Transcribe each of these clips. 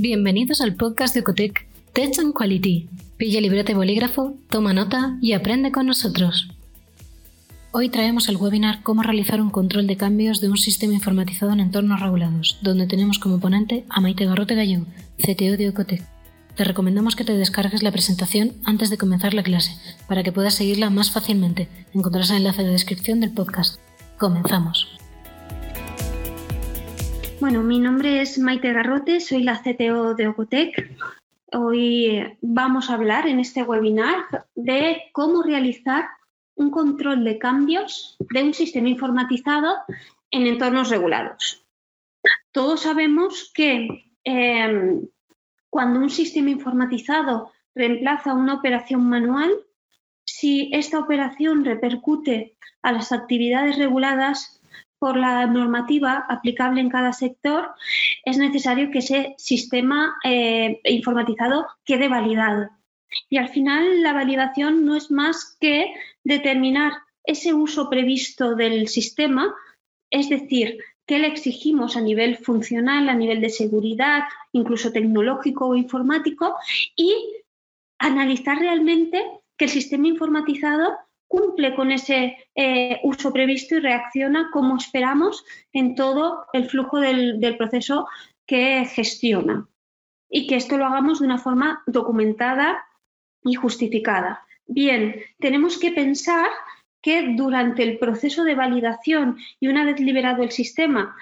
Bienvenidos al podcast de Ecotec, Tech and Quality. Pilla librete bolígrafo, toma nota y aprende con nosotros. Hoy traemos al webinar cómo realizar un control de cambios de un sistema informatizado en entornos regulados, donde tenemos como ponente a Maite Garrote Gallego, CTO de Ecotec. Te recomendamos que te descargues la presentación antes de comenzar la clase, para que puedas seguirla más fácilmente. Encontrarás el enlace en la descripción del podcast. Comenzamos. Bueno, mi nombre es Maite Garrote, soy la CTO de Ocotec. Hoy vamos a hablar en este webinar de cómo realizar un control de cambios de un sistema informatizado en entornos regulados. Todos sabemos que em, cuando un sistema informatizado reemplaza una operación manual, si esta operación repercute a las actividades reguladas, por la normativa aplicable en cada sector, es necesario que ese sistema eh, informatizado quede validado. Y al final la validación no es más que determinar ese uso previsto del sistema, es decir, qué le exigimos a nivel funcional, a nivel de seguridad, incluso tecnológico o informático, y analizar realmente que el sistema informatizado cumple con ese eh, uso previsto y reacciona como esperamos en todo el flujo del, proceso que gestiona. Y que esto lo hagamos de una forma documentada y justificada. Bien, tenemos que pensar que durante el proceso de validación y una vez liberado el sistema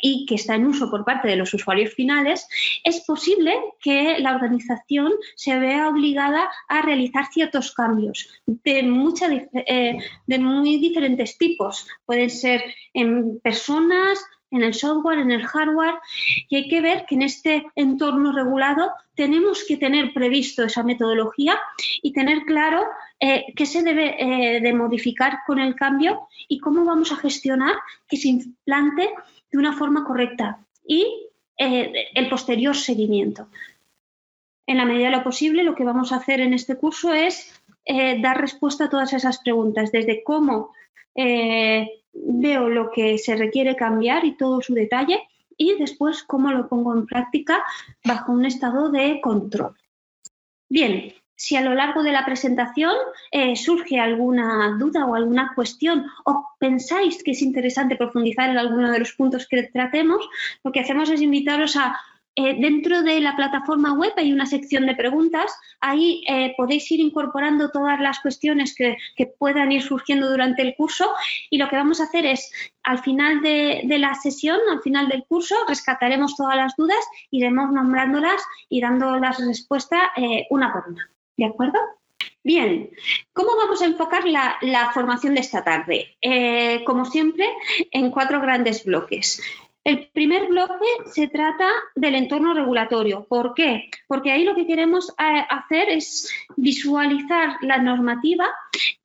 y que está en uso por parte de los usuarios finales, es posible que la organización se vea obligada a realizar ciertos cambios de, eh, de muy diferentes tipos. Pueden ser en personas, en el software, en el hardware, y hay que ver que en este entorno regulado tenemos que tener previsto esa metodología y tener claro eh, qué se debe eh, de modificar con el cambio y cómo vamos a gestionar que se implante de una forma correcta y eh, el posterior seguimiento. En la medida de lo posible, lo que vamos a hacer en este curso es eh, dar respuesta a todas esas preguntas, desde cómo eh, veo lo que se requiere cambiar y todo su detalle, y después cómo lo pongo en práctica bajo un estado de control. Bien, si a lo largo de la presentación eh, surge alguna duda o alguna cuestión o pensáis que es interesante profundizar en alguno de los puntos que tratemos, lo que hacemos es invitaros a eh, dentro de la plataforma web hay una sección de preguntas. Ahí eh, podéis ir incorporando todas las cuestiones que, puedan ir surgiendo durante el curso y lo que vamos a hacer es, al final de, la sesión, al final del curso, rescataremos todas las dudas, iremos nombrándolas y dando las respuestas una por una. ¿De acuerdo? Bien, ¿cómo vamos a enfocar la, formación de esta tarde? Eh, como siempre, en cuatro grandes bloques. El primer bloque se trata del entorno regulatorio. ¿Por qué? Porque ahí lo que queremos eh, hacer es visualizar la normativa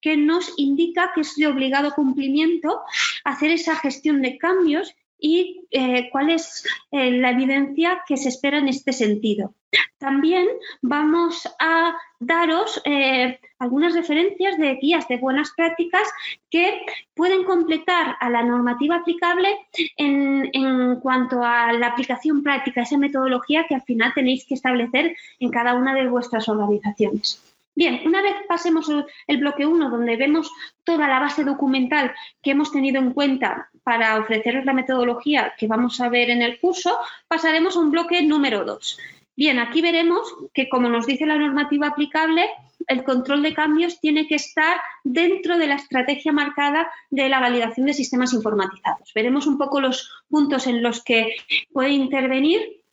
que nos indica que es de obligado cumplimiento hacer esa gestión de cambios y eh, cuál es la evidencia que se espera en este sentido. También vamos a daros eh, algunas referencias de guías de buenas prácticas que pueden completar a la normativa aplicable en, en, cuanto a la aplicación práctica, esa metodología que al final tenéis que establecer en cada una de vuestras organizaciones. Bien, una vez pasemos el bloque 1, donde vemos toda la base documental que hemos tenido en cuenta para ofreceros la metodología que vamos a ver en el curso, pasaremos a un bloque número 2, Bien, aquí veremos que, como nos dice la normativa aplicable, el control de cambios tiene que estar dentro de la estrategia marcada de la validación de sistemas informatizados. Veremos un poco los puntos en los que puede intervenir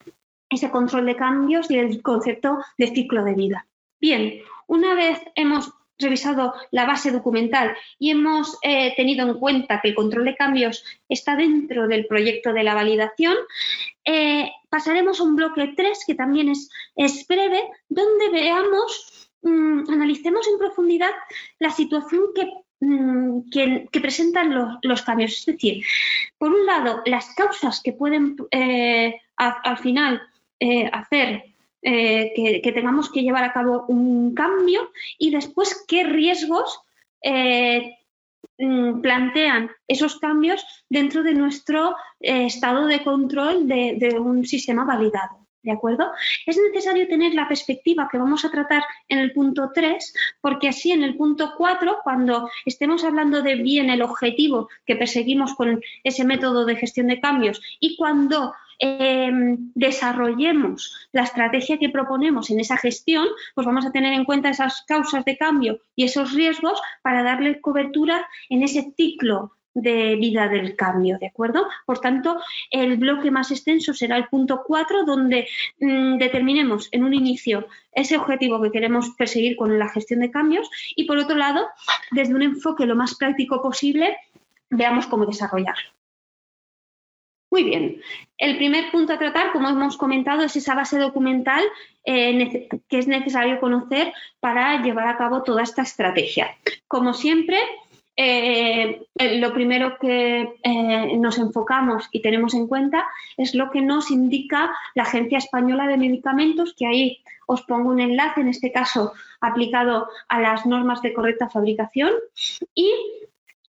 ese control de cambios y el concepto de ciclo de vida. Bien, una vez hemos revisado la base documental y hemos eh, tenido en cuenta que el control de cambios está dentro del proyecto de la validación, eh, pasaremos a un bloque 3 que también es, breve, donde veamos, mm, analicemos en profundidad la situación que, mm, presentan los, cambios. Es decir, por un lado, las causas que pueden eh, al final hacer eh, que, tengamos que llevar a cabo un cambio y después qué riesgos eh, mm, plantean esos cambios dentro de nuestro eh, estado de control de, un sistema validado. ¿De acuerdo? Es necesario tener la perspectiva que vamos a tratar en el punto 3, porque así en el punto 4, cuando estemos hablando de bien el objetivo que perseguimos con ese método de gestión de cambios y cuando em, desarrollemos la estrategia que proponemos en esa gestión, pues vamos a tener en cuenta esas causas de cambio y esos riesgos para darle cobertura en ese ciclo de vida del cambio, ¿de acuerdo? Por tanto, el bloque más extenso será el punto 4, donde mm, determinemos en un inicio ese objetivo que queremos perseguir con la gestión de cambios y, por otro lado, desde un enfoque lo más práctico posible, veamos cómo desarrollarlo. Muy bien. El primer punto a tratar, como hemos comentado, es esa base documental eh, que es necesario conocer para llevar a cabo toda esta estrategia. Como siempre, eh, lo primero que eh, nos enfocamos y tenemos en cuenta es lo que nos indica la Agencia Española de Medicamentos, que ahí os pongo un enlace, en este caso aplicado a las normas de correcta fabricación. Y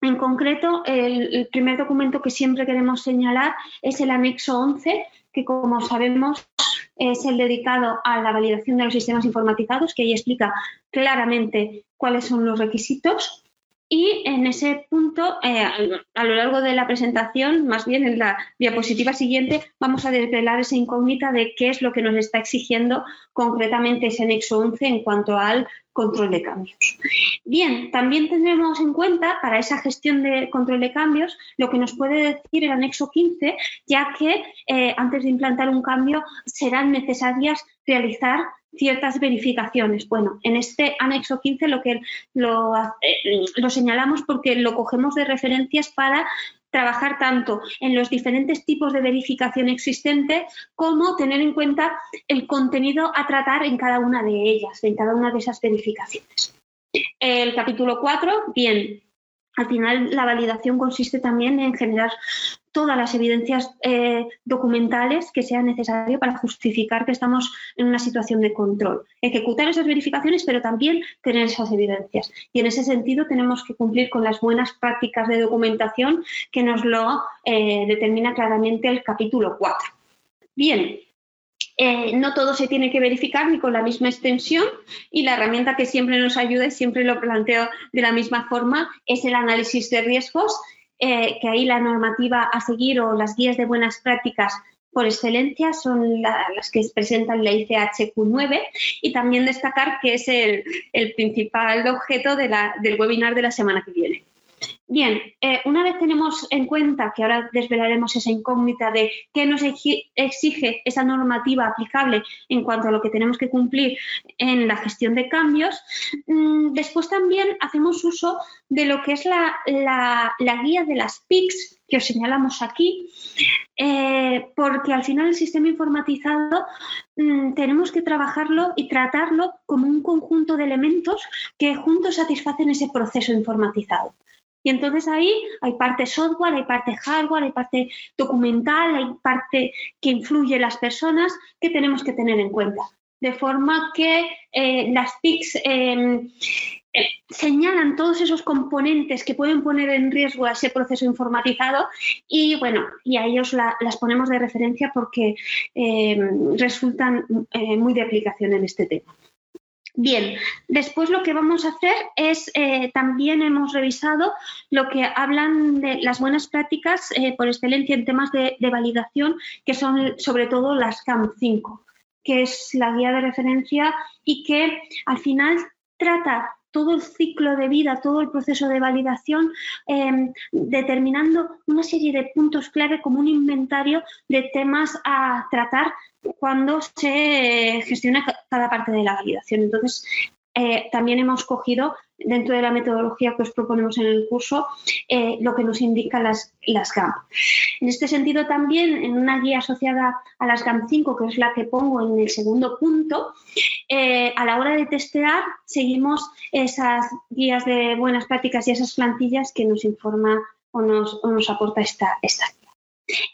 en concreto, el, primer documento que siempre queremos señalar es el anexo 11, que como sabemos es el dedicado a la validación de los sistemas informatizados, que ahí explica claramente cuáles son los requisitos. Y en ese punto, eh, a lo largo de la presentación, más bien en la diapositiva siguiente, vamos a desvelar esa incógnita de qué es lo que nos está exigiendo concretamente ese anexo 11 en cuanto al control de cambios. Bien, también tendremos en cuenta para esa gestión de control de cambios lo que nos puede decir el anexo 15, ya que eh, antes de implantar un cambio serán necesarias realizar ciertas verificaciones. Bueno, en este anexo 15 lo que lo, eh, lo señalamos porque lo cogemos de referencias para trabajar tanto en los diferentes tipos de verificación existente como tener en cuenta el contenido a tratar en cada una de ellas, en cada una de esas verificaciones. El capítulo 4, bien, al final la validación consiste también en generar todas las evidencias eh, documentales que sean necesarias para justificar que estamos en una situación de control. Ejecutar esas verificaciones, pero también tener esas evidencias. Y en ese sentido tenemos que cumplir con las buenas prácticas de documentación que nos lo eh, determina claramente el capítulo 4. Bien, eh, no todo se tiene que verificar ni con la misma extensión y la herramienta que siempre nos ayuda y siempre lo planteo de la misma forma es el análisis de riesgos eh, que ahí la normativa a seguir o las guías de buenas prácticas por excelencia son las que presentan la ICHQ9 y también destacar que es el, principal objeto del webinar de la semana que viene. Bien, eh, una vez tenemos en cuenta que ahora desvelaremos esa incógnita de qué nos exige esa normativa aplicable en cuanto a lo que tenemos que cumplir en la gestión de cambios, mm, después también hacemos uso de lo que es la, guía de las PICs que os señalamos aquí, eh, porque al final el sistema informatizado mm, tenemos que trabajarlo y tratarlo como un conjunto de elementos que juntos satisfacen ese proceso informatizado. Y entonces ahí hay parte software, hay parte hardware, hay parte documental, hay parte que influye las personas que tenemos que tener en cuenta. De forma que eh, las TICs em, eh, señalan todos esos componentes que pueden poner en riesgo a ese proceso informatizado y bueno, y a ellos las ponemos de referencia porque em, resultan eh, muy de aplicación en este tema. Bien, después lo que vamos a hacer es, eh, también hemos revisado lo que hablan de las buenas prácticas eh, por excelencia en temas de, validación, que son sobre todo las CAM5, que es la guía de referencia y que al final trata todo el ciclo de vida, todo el proceso de validación, em, determinando una serie de puntos clave como un inventario de temas a tratar cuando se gestiona cada parte de la validación. Entonces, eh, también hemos cogido dentro de la metodología que os proponemos en el curso eh, lo que nos indican las, las GAM. En este sentido, también en una guía asociada a las GAM 5, que es la que pongo en el segundo punto, eh, a la hora de testear seguimos esas guías de buenas prácticas y esas plantillas que nos informa o nos, nos aporta esta, esta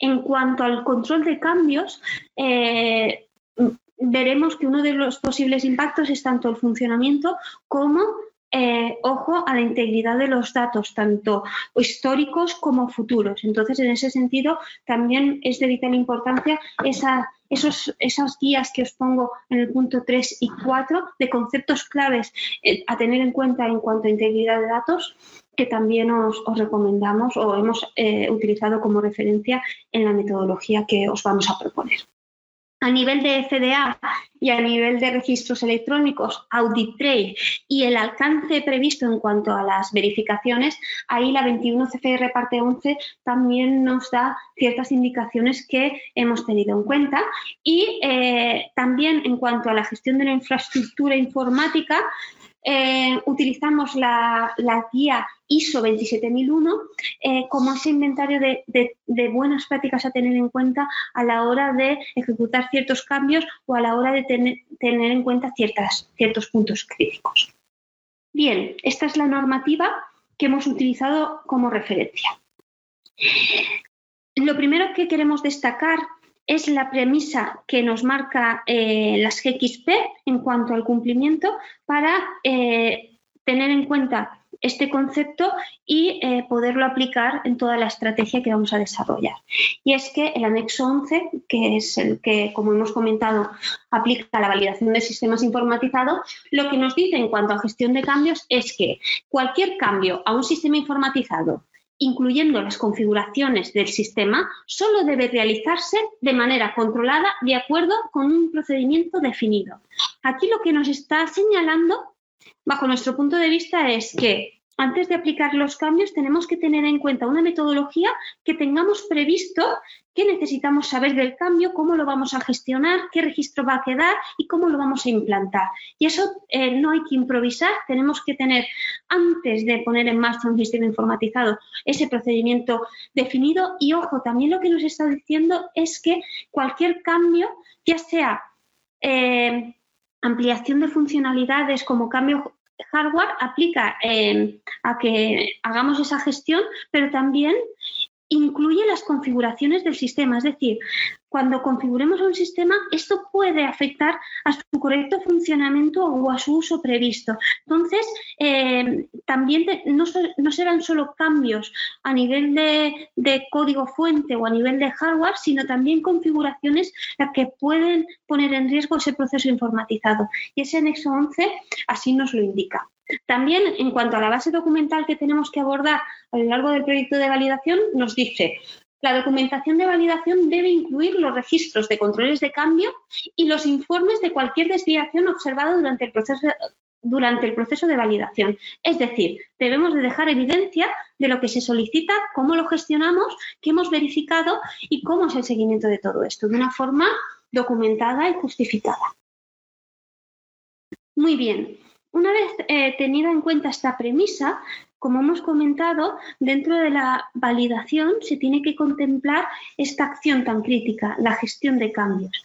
en cuanto al control de cambios, eh, veremos que uno de los posibles impactos es tanto el funcionamiento como eh, ojo a la integridad de los datos, tanto históricos como futuros. Entonces, en ese sentido, también es de vital importancia esos, esas guías que os pongo en el punto 3 y 4 de conceptos claves eh, a tener en cuenta en cuanto a integridad de datos que también os, recomendamos o hemos eh, utilizado como referencia en la metodología que os vamos a proponer. A nivel de FDA y a nivel de registros electrónicos, Audit Trail y el alcance previsto en cuanto a las verificaciones, ahí la 21 CFR parte 11 también nos da ciertas indicaciones que hemos tenido en cuenta. Y eh, también en cuanto a la gestión de la infraestructura informática, eh, utilizamos la, guía ISO 27001 eh, como ese inventario de, buenas prácticas a tener en cuenta a la hora de ejecutar ciertos cambios o a la hora de tener, en cuenta ciertos puntos críticos. Bien, esta es la normativa que hemos utilizado como referencia. Lo primero que queremos destacar es la premisa que nos marca eh, las GXP en cuanto al cumplimiento para eh, tener en cuenta este concepto y eh, poderlo aplicar en toda la estrategia que vamos a desarrollar. Y es que el anexo 11, que es el que, como hemos comentado, aplica la validación de sistemas informatizados, lo que nos dice en cuanto a gestión de cambios es que cualquier cambio a un sistema informatizado incluyendo las configuraciones del sistema, solo debe realizarse de manera controlada de acuerdo con un procedimiento definido. Aquí lo que nos está señalando, bajo nuestro punto de vista, es que antes de aplicar los cambios tenemos que tener en cuenta una metodología que tengamos previsto qué necesitamos saber del cambio, cómo lo vamos a gestionar, qué registro va a quedar y cómo lo vamos a implantar. Y eso eh, no hay que improvisar, tenemos que tener antes de poner en marcha un sistema informatizado ese procedimiento definido y ojo, también lo que nos está diciendo es que cualquier cambio, ya sea eh, ampliación de funcionalidades como cambio hardware aplica eh, a que hagamos esa gestión, pero también incluye las configuraciones del sistema. Es decir, cuando configuremos un sistema, esto puede afectar a su correcto funcionamiento o a su uso previsto. Entonces, eh, también no, serán solo cambios a nivel de, de, código fuente o a nivel de hardware, sino también configuraciones que pueden poner en riesgo ese proceso informatizado. Y ese anexo 11 así nos lo indica. También, en cuanto a la base documental que tenemos que abordar a lo largo del proyecto de validación, nos dice, la documentación de validación debe incluir los registros de controles de cambio y los informes de cualquier desviación observada durante el proceso, durante el proceso de validación. Es decir, debemos de dejar evidencia de lo que se solicita, cómo lo gestionamos, qué hemos verificado y cómo es el seguimiento de todo esto, de una forma documentada y justificada. Muy bien, una vez eh, tenida en cuenta esta premisa, como hemos comentado, dentro de la validación se tiene que contemplar esta acción tan crítica, la gestión de cambios.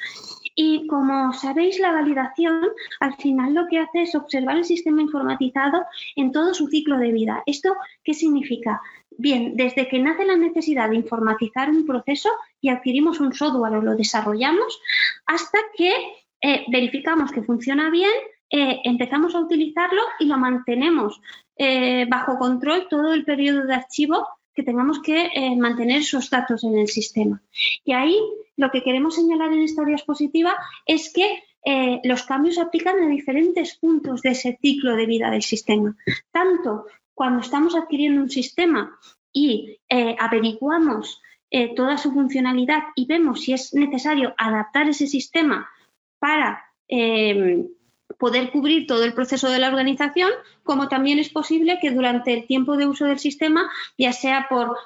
Y como sabéis, la validación al final lo que hace es observar el sistema informatizado en todo su ciclo de vida. ¿Esto qué significa? Bien, desde que nace la necesidad de informatizar un proceso y adquirimos un software o lo desarrollamos, hasta que eh, verificamos que funciona bien eh, empezamos a utilizarlo y lo mantenemos eh, bajo control todo el periodo de archivo que tengamos que eh, mantener esos datos en el sistema. Y ahí lo que queremos señalar en esta diapositiva es que los cambios se aplican a diferentes puntos de ese ciclo de vida del sistema. Tanto cuando estamos adquiriendo un sistema y averiguamos toda su funcionalidad y vemos si es necesario adaptar ese sistema para poder cubrir todo el proceso de la organización, como también es posible que durante el tiempo de uso del sistema, ya sea por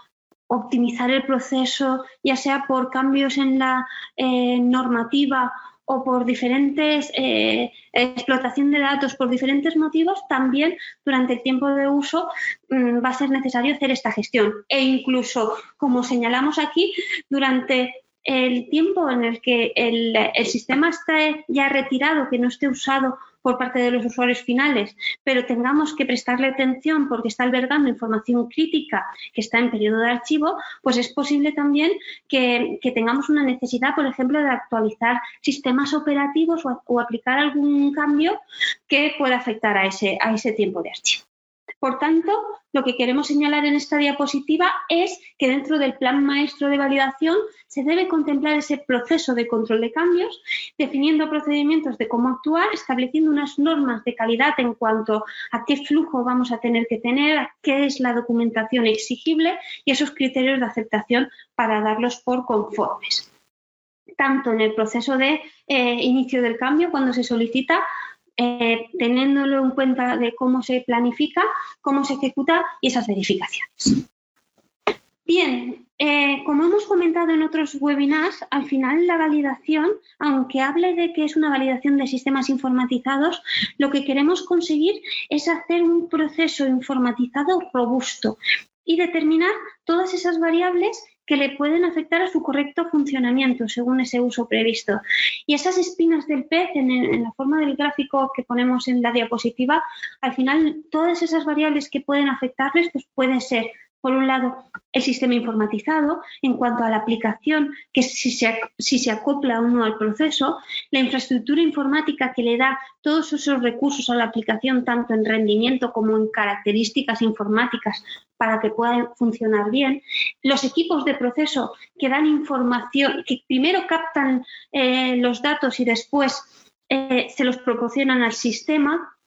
optimizar el proceso, ya sea por cambios en la eh, normativa o por diferentes eh, explotación de datos por diferentes motivos, también durante el tiempo de uso mm, va a ser necesario hacer esta gestión. E incluso, como señalamos aquí, durante el tiempo en el que el, sistema esté ya retirado, que no esté usado por parte de los usuarios finales, pero tengamos que prestarle atención porque está albergando información crítica que está en periodo de archivo, pues es posible también que, tengamos una necesidad, por ejemplo, de actualizar sistemas operativos o, aplicar algún cambio que pueda afectar a ese, a ese tiempo de archivo. Por tanto, lo que queremos señalar en esta diapositiva es que dentro del plan maestro de validación se debe contemplar ese proceso de control de cambios, definiendo procedimientos de cómo actuar, estableciendo unas normas de calidad en cuanto a qué flujo vamos a tener que tener, qué es la documentación exigible y esos criterios de aceptación para darlos por conformes. Tanto en el proceso de eh, inicio del cambio, cuando se solicita, eh, teniéndolo en cuenta de cómo se planifica, cómo se ejecuta y esas verificaciones. Bien, eh, como hemos comentado en otros webinars, al final la validación, aunque hable de que es una validación de sistemas informatizados, lo que queremos conseguir es hacer un proceso informatizado robusto y determinar todas esas variables que le pueden afectar a su correcto funcionamiento según ese uso previsto. Y esas espinas del pez, en, la forma del gráfico que ponemos en la diapositiva, al final todas esas variables que pueden afectarles pues pueden ser por un lado, el sistema informatizado en cuanto a la aplicación, que si se, si se acopla o no al proceso, la infraestructura informática que le da todos esos recursos a la aplicación, tanto en rendimiento como en características informáticas, para que pueda funcionar bien, los equipos de proceso que dan información, que primero captan eh, los datos y después eh, se los proporcionan al sistema,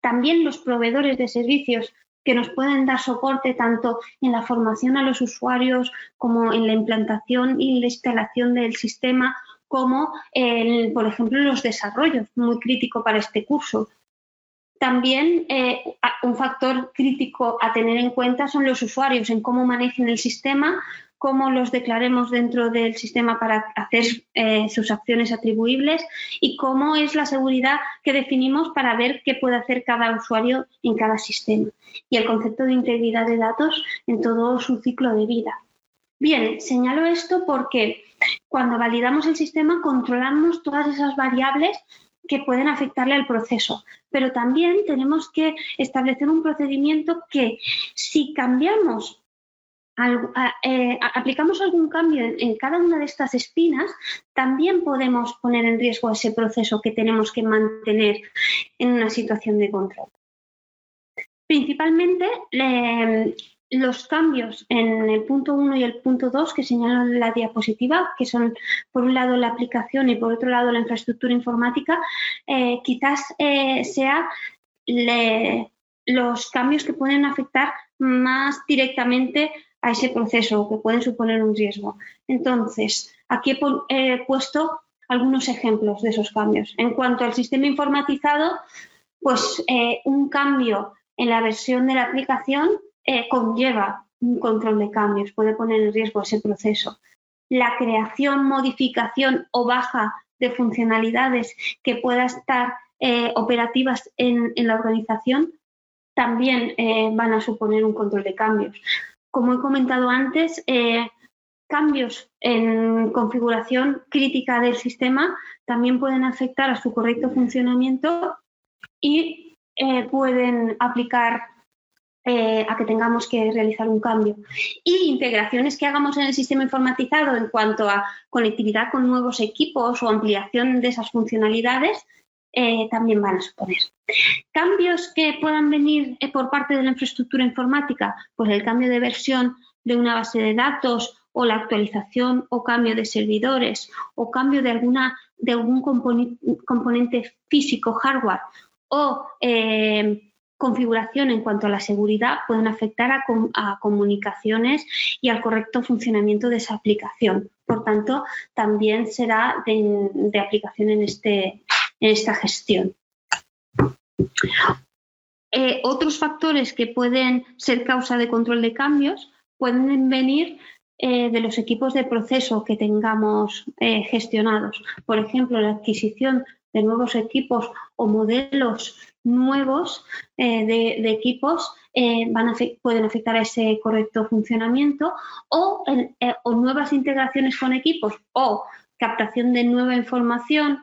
también los proveedores de servicios que nos pueden dar soporte tanto en la formación a los usuarios como en la implantación y la instalación del sistema, como, en, por ejemplo, los desarrollos, muy crítico para este curso. También eh, un factor crítico a tener en cuenta son los usuarios, en cómo manejen el sistema, cómo los declaremos dentro del sistema para hacer eh, sus acciones atribuibles y cómo es la seguridad que definimos para ver qué puede hacer cada usuario en cada sistema y el concepto de integridad de datos en todo su ciclo de vida. Bien, señalo esto porque cuando validamos el sistema controlamos todas esas variables que pueden afectarle al proceso, pero también tenemos que establecer un procedimiento que si cambiamos eh, aplicamos algún cambio en, cada una de estas espinas, también podemos poner en riesgo ese proceso que tenemos que mantener en una situación de control. Principalmente los cambios en el punto 1 y el punto 2 que señalan la diapositiva, que son por un lado la aplicación y por otro lado la infraestructura informática, eh, quizás eh, sea los cambios que pueden afectar más directamente a ese proceso que pueden suponer un riesgo. Entonces, aquí he puesto algunos ejemplos de esos cambios. En cuanto al sistema informatizado, pues eh, un cambio en la versión de la aplicación eh, conlleva un control de cambios, puede poner en riesgo ese proceso. La creación, modificación o baja de funcionalidades que puedan estar eh, operativas en, la organización también van a suponer un control de cambios como he comentado antes, eh, cambios en configuración crítica del sistema también pueden afectar a su correcto funcionamiento y eh, pueden aplicar eh, a que tengamos que realizar un cambio. Y integraciones que hagamos en el sistema informatizado en cuanto a conectividad con nuevos equipos o ampliación de esas funcionalidades también van a suponer. Cambios que puedan venir eh, por parte de la infraestructura informática, pues el cambio de versión de una base de datos o la actualización o cambio de servidores o cambio de, alguna, de algún componente físico, hardware o eh, configuración en cuanto a la seguridad pueden afectar a, comunicaciones y al correcto funcionamiento de esa aplicación. Por tanto, también será de, aplicación en, este, en esta gestión. Eh, otros factores que pueden ser causa de control de cambios pueden venir eh, de los equipos de proceso que tengamos eh, gestionados. Por ejemplo, la adquisición de nuevos equipos o modelos nuevos de, equipos van pueden afectar a ese correcto funcionamiento o, nuevas integraciones con equipos o captación de nueva información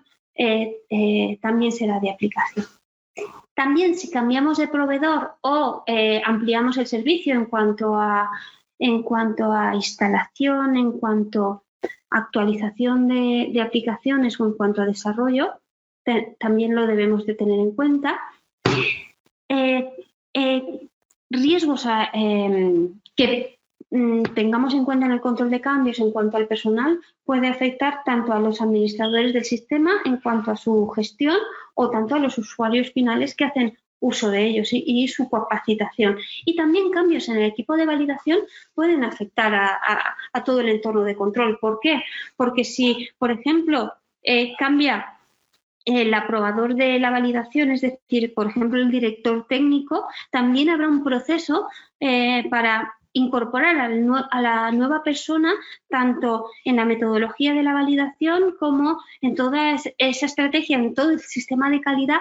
también será de aplicación. También si cambiamos de proveedor o eh, ampliamos el servicio en cuanto a en cuanto a instalación, en cuanto a actualización de, aplicaciones o en cuanto a desarrollo, también lo debemos de tener en cuenta. Eh, eh, riesgos em, que tengamos en cuenta en el control de cambios en cuanto al personal puede afectar tanto a los administradores del sistema en cuanto a su gestión o tanto a los usuarios finales que hacen uso de ellos y, su capacitación. Y también cambios en el equipo de validación pueden afectar a, todo el entorno de control. ¿Por qué? Porque si, por ejemplo, eh, cambia el aprobador de la validación, es decir, por ejemplo, el director técnico, también habrá un proceso eh, para incorporar a la nueva persona tanto en la metodología de la validación como en toda esa estrategia, en todo el sistema de calidad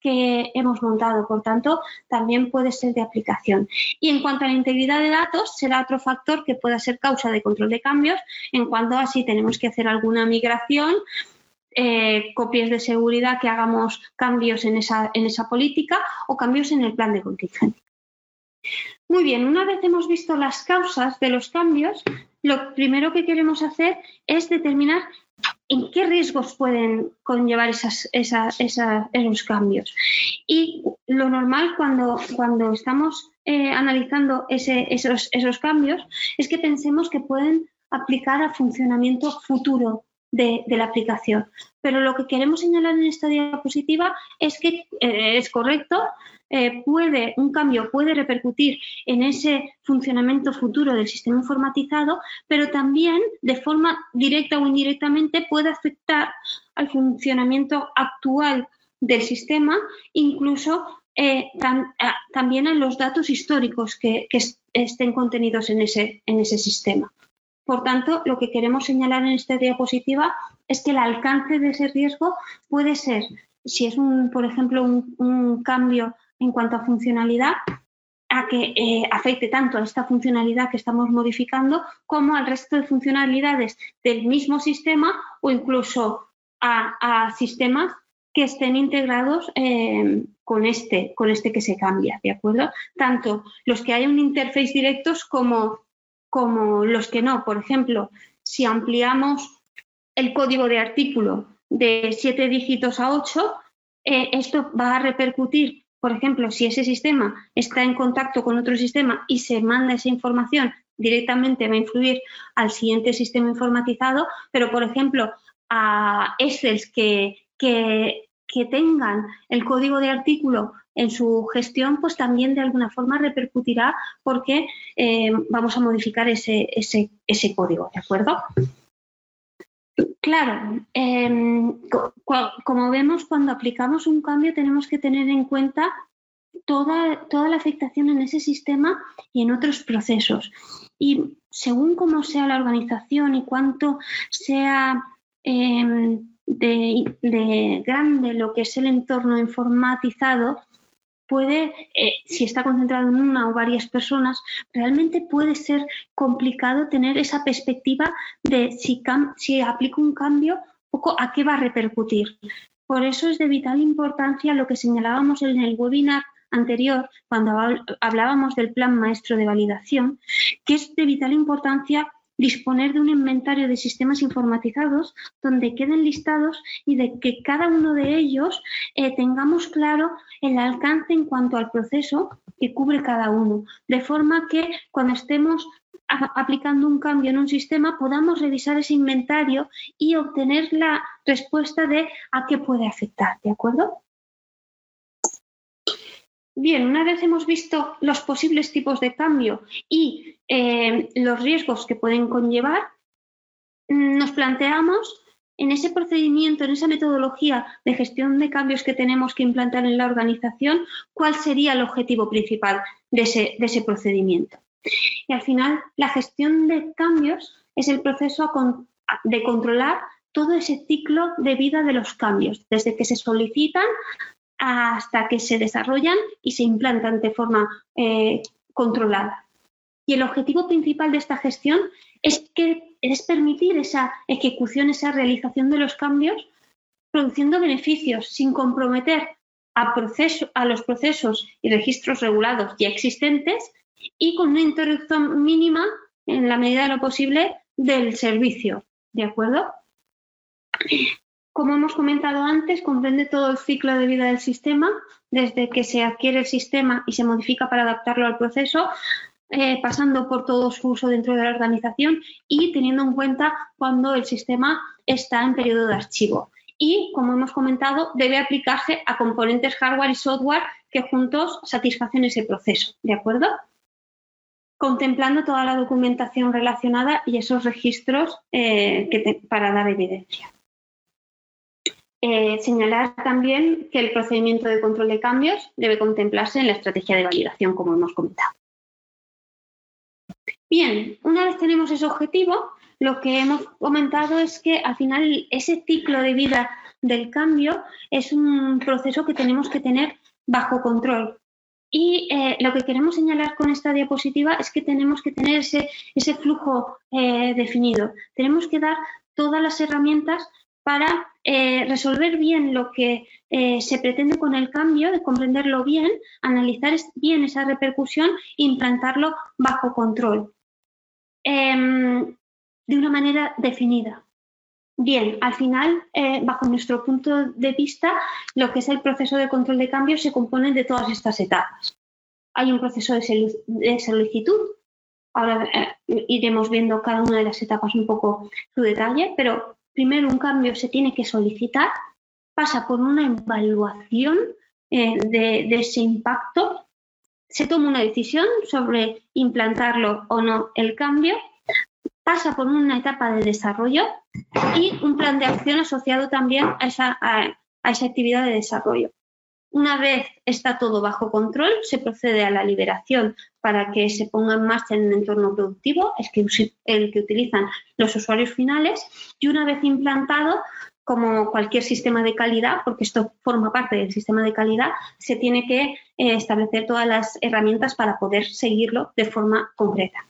que hemos montado. Por tanto, también puede ser de aplicación. Y en cuanto a la integridad de datos, será otro factor que pueda ser causa de control de cambios en cuanto a si tenemos que hacer alguna migración. Eh, copias de seguridad que hagamos cambios en esa, en esa política o cambios en el plan de contingencia. Muy bien, una vez hemos visto las causas de los cambios, lo primero que queremos hacer es determinar en qué riesgos pueden conllevar esos cambios. Y lo normal cuando, cuando estamos eh, analizando esos, esos cambios es que pensemos que pueden aplicar al funcionamiento futuro de, la aplicación. Pero lo que queremos señalar en esta diapositiva es que eh, es correcto, eh, puede, un cambio puede repercutir en ese funcionamiento futuro del sistema informatizado, pero también de forma directa o indirectamente puede afectar al funcionamiento actual del sistema, incluso eh, también a los datos históricos que, estén contenidos en ese, en ese sistema. Por tanto, lo que queremos señalar en esta diapositiva es que el alcance de ese riesgo puede ser, si es, un, por ejemplo, un cambio en cuanto a funcionalidad a que eh, afecte tanto a esta funcionalidad que estamos modificando como al resto de funcionalidades del mismo sistema o incluso a, sistemas que estén integrados eh, con, este, con este que se cambia, ¿de acuerdo? Tanto los que hay un interface directos como, como los que no. Por ejemplo, si ampliamos el código de artículo de siete dígitos a ocho, eh, esto va a repercutir por ejemplo, si ese sistema está en contacto con otro sistema y se manda esa información directamente va a influir al siguiente sistema informatizado, pero por ejemplo, a Excel que, que, tengan el código de artículo en su gestión, pues también de alguna forma repercutirá porque eh, vamos a modificar ese, ese, ese código, ¿de acuerdo? Claro, em, como vemos, cuando aplicamos un cambio tenemos que tener en cuenta toda, toda la afectación en ese sistema y en otros procesos. Y según cómo sea la organización y cuánto sea em, de, grande lo que es el entorno informatizado, puede, eh, si está concentrado en una o varias personas, realmente puede ser complicado tener esa perspectiva de si, si aplico un cambio, poco a qué va a repercutir. Por eso es de vital importancia lo que señalábamos en el webinar anterior, cuando hablábamos del plan maestro de validación, que es de vital importancia disponer de un inventario de sistemas informatizados donde queden listados y de que cada uno de ellos eh, tengamos claro el alcance en cuanto al proceso que cubre cada uno, de forma que cuando estemos aplicando un cambio en un sistema podamos revisar ese inventario y obtener la respuesta de a qué puede afectar, ¿de acuerdo? Bien, una vez hemos visto los posibles tipos de cambio y eh, los riesgos que pueden conllevar, nos planteamos en ese procedimiento, en esa metodología de gestión de cambios que tenemos que implantar en la organización, cuál sería el objetivo principal de ese procedimiento. Y al final, la gestión de cambios es el proceso de controlar todo ese ciclo de vida de los cambios, desde que se solicitan hasta que se desarrollan y se implantan de forma eh, controlada. Y el objetivo principal de esta gestión es, que, es permitir esa ejecución, esa realización de los cambios, produciendo beneficios sin comprometer a, a los procesos y registros regulados ya existentes y con una interrupción mínima, en la medida de lo posible, del servicio. ¿De acuerdo? Como hemos comentado antes, comprende todo el ciclo de vida del sistema, desde que se adquiere el sistema y se modifica para adaptarlo al proceso, eh, pasando por todo su uso dentro de la organización y teniendo en cuenta cuando el sistema está en periodo de archivo. Y, como hemos comentado, debe aplicarse a componentes hardware y software que juntos satisfacen ese proceso. ¿De acuerdo? Contemplando toda la documentación relacionada y esos registros eh, para dar evidencia. Eh, señalar también que el procedimiento de control de cambios debe contemplarse en la estrategia de validación, como hemos comentado. Bien, una vez tenemos ese objetivo, lo que hemos comentado es que al final ese ciclo de vida del cambio es un proceso que tenemos que tener bajo control. Y eh, lo que queremos señalar con esta diapositiva es que tenemos que tener ese, flujo eh, definido. Tenemos que dar todas las herramientas para eh, resolver bien lo que se pretende con el cambio, de comprenderlo bien, analizar bien esa repercusión e implantarlo bajo control. Em, de una manera definida. Bien, al final, eh, bajo nuestro punto de vista, lo que es el proceso de control de cambio se compone de todas estas etapas. Hay un proceso de solicitud. Ahora eh, iremos viendo cada una de las etapas un poco su detalle, pero primero un cambio se tiene que solicitar, pasa por una evaluación eh, de, de ese impacto, se toma una decisión sobre implantarlo o no el cambio pasa por una etapa de desarrollo y un plan de acción asociado también a esa, actividad de desarrollo. Una vez está todo bajo control, se procede a la liberación para que se ponga en marcha en un entorno productivo, es el que utilizan los usuarios finales, y una vez implantado, como cualquier sistema de calidad, porque esto forma parte del sistema de calidad, se tiene que eh, establecer todas las herramientas para poder seguirlo de forma concreta.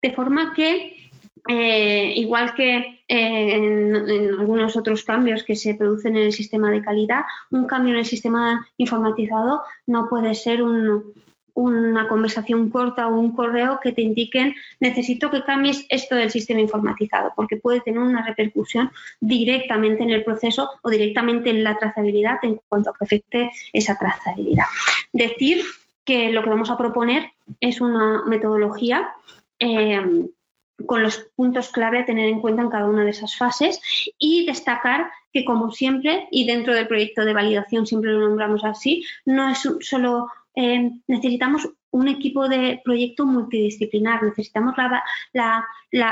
De forma que, eh, igual que eh, en, algunos otros cambios que se producen en el sistema de calidad, un cambio en el sistema informatizado no puede ser una conversación corta o un correo que te indiquen necesito que cambies esto del sistema informatizado, porque puede tener una repercusión directamente en el proceso o directamente en la trazabilidad en cuanto a que afecte esa trazabilidad. Decir que lo que vamos a proponer es una metodología eh, con los puntos clave a tener en cuenta en cada una de esas fases y destacar que como siempre y dentro del proyecto de validación siempre lo nombramos así, no es solo eh, necesitamos un equipo de proyecto multidisciplinar, necesitamos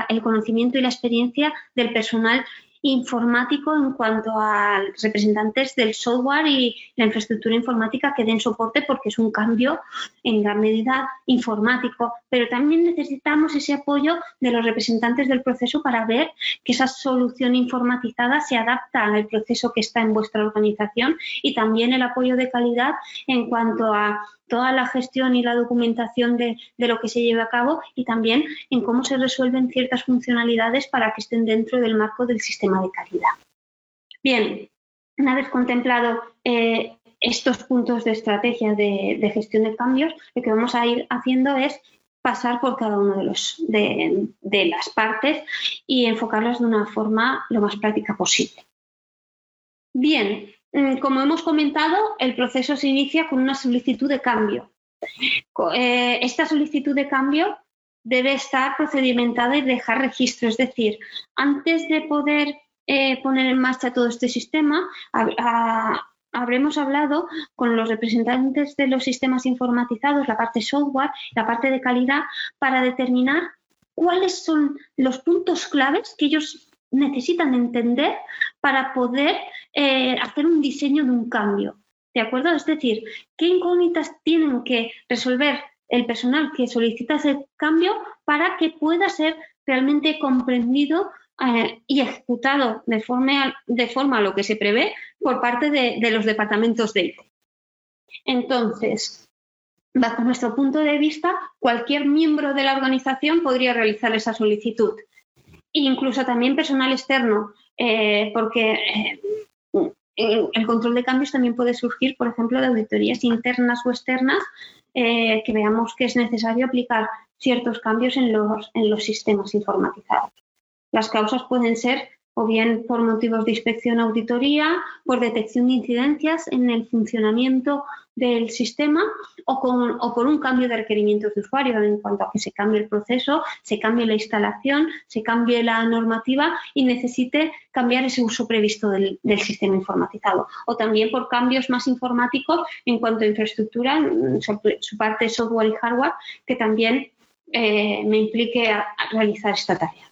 el conocimiento y la experiencia del personal informático en cuanto a representantes del software y la infraestructura informática que den soporte porque es un cambio en gran medida informático, pero también necesitamos ese apoyo de los representantes del proceso para ver que esa solución informatizada se adapta al proceso que está en vuestra organización y también el apoyo de calidad en cuanto a toda la gestión y la documentación de, lo que se lleve a cabo y también en cómo se resuelven ciertas funcionalidades para que estén dentro del marco del sistema de calidad. Bien, una vez contemplado eh, estos puntos de estrategia de, gestión de cambios, lo que vamos a ir haciendo es pasar por cada una de, los, de las partes y enfocarlas de una forma lo más práctica posible. Bien, como hemos comentado, el proceso se inicia con una solicitud de cambio. Eh, esta solicitud de cambio debe estar procedimentada y dejar registro, es decir, antes de poder eh, poner en marcha todo este sistema, habremos hablado con los representantes de los sistemas informatizados, la parte software, la parte de calidad, para determinar cuáles son los puntos claves que ellos necesitan entender para poder eh, hacer un diseño de un cambio. ¿De acuerdo? Es decir, ¿qué incógnitas tienen que resolver el personal que solicita ese cambio para que pueda ser realmente comprendido eh, y ejecutado de forma, de forma a lo que se prevé por parte de, de los departamentos de IT? Entonces, bajo nuestro punto de vista, cualquier miembro de la organización podría realizar esa solicitud incluso también personal externo, eh, porque eh, el control de cambios también puede surgir, por ejemplo, de auditorías internas o externas eh, que veamos que es necesario aplicar ciertos cambios en los, en los sistemas informatizados. Las causas pueden ser o bien por motivos de inspección o auditoría, por detección de incidencias en el funcionamiento del sistema o, por un cambio de requerimientos de usuario en cuanto a que se cambie el proceso, se cambie la instalación, se cambie la normativa y necesite cambiar ese uso previsto del, sistema informatizado. O también por cambios más informáticos en cuanto a infraestructura, su, parte software y hardware, que también eh, me implique realizar esta tarea.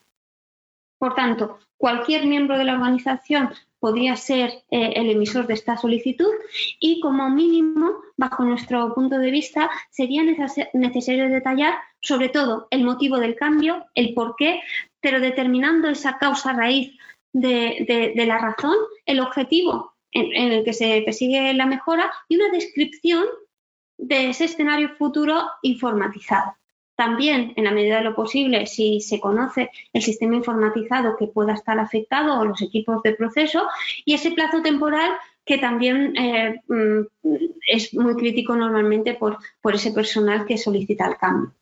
Por tanto, cualquier miembro de la organización podría ser eh, el emisor de esta solicitud y como mínimo, bajo nuestro punto de vista, sería necesario detallar sobre todo el motivo del cambio, el por qué, pero determinando esa causa raíz de, la razón, el objetivo en, el que se persigue la mejora y una descripción de ese escenario futuro informatizado. También, en la medida de lo posible, si se conoce el sistema informatizado que pueda estar afectado o los equipos de proceso y ese plazo temporal que también eh, mm, es muy crítico normalmente por, ese personal que solicita el cambio.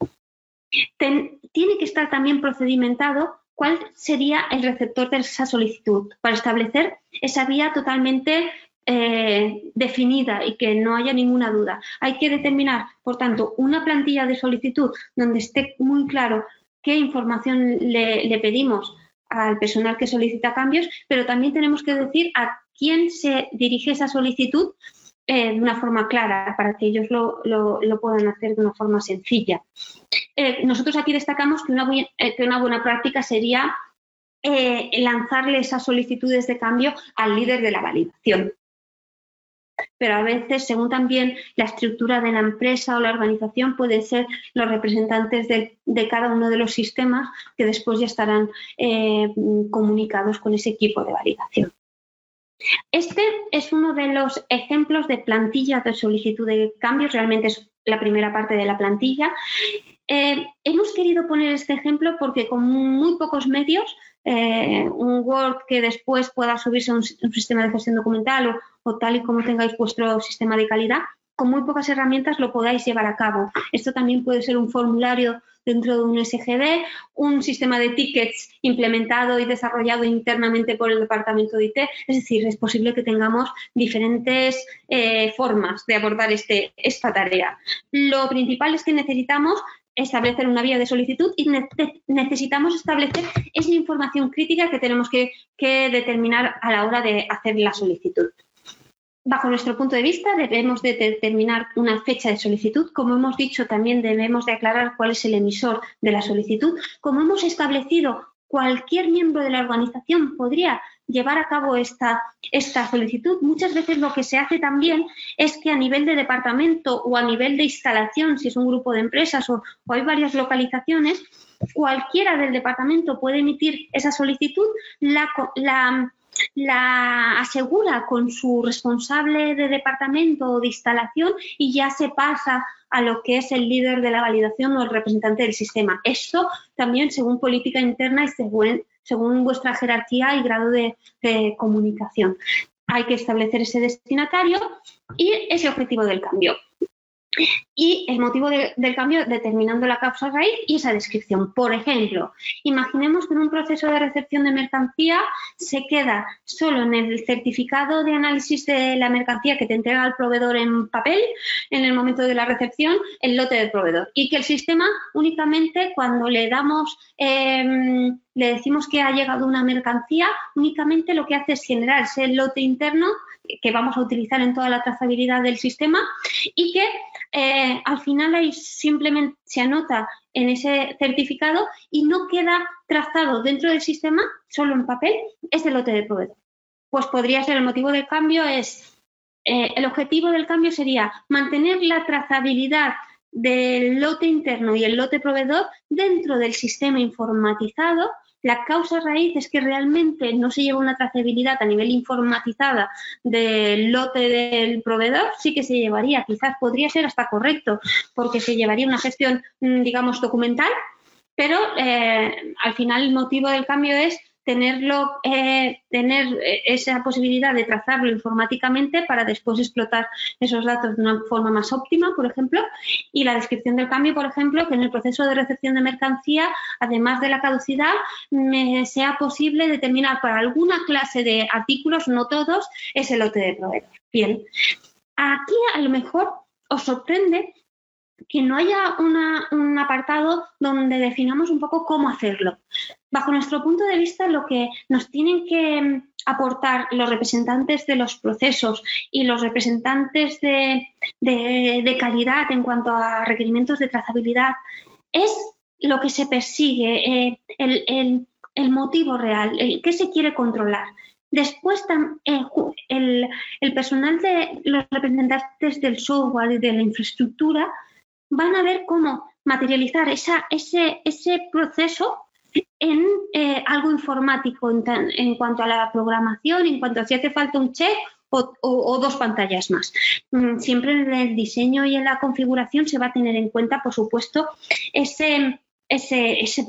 tiene que estar también procedimentado cuál sería el receptor de esa solicitud para establecer esa vía totalmente eh, definida y que no haya ninguna duda. Hay que determinar, por tanto, una plantilla de solicitud donde esté muy claro qué información le, pedimos al personal que solicita cambios, pero también tenemos que decir a quién se dirige esa solicitud eh, de una forma clara para que ellos lo, puedan hacer de una forma sencilla. Eh, nosotros aquí destacamos que una, que una buena práctica sería lanzarle esas solicitudes de cambio al líder de la validación pero a veces, según también la estructura de la empresa o la organización, pueden ser los representantes de, cada uno de los sistemas que después ya estarán eh, comunicados con ese equipo de validación. Este es uno de los ejemplos de plantilla de solicitud de cambios, realmente es la primera parte de la plantilla. Eh, hemos querido poner este ejemplo porque con muy pocos medios eh, un Word que después pueda subirse a un, sistema de gestión documental o, tal y como tengáis vuestro sistema de calidad, con muy pocas herramientas lo podáis llevar a cabo. Esto también puede ser un formulario dentro de un SGD, un sistema de tickets implementado y desarrollado internamente por el departamento de IT. Es decir, es posible que tengamos diferentes eh, formas de abordar este, esta tarea. Lo principal es que necesitamos establecer una vía de solicitud y necesitamos establecer esa información crítica que tenemos que, determinar a la hora de hacer la solicitud. Bajo nuestro punto de vista, debemos de determinar una fecha de solicitud. Como hemos dicho, también debemos de aclarar cuál es el emisor de la solicitud. Como hemos establecido, cualquier miembro de la organización podría llevar a cabo esta, esta solicitud. Muchas veces lo que se hace también es que a nivel de departamento o a nivel de instalación, si es un grupo de empresas o, hay varias localizaciones, cualquiera del departamento puede emitir esa solicitud, la, la, la asegura con su responsable de departamento o de instalación y ya se pasa a lo que es el líder de la validación o el representante del sistema. Esto también según política interna y según, según vuestra jerarquía y grado de, comunicación. Hay que establecer ese destinatario y ese objetivo del cambio y el motivo del cambio determinando la causa raíz y esa descripción. Por ejemplo, imaginemos que en un proceso de recepción de mercancía se queda solo en el certificado de análisis de la mercancía que te entrega el proveedor en papel en el momento de la recepción el lote del proveedor y que el sistema únicamente cuando le damos em, le decimos que ha llegado una mercancía, únicamente lo que hace es generar ese lote interno que vamos a utilizar en toda la trazabilidad del sistema y que eh, al final ahí simplemente se anota en ese certificado y no queda trazado dentro del sistema, solo en papel, ese lote de proveedor. Pues podría ser el motivo del cambio es, eh, el objetivo del cambio sería mantener la trazabilidad del lote interno y el lote proveedor dentro del sistema informatizado. La causa raíz es que realmente no se lleva una trazabilidad a nivel informatizada del lote del proveedor, sí que se llevaría, quizás podría ser hasta correcto, porque se llevaría una gestión, mm, digamos, documental, pero eh, al final el motivo del cambio es tenerlo, eh, tener eh, esa posibilidad de trazarlo informáticamente para después explotar esos datos de una forma más óptima, por ejemplo, y la descripción del cambio, por ejemplo, que en el proceso de recepción de mercancía, además de la caducidad, me sea posible determinar para alguna clase de artículos, no todos, ese lote de proveedor. Bien, aquí a lo mejor os sorprende que no haya un apartado donde definamos un poco cómo hacerlo. Bajo nuestro punto de vista, lo que nos tienen que mm, aportar los representantes de los procesos y los representantes de, calidad en cuanto a requerimientos de trazabilidad es lo que se persigue, eh, el, motivo real, el qué se quiere controlar. Después, eh, el, personal de los representantes del software y de la infraestructura van a ver cómo materializar ese, proceso en eh, algo informático en, cuanto a la programación, en cuanto a si hace falta un check o, dos pantallas más. Mm, siempre en el diseño y en la configuración se va a tener en cuenta, por supuesto, ese,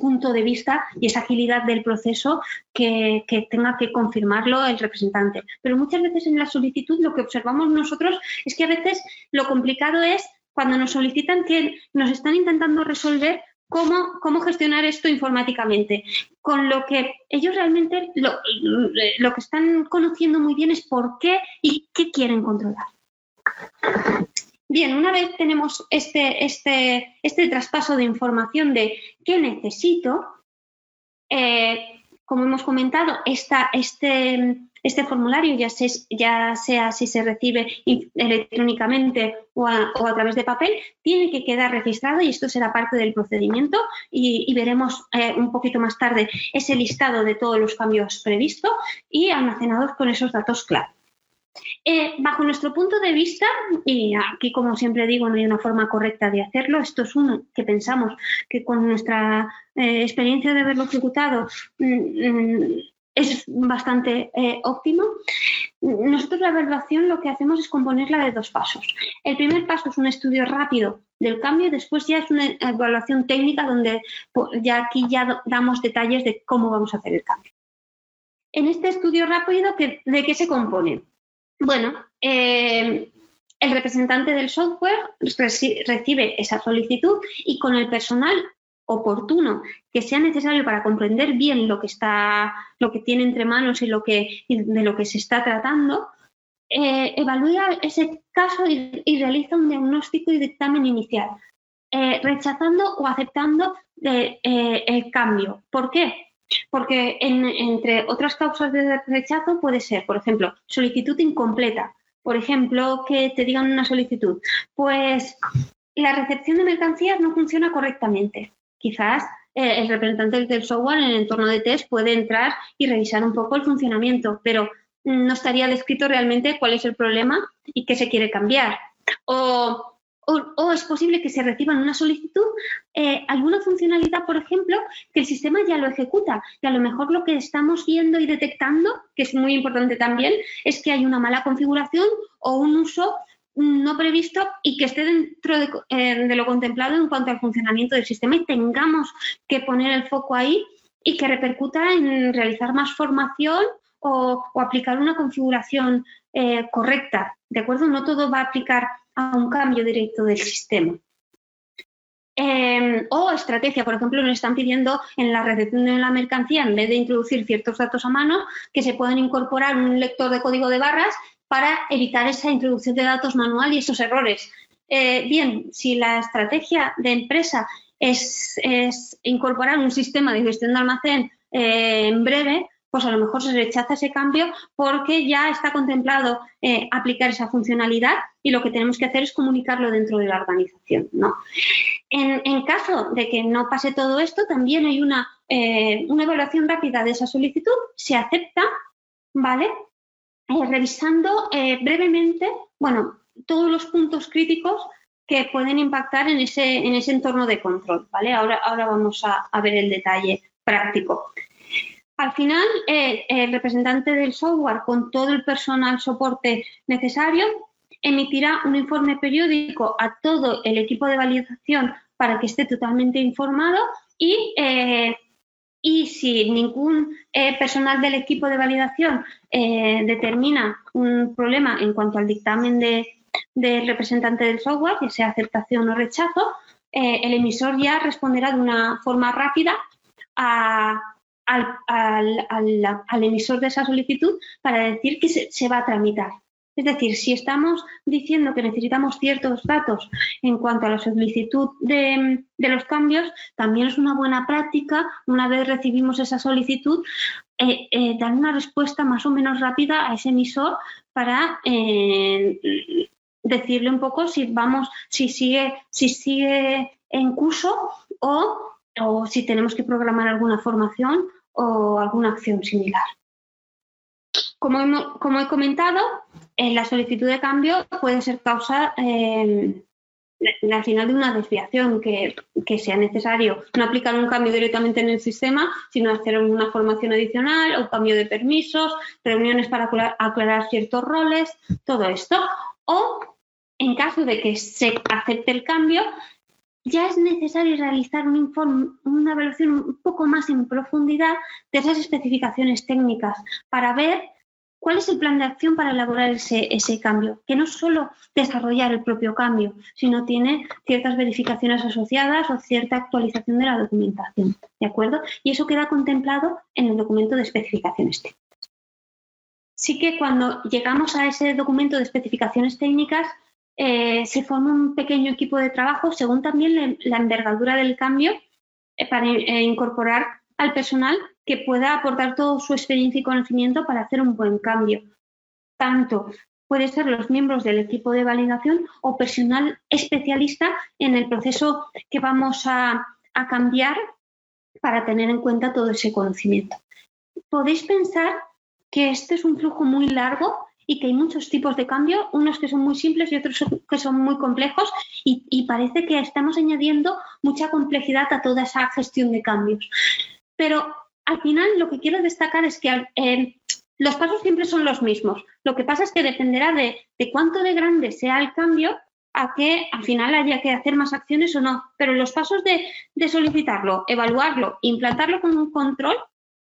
punto de vista y esa agilidad del proceso que, tenga que confirmarlo el representante. Pero muchas veces en la solicitud lo que observamos nosotros es que a veces lo complicado es cuando nos solicitan que nos están intentando resolver cómo, cómo gestionar esto informáticamente. Con lo que ellos realmente lo, lo, que están conociendo muy bien es por qué y qué quieren controlar. Bien, una vez tenemos este, este, este traspaso de información de qué necesito, eh, como hemos comentado, esta, este, este formulario, ya, ya sea si se recibe electrónicamente o a, través de papel, tiene que quedar registrado y esto será parte del procedimiento y, veremos eh, un poquito más tarde ese listado de todos los cambios previstos y almacenados con esos datos clave. Eh, bajo nuestro punto de vista, y aquí como siempre digo, no hay una forma correcta de hacerlo, esto es uno que pensamos que con nuestra eh, experiencia de haberlo ejecutado mm, mm, es bastante eh, óptimo. Nosotros la evaluación lo que hacemos es componerla de dos pasos. El primer paso es un estudio rápido del cambio y después ya es una evaluación técnica donde pues, ya aquí ya damos detalles de cómo vamos a hacer el cambio. En este estudio rápido, ¿de qué se compone? Bueno, eh, el representante del software recibe esa solicitud y con el personal oportuno que sea necesario para comprender bien lo que está, lo que tiene entre manos y lo que de lo que se está tratando, eh, evalúa ese caso y, realiza un diagnóstico y dictamen inicial, eh, rechazando o aceptando eh, el cambio. ¿Por qué? Porque entre otras causas de rechazo puede ser, por ejemplo, solicitud incompleta. Por ejemplo, que te digan una solicitud, pues la recepción de mercancías no funciona correctamente quizás eh, el representante del software en el entorno de test puede entrar y revisar un poco el funcionamiento, pero no estaría descrito realmente cuál es el problema y qué se quiere cambiar. O, es posible que se reciba en una solicitud eh, alguna funcionalidad, por ejemplo, que el sistema ya lo ejecuta y a lo mejor lo que estamos viendo y detectando, que es muy importante también, es que hay una mala configuración o un uso no previsto y que esté dentro eh, de, lo contemplado en cuanto al funcionamiento del sistema y tengamos que poner el foco ahí y que repercuta en realizar más formación o, aplicar una configuración eh, correcta, ¿de acuerdo? No todo va a aplicar a un cambio directo del sistema. Em, o estrategia, por ejemplo, nos están pidiendo en la recepción de la mercancía, en vez de introducir ciertos datos a mano, que se puedan incorporar un lector de código de barras para evitar esa introducción de datos manual y esos errores. Eh, bien, si la estrategia de empresa es, incorporar un sistema de gestión de almacén eh, en breve, pues a lo mejor se rechaza ese cambio porque ya está contemplado eh, aplicar esa funcionalidad y lo que tenemos que hacer es comunicarlo dentro de la organización. En, en caso de que no pase todo esto, también hay una evaluación rápida de esa solicitud, se acepta, ¿vale? Eh, revisando eh, brevemente, bueno, todos los puntos críticos que pueden impactar en ese, en ese entorno de control, ¿vale? Ahora, ahora vamos a, ver el detalle práctico. Al final, eh, el representante del software con todo el personal soporte necesario emitirá un informe periódico a todo el equipo de validación para que esté totalmente informado y y si ningún eh, personal del equipo de validación eh, determina un problema en cuanto al dictamen del representante del software, que sea aceptación o rechazo, eh, el emisor ya responderá de una forma rápida al, emisor de esa solicitud para decir que se va a tramitar. Es decir, si estamos diciendo que necesitamos ciertos datos en cuanto a la solicitud de, los cambios, también es una buena práctica, una vez recibimos esa solicitud, eh, eh, dar una respuesta más o menos rápida a ese emisor para eh, decirle un poco si vamos, si sigue, si sigue en curso o, o si tenemos que programar alguna formación o alguna acción similar. Como, como he comentado, eh, la solicitud de cambio puede ser causa eh, al final de una desviación que, sea necesario no aplicar un cambio directamente en el sistema, sino hacer una formación adicional o cambio de permisos, reuniones para aclarar ciertos roles, todo esto. O en caso de que se acepte el cambio, ya es necesario realizar un informe, una evaluación un poco más en profundidad de esas especificaciones técnicas para ver ¿Cuál es el plan de acción para elaborar ese, cambio? Que no solo desarrollar el propio cambio, sino tiene ciertas verificaciones asociadas o cierta actualización de la documentación. ¿De acuerdo? Y eso queda contemplado en el documento de especificaciones técnicas. Sí que cuando llegamos a ese documento de especificaciones técnicas, eh, se forma un pequeño equipo de trabajo según también la, envergadura del cambio eh, para eh, incorporar al personal que pueda aportar toda su experiencia y conocimiento para hacer un buen cambio. Tanto puede ser los miembros del equipo de validación o personal especialista en el proceso que vamos a, cambiar para tener en cuenta todo ese conocimiento. Podéis pensar que este es un flujo muy largo y que hay muchos tipos de cambio, unos que son muy simples y otros que son muy complejos y, y, parece que estamos añadiendo mucha complejidad a toda esa gestión de cambios. Pero al final lo que quiero destacar es que eh, los pasos siempre son los mismos. Lo que pasa es que dependerá de, cuánto de grande sea el cambio a que al final haya que hacer más acciones o no. Pero los pasos de, solicitarlo, evaluarlo, implantarlo con un control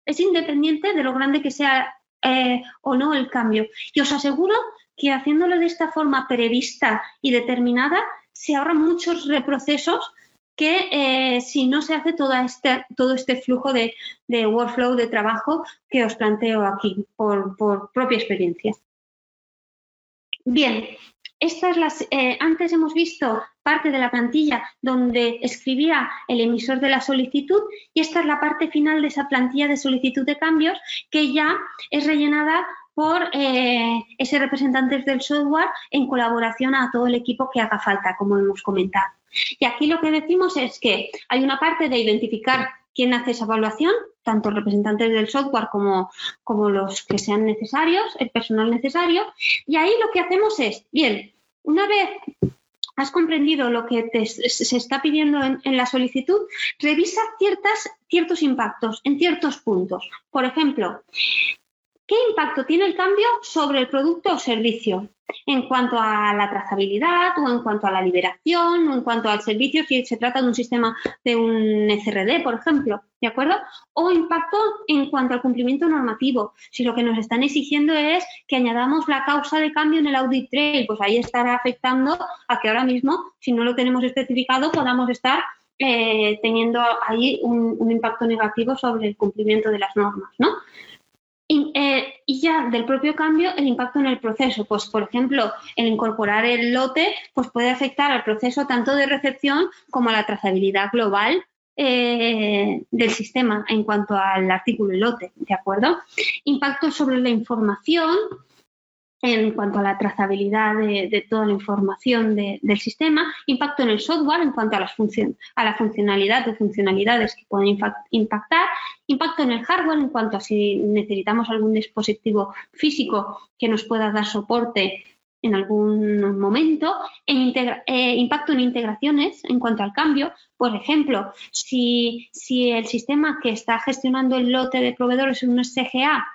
es independiente de lo grande que sea eh, o no el cambio. Y os aseguro que haciéndolo de esta forma prevista y determinada se ahorran muchos reprocesos que eh, si no se hace todo este, todo este flujo de, workflow de trabajo que os planteo aquí por, propia experiencia. Bien, estas las, eh, antes hemos visto parte de la plantilla donde escribía el emisor de la solicitud y esta es la parte final de esa plantilla de solicitud de cambios que ya es rellenada por eh, ese representante del software en colaboración a todo el equipo que haga falta, como hemos comentado. Y aquí lo que decimos es que hay una parte de identificar quién hace esa evaluación, tanto representantes del software como, como los que sean necesarios, el personal necesario. Y ahí lo que hacemos es, bien, una vez has comprendido lo que se está pidiendo en, en, la solicitud, revisa ciertas, ciertos impactos en ciertos puntos. Por ejemplo, ¿qué impacto tiene el cambio sobre el producto o servicio? en cuanto a la trazabilidad o en cuanto a la liberación o en cuanto al servicio si se trata de un sistema de un SRD, por ejemplo, ¿de acuerdo? O impacto en cuanto al cumplimiento normativo. Si lo que nos están exigiendo es que añadamos la causa de cambio en el audit trail, pues ahí estará afectando a que ahora mismo, si no lo tenemos especificado, podamos estar eh, teniendo ahí un impacto negativo sobre el cumplimiento de las normas, ¿no? Eh, y, ya del propio cambio, el impacto en el proceso. Pues, por ejemplo, el incorporar el lote pues puede afectar al proceso tanto de recepción como a la trazabilidad global eh, del sistema en cuanto al artículo y lote, ¿de acuerdo? Impacto sobre la información, en cuanto a la trazabilidad de, toda la información del sistema, impacto en el software en cuanto a, las a la funcionalidad de funcionalidades que pueden impactar, impacto en el hardware en cuanto a si necesitamos algún dispositivo físico que nos pueda dar soporte en algún momento, eh, impacto en integraciones en cuanto al cambio. Por ejemplo, si, si el sistema que está gestionando el lote de proveedores es un SGA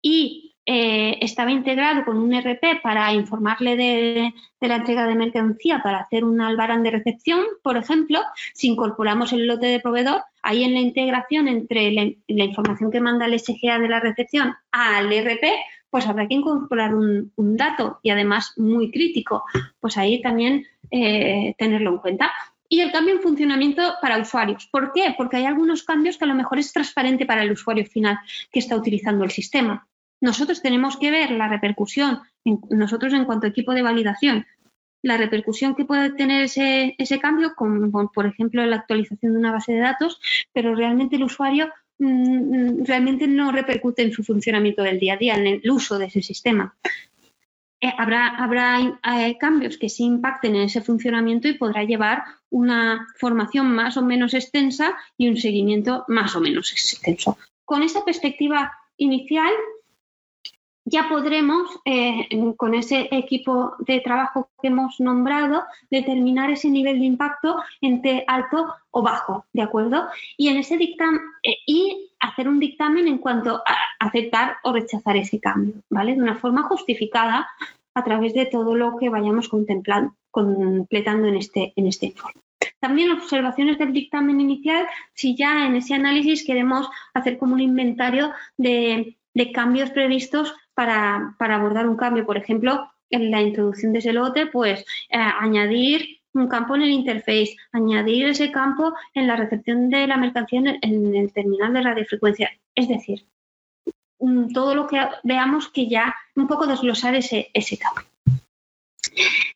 y eh, estaba integrado con un RP para informarle de, la entrega de mercancía para hacer un albarán de recepción, por ejemplo, si incorporamos el lote de proveedor, ahí en la integración entre la, información que manda el SGA de la recepción al RP, pues habrá que incorporar un, dato y además muy crítico, pues ahí también eh, tenerlo en cuenta. Y el cambio en funcionamiento para usuarios. ¿Por qué? Porque hay algunos cambios que a lo mejor es transparente para el usuario final que está utilizando el sistema. Nosotros tenemos que ver la repercusión, nosotros en cuanto a equipo de validación, la repercusión que puede tener ese, ese cambio, como por ejemplo la actualización de una base de datos, pero realmente el usuario mm, realmente no repercute en su funcionamiento del día a día, en el uso de ese sistema. Eh, habrá, habrá eh, cambios que sí impacten en ese funcionamiento y podrá llevar una formación más o menos extensa y un seguimiento más o menos extenso. Con esa perspectiva inicial, ya podremos, eh, con ese equipo de trabajo que hemos nombrado, determinar ese nivel de impacto entre alto o bajo, ¿de acuerdo? Y en ese dictamen, eh, y hacer un dictamen en cuanto a aceptar o rechazar ese cambio, ¿vale? De una forma justificada a través de todo lo que vayamos contemplando, completando en este, en este informe. También observaciones del dictamen inicial, si ya en ese análisis queremos hacer como un inventario de, de cambios previstos para, abordar un cambio. Por ejemplo, en la introducción de ese lote, pues eh, añadir un campo en el interface, añadir ese campo en la recepción de la mercancía en el, terminal de radiofrecuencia. Es decir, todo lo que veamos que ya un poco desglosar ese, ese cambio.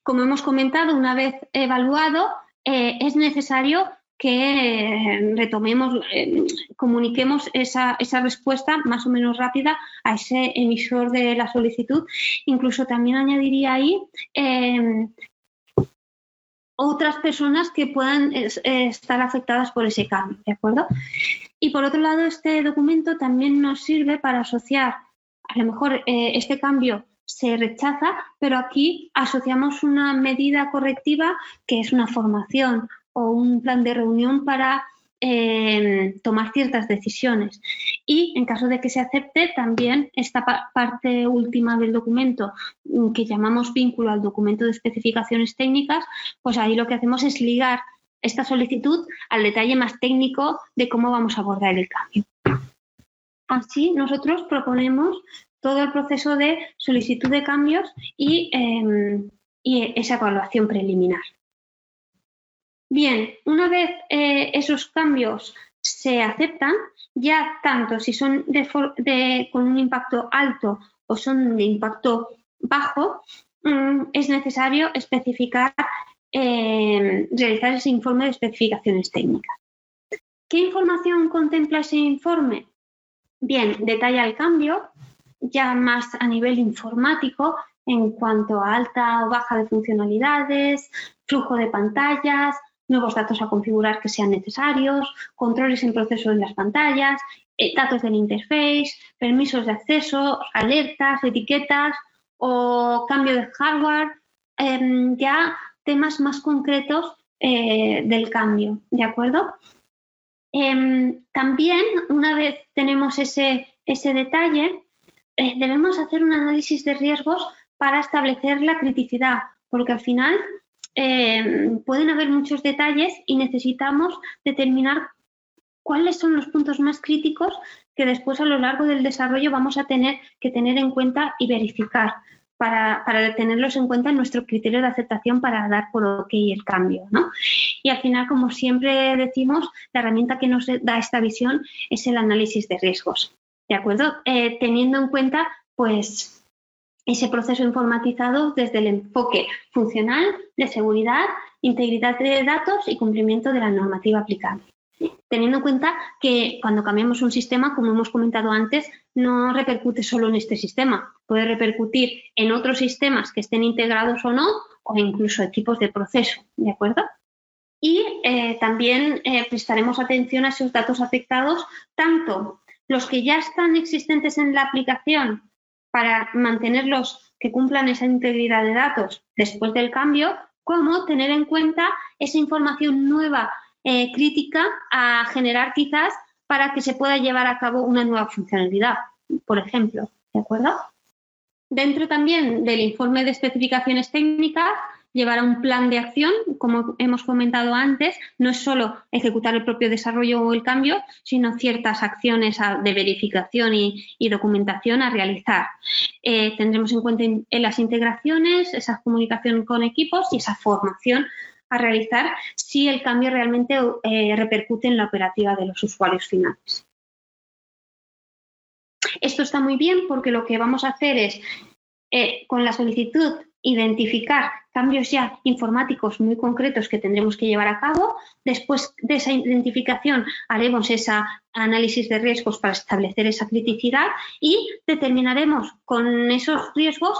Como hemos comentado, una vez evaluado, eh, es necesario que retomemos, eh, comuniquemos esa, respuesta más o menos rápida a ese emisor de la solicitud. Incluso también añadiría ahí em, otras personas que puedan estar afectadas por ese cambio, ¿de acuerdo? Y por otro lado, este documento también nos sirve para asociar, a lo mejor eh, este cambio se rechaza, pero aquí asociamos una medida correctiva que es una formación o un plan de reunión para eh, tomar ciertas decisiones. Y en caso de que se acepte, también esta parte última del documento mm, que llamamos vínculo al documento de especificaciones técnicas, pues ahí lo que hacemos es ligar esta solicitud al detalle más técnico de cómo vamos a abordar el cambio. Así, nosotros proponemos todo el proceso de solicitud de cambios y em, esa evaluación preliminar. Bien, una vez eh, esos cambios se aceptan, ya tanto si son con un impacto alto o son de impacto bajo, mm, es necesario especificar, eh, realizar ese informe de especificaciones técnicas. ¿Qué información contempla ese informe? Bien, detalla el cambio, ya más a nivel informático, en cuanto a alta o baja de funcionalidades, flujo de pantallas, nuevos datos a configurar que sean necesarios, controles en proceso en las pantallas, eh, datos del interface, permisos de acceso, alertas, etiquetas o cambio de hardware, em, ya temas más concretos eh, del cambio, ¿de acuerdo? Em, también, una vez tenemos ese, ese detalle, eh, debemos hacer un análisis de riesgos para establecer la criticidad, porque al final eh, pueden haber muchos detalles y necesitamos determinar cuáles son los puntos más críticos que después a lo largo del desarrollo vamos a tener que tener en cuenta y verificar para, tenerlos en cuenta en nuestro criterio de aceptación para dar por ok el cambio. Y al final, como siempre decimos, la herramienta que nos da esta visión es el análisis de riesgos. ¿De acuerdo? Eh, teniendo en cuenta, pues, ese proceso informatizado desde el enfoque funcional, de seguridad, integridad de datos y cumplimiento de la normativa aplicable. Teniendo en cuenta que cuando cambiamos un sistema, como hemos comentado antes, no repercute solo en este sistema, puede repercutir en otros sistemas que estén integrados o no, o incluso equipos de proceso, ¿de acuerdo? Y eh, también eh, prestaremos atención a esos datos afectados, tanto los que ya están existentes en la aplicación para mantenerlos que cumplan esa integridad de datos después del cambio, como tener en cuenta esa información nueva eh, crítica a generar quizás para que se pueda llevar a cabo una nueva funcionalidad, por ejemplo. ¿De acuerdo? dentro también del informe de especificaciones técnicas llevar a un plan de acción, como hemos comentado antes, no es solo ejecutar el propio desarrollo o el cambio, sino ciertas acciones de verificación y, documentación a realizar. Eh, tendremos en cuenta en, las integraciones, esa comunicación con equipos y esa formación a realizar si el cambio realmente eh, repercute en la operativa de los usuarios finales. Esto está muy bien porque lo que vamos a hacer es, eh, con la solicitud, identificar cambios ya informáticos muy concretos que tendremos que llevar a cabo. Después de esa identificación haremos ese análisis de riesgos para establecer esa criticidad y determinaremos con esos riesgos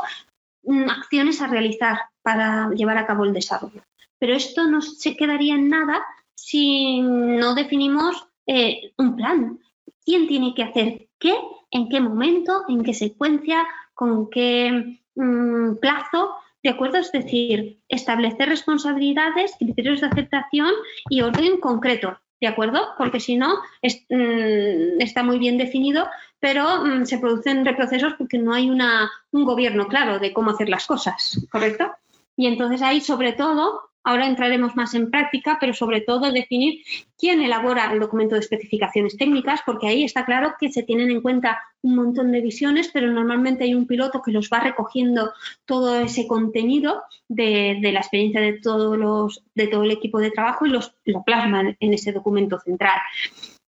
mm, acciones a realizar para llevar a cabo el desarrollo. Pero esto no se quedaría en nada si no definimos eh, un plan. ¿Quién tiene que hacer qué? ¿En qué momento? ¿En qué secuencia? ¿Con qué mm, plazo? ¿De acuerdo? Es decir, establecer responsabilidades, criterios de aceptación y orden concreto. ¿De acuerdo? Porque si no, mm, está muy bien definido, pero se producen reprocesos porque no hay una, un gobierno claro de cómo hacer las cosas. ¿Correcto? Y entonces ahí, sobre todo, Ahora entraremos más en práctica, pero sobre todo definir quién elabora el documento de especificaciones técnicas, porque ahí está claro que se tienen en cuenta un montón de visiones, pero normalmente hay un piloto que los va recogiendo todo ese contenido de, la experiencia de, todos los, de todo el equipo de trabajo y los, lo plasma en ese documento central.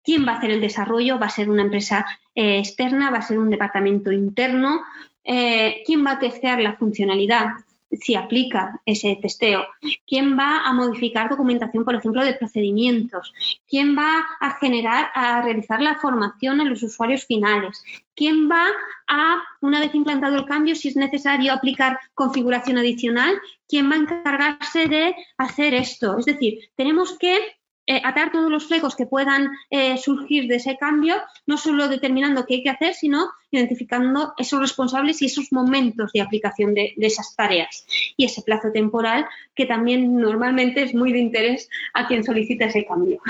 ¿Quién va a hacer el desarrollo? ¿Va a ser una empresa eh, externa? ¿Va a ser un departamento interno? Eh, ¿Quién va a testear la funcionalidad? Si aplica ese testeo? ¿Quién va a modificar documentación, por ejemplo, de procedimientos? ¿Quién va a generar, a realizar la formación a los usuarios finales? ¿Quién va a, una vez implantado el cambio, si es necesario aplicar configuración adicional? ¿Quién va a encargarse de hacer esto? Es decir, tenemos que eh, atar todos los flecos que puedan eh, surgir de ese cambio, no solo determinando qué hay que hacer, sino identificando esos responsables y esos momentos de aplicación de, esas tareas y ese plazo temporal que también normalmente es muy de interés a quien solicita ese cambio.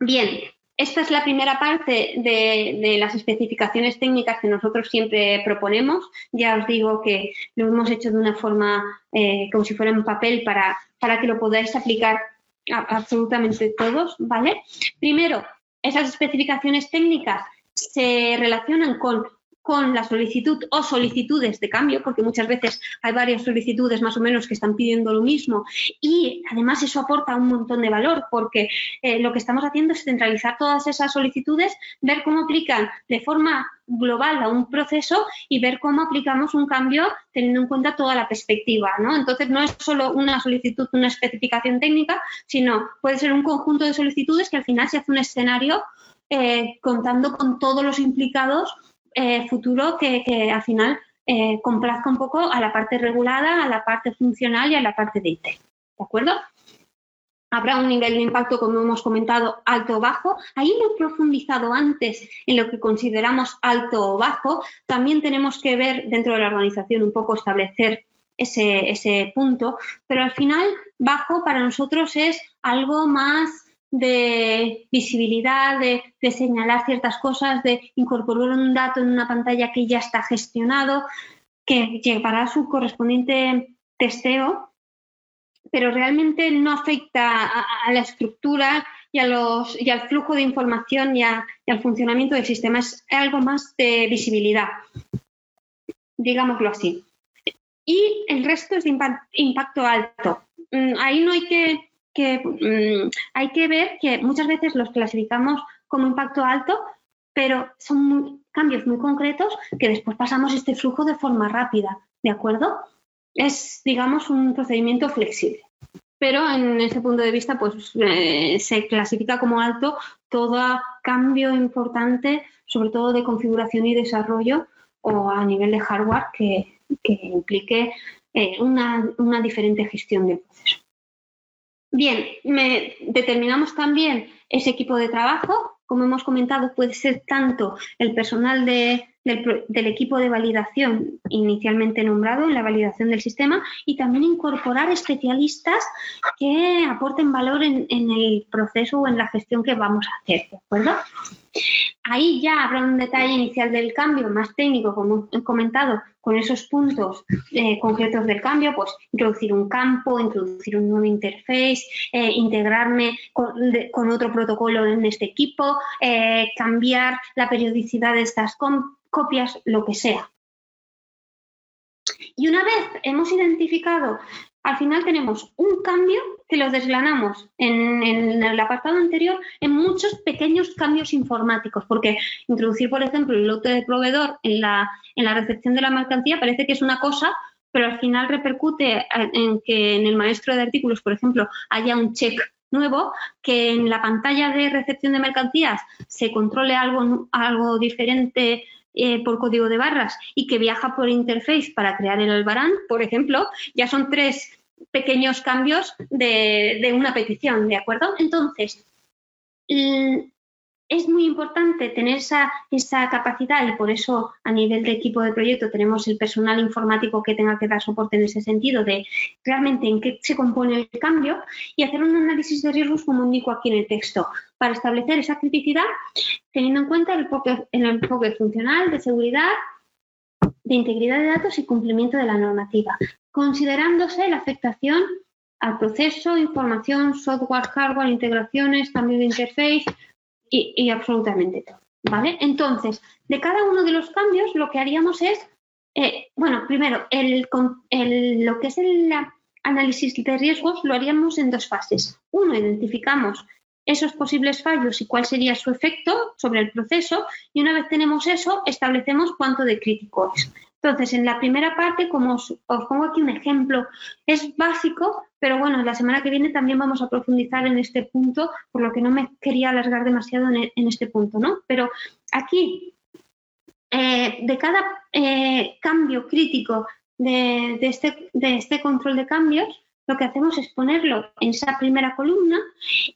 Bien, esta es la primera parte de, las especificaciones técnicas que nosotros siempre proponemos. Ya os digo que lo hemos hecho de una forma eh, como si fuera en papel para, para que lo podáis aplicar absolutamente todos, ¿vale? Primero, esas especificaciones técnicas se relacionan con con la solicitud o solicitudes de cambio, porque muchas veces hay varias solicitudes más o menos que están pidiendo lo mismo y además eso aporta un montón de valor porque eh, lo que estamos haciendo es centralizar todas esas solicitudes, ver cómo aplican de forma global a un proceso y ver cómo aplicamos un cambio teniendo en cuenta toda la perspectiva, ¿no? Entonces no es solo una solicitud, una especificación técnica, sino puede ser un conjunto de solicitudes que al final se hace un escenario eh, contando con todos los implicados eh, futuro que, al final eh, complazca un poco a la parte regulada, a la parte funcional y a la parte de IT. ¿De acuerdo? Habrá un nivel de impacto, como hemos comentado, alto o bajo. Ahí hemos profundizado antes en lo que consideramos alto o bajo. También tenemos que ver dentro de la organización un poco establecer ese, ese punto, pero al final bajo para nosotros es algo más de visibilidad, de, señalar ciertas cosas, de incorporar un dato en una pantalla que ya está gestionado, que llevará su correspondiente testeo, pero realmente no afecta a, la estructura y, y, al flujo de información y, al funcionamiento del sistema. Es algo más de visibilidad, digámoslo así. Y el resto es de impacto alto. Mm, ahí no hay que que mm, hay que ver que muchas veces los clasificamos como impacto alto, pero son cambios muy concretos que después pasamos este flujo de forma rápida, ¿de acuerdo? Es, digamos, un procedimiento flexible. Pero en ese punto de vista, pues eh, se clasifica como alto todo cambio importante, sobre todo de configuración y desarrollo o a nivel de hardware que, implique eh, una, una diferente gestión del proceso. Bien, determinamos también ese equipo de trabajo. Como hemos comentado, puede ser tanto el personal del, equipo de validación inicialmente nombrado en la validación del sistema y también incorporar especialistas que aporten valor en, el proceso o en la gestión que vamos a hacer, ¿de acuerdo? Ahí ya habrá un detalle inicial del cambio más técnico, como he comentado, con esos puntos eh, concretos del cambio, pues introducir un campo, introducir un nuevo interface, eh, integrarme con, otro protocolo en este equipo, eh, cambiar la periodicidad de estas copias, lo que sea. Y una vez hemos identificado al final tenemos un cambio que lo desgranamos en, el apartado anterior en muchos pequeños cambios informáticos, porque introducir, por ejemplo, el lote de proveedor en la, en la recepción de la mercancía parece que es una cosa, pero al final repercute en que en el maestro de artículos, por ejemplo, haya un check nuevo, que en la pantalla de recepción de mercancías se controle algo, algo diferente eh, por código de barras y que viaja por interface para crear el albarán, por ejemplo, ya son tres pequeños cambios de, de una petición, ¿de acuerdo? Entonces, es muy importante tener esa, esa, capacidad y por eso a nivel de equipo de proyecto tenemos el personal informático que tenga que dar soporte en ese sentido de realmente en qué se compone el cambio y hacer un análisis de riesgos como indico aquí en el texto. Para establecer esa criticidad teniendo en cuenta el enfoque, el enfoque funcional de seguridad, de integridad de datos y cumplimiento de la normativa, considerándose la afectación al proceso, información, software, hardware, integraciones, cambio de interface, y, absolutamente todo. ¿Vale? Entonces, de cada uno de los cambios, lo que haríamos es, eh, bueno, primero, el, lo que es el análisis de riesgos lo haríamos en dos fases. Uno, identificamos esos posibles fallos y cuál sería su efecto sobre el proceso y una vez tenemos eso, establecemos cuánto de crítico es. Entonces, en la primera parte, como os, pongo aquí un ejemplo, es básico, pero bueno, la semana que viene también vamos a profundizar en este punto, por lo que no me quería alargar demasiado en, este punto, ¿no? Pero aquí, eh, de cada eh, cambio crítico de, este, de este control de cambios, lo que hacemos es ponerlo en esa primera columna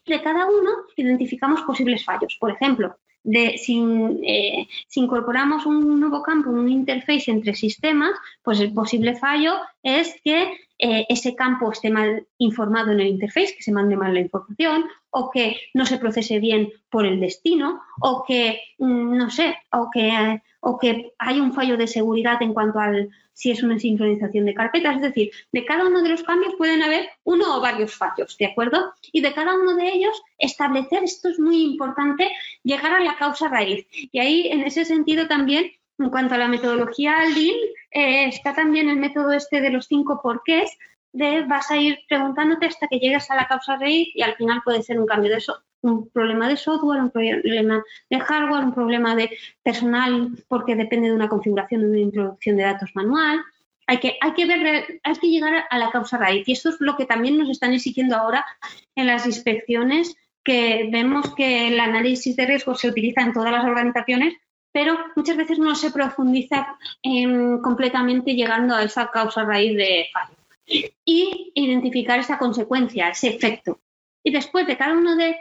y de cada uno identificamos posibles fallos. Por ejemplo, de, eh, si, incorporamos un nuevo campo, un interface entre sistemas, pues el posible fallo es que eh, ese campo esté mal informado en el interface, que se mande mal la información, o que no se procese bien por el destino, o que, mm, no sé, o que, o que hay un fallo de seguridad en cuanto al si es una sincronización de carpetas. Es decir, de cada uno de los cambios pueden haber uno o varios fallos, ¿de acuerdo? Y de cada uno de ellos establecer, esto es muy importante, llegar a la causa raíz. Y ahí, en ese sentido, también, en cuanto a la metodología Lean, eh, está también el método este de los cinco porqués, de vas a ir preguntándote hasta que llegues a la causa raíz y al final puede ser un cambio de eso, un problema de software, un problema de hardware, un problema de personal porque depende de una configuración de una introducción de datos manual. Hay que, hay que ver, hay que llegar a la causa raíz y esto es lo que también nos están exigiendo ahora en las inspecciones que vemos que el análisis de riesgo se utiliza en todas las organizaciones, pero muchas veces no se profundiza completamente llegando a esa causa raíz de fallo. Y identificar esa consecuencia, ese efecto. Y después de cada uno de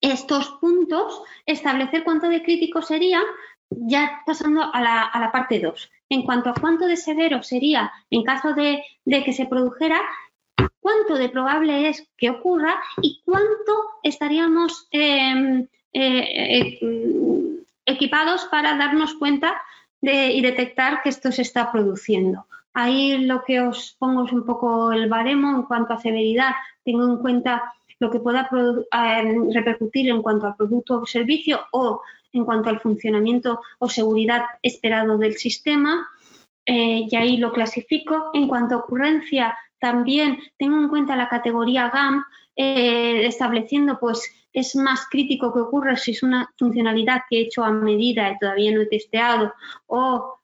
estos puntos, establecer cuánto de crítico sería, ya pasando a la, parte 2. En cuanto a cuánto de severo sería en caso de, que se produjera, cuánto de probable es que ocurra y cuánto estaríamos em, eh, eh, equipados para darnos cuenta de, y detectar que esto se está produciendo. Ahí lo que os pongo es un poco el baremo en cuanto a severidad. Tengo en cuenta lo que pueda eh, repercutir en cuanto al producto o servicio o en cuanto al funcionamiento o seguridad esperado del sistema. Eh, y ahí lo clasifico. En cuanto a ocurrencia, también tengo en cuenta la categoría GAM, eh, estableciendo pues es más crítico que ocurra si es una funcionalidad que he hecho a medida y todavía no he testeado o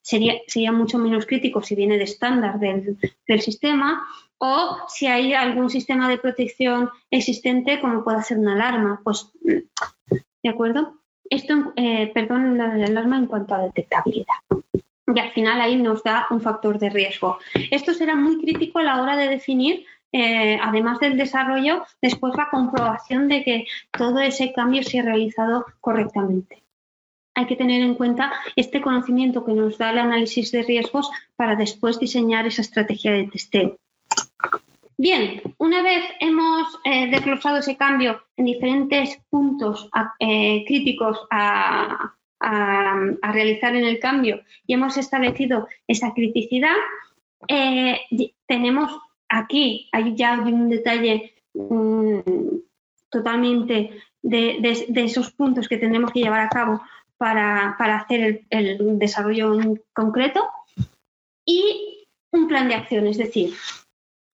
sería, sería mucho menos crítico si viene de estándar del, del sistema o si hay algún sistema de protección existente como pueda ser una alarma. Pues, ¿de acuerdo? Esto, eh, perdón, la, alarma en cuanto a detectabilidad. Y al final ahí nos da un factor de riesgo. Esto será muy crítico a la hora de definir, eh, además del desarrollo, después la comprobación de que todo ese cambio se ha realizado correctamente. Hay que tener en cuenta este conocimiento que nos da el análisis de riesgos para después diseñar esa estrategia de testeo. Bien, una vez hemos eh, desglosado ese cambio en diferentes puntos eh, críticos a, realizar en el cambio y hemos establecido esa criticidad, tenemos aquí, hay ya un detalle mm, totalmente de, esos puntos que tendremos que llevar a cabo para, hacer el, desarrollo concreto y un plan de acción, es decir,